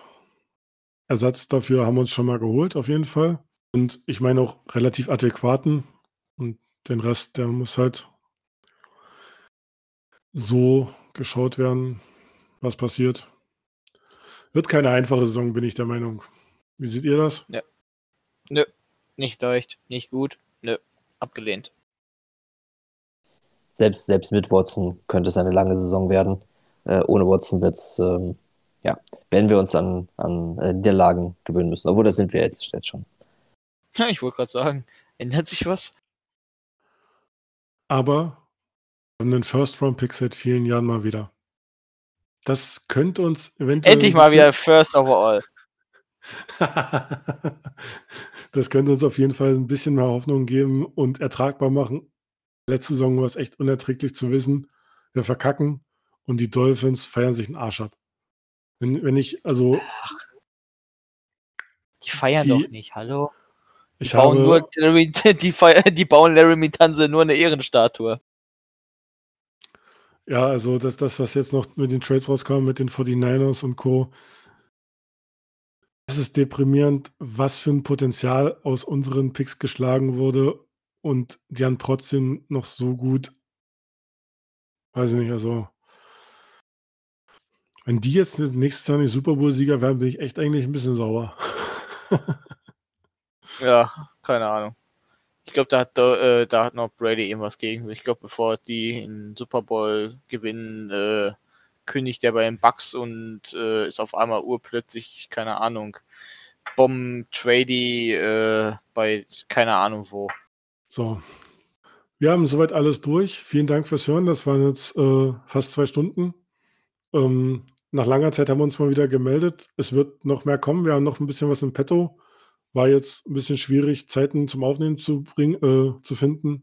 Ersatz dafür haben wir uns schon mal geholt, auf jeden Fall. Und ich meine auch relativ adäquaten. Und den Rest, der muss halt so geschaut werden, was passiert. Wird keine einfache Saison, bin ich der Meinung. Wie seht ihr das? Ja. Nö, nicht leicht, nicht gut. Nö, abgelehnt. Selbst, selbst mit Watson könnte es eine lange Saison werden. Äh, ohne Watson wird es, ähm, ja, werden wir uns an, an äh, Niederlagen gewöhnen müssen. Obwohl, das sind wir jetzt, jetzt schon. Ja, ich wollte gerade sagen, ändert sich was? Aber einen First-Round-Pick seit vielen Jahren mal wieder. Das könnte uns eventuell. Endlich mal wieder First Overall. das könnte uns auf jeden Fall ein bisschen mehr Hoffnung geben und ertragbar machen. Letzte Saison war es echt unerträglich zu wissen, wir verkacken und die Dolphins feiern sich einen Arsch ab. Wenn, wenn ich, also. Ach, die feiern die, doch nicht, hallo? Die bauen, habe, nur Larry, die, die bauen Larry Mitanze nur eine Ehrenstatue. Ja, also das, das, was jetzt noch mit den Trades rauskam, mit den 49ers und Co., es ist deprimierend, was für ein Potenzial aus unseren Picks geschlagen wurde und die haben trotzdem noch so gut weiß ich nicht, also wenn die jetzt nächstes Jahr nicht Super Bowl-Sieger werden, bin ich echt eigentlich ein bisschen sauer. ja, keine Ahnung. Ich glaube, da hat äh, da hat noch Brady irgendwas gegen. Ich glaube, bevor die in Super Bowl gewinnen, äh, kündigt der bei den Bucks und äh, ist auf einmal urplötzlich, keine Ahnung, Bomb Trady äh, bei keine Ahnung wo. So. Wir haben soweit alles durch. Vielen Dank fürs Hören. Das waren jetzt äh, fast zwei Stunden. Ähm, nach langer Zeit haben wir uns mal wieder gemeldet. Es wird noch mehr kommen. Wir haben noch ein bisschen was im Petto. War jetzt ein bisschen schwierig, Zeiten zum Aufnehmen zu, bringen, äh, zu finden.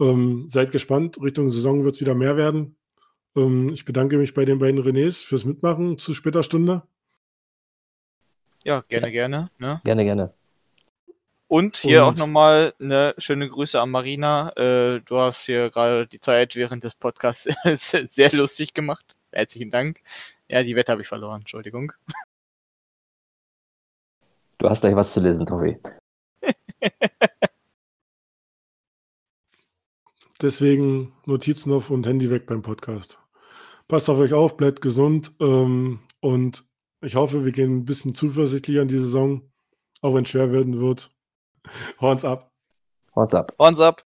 Ähm, seid gespannt. Richtung Saison wird es wieder mehr werden. Ähm, ich bedanke mich bei den beiden Renés fürs Mitmachen zu später Stunde. Ja, gerne, ja. gerne. Ne? Gerne, gerne. Und hier Und, auch nochmal eine schöne Grüße an Marina. Äh, du hast hier gerade die Zeit während des Podcasts sehr lustig gemacht. Herzlichen Dank. Ja, die Wette habe ich verloren, Entschuldigung. Du hast gleich was zu lesen, Tobi. Deswegen Notizen auf und Handy weg beim Podcast. Passt auf euch auf, bleibt gesund ähm, und ich hoffe, wir gehen ein bisschen zuversichtlicher in die Saison, auch wenn es schwer werden wird. Horns ab. Horns ab. Horns ab.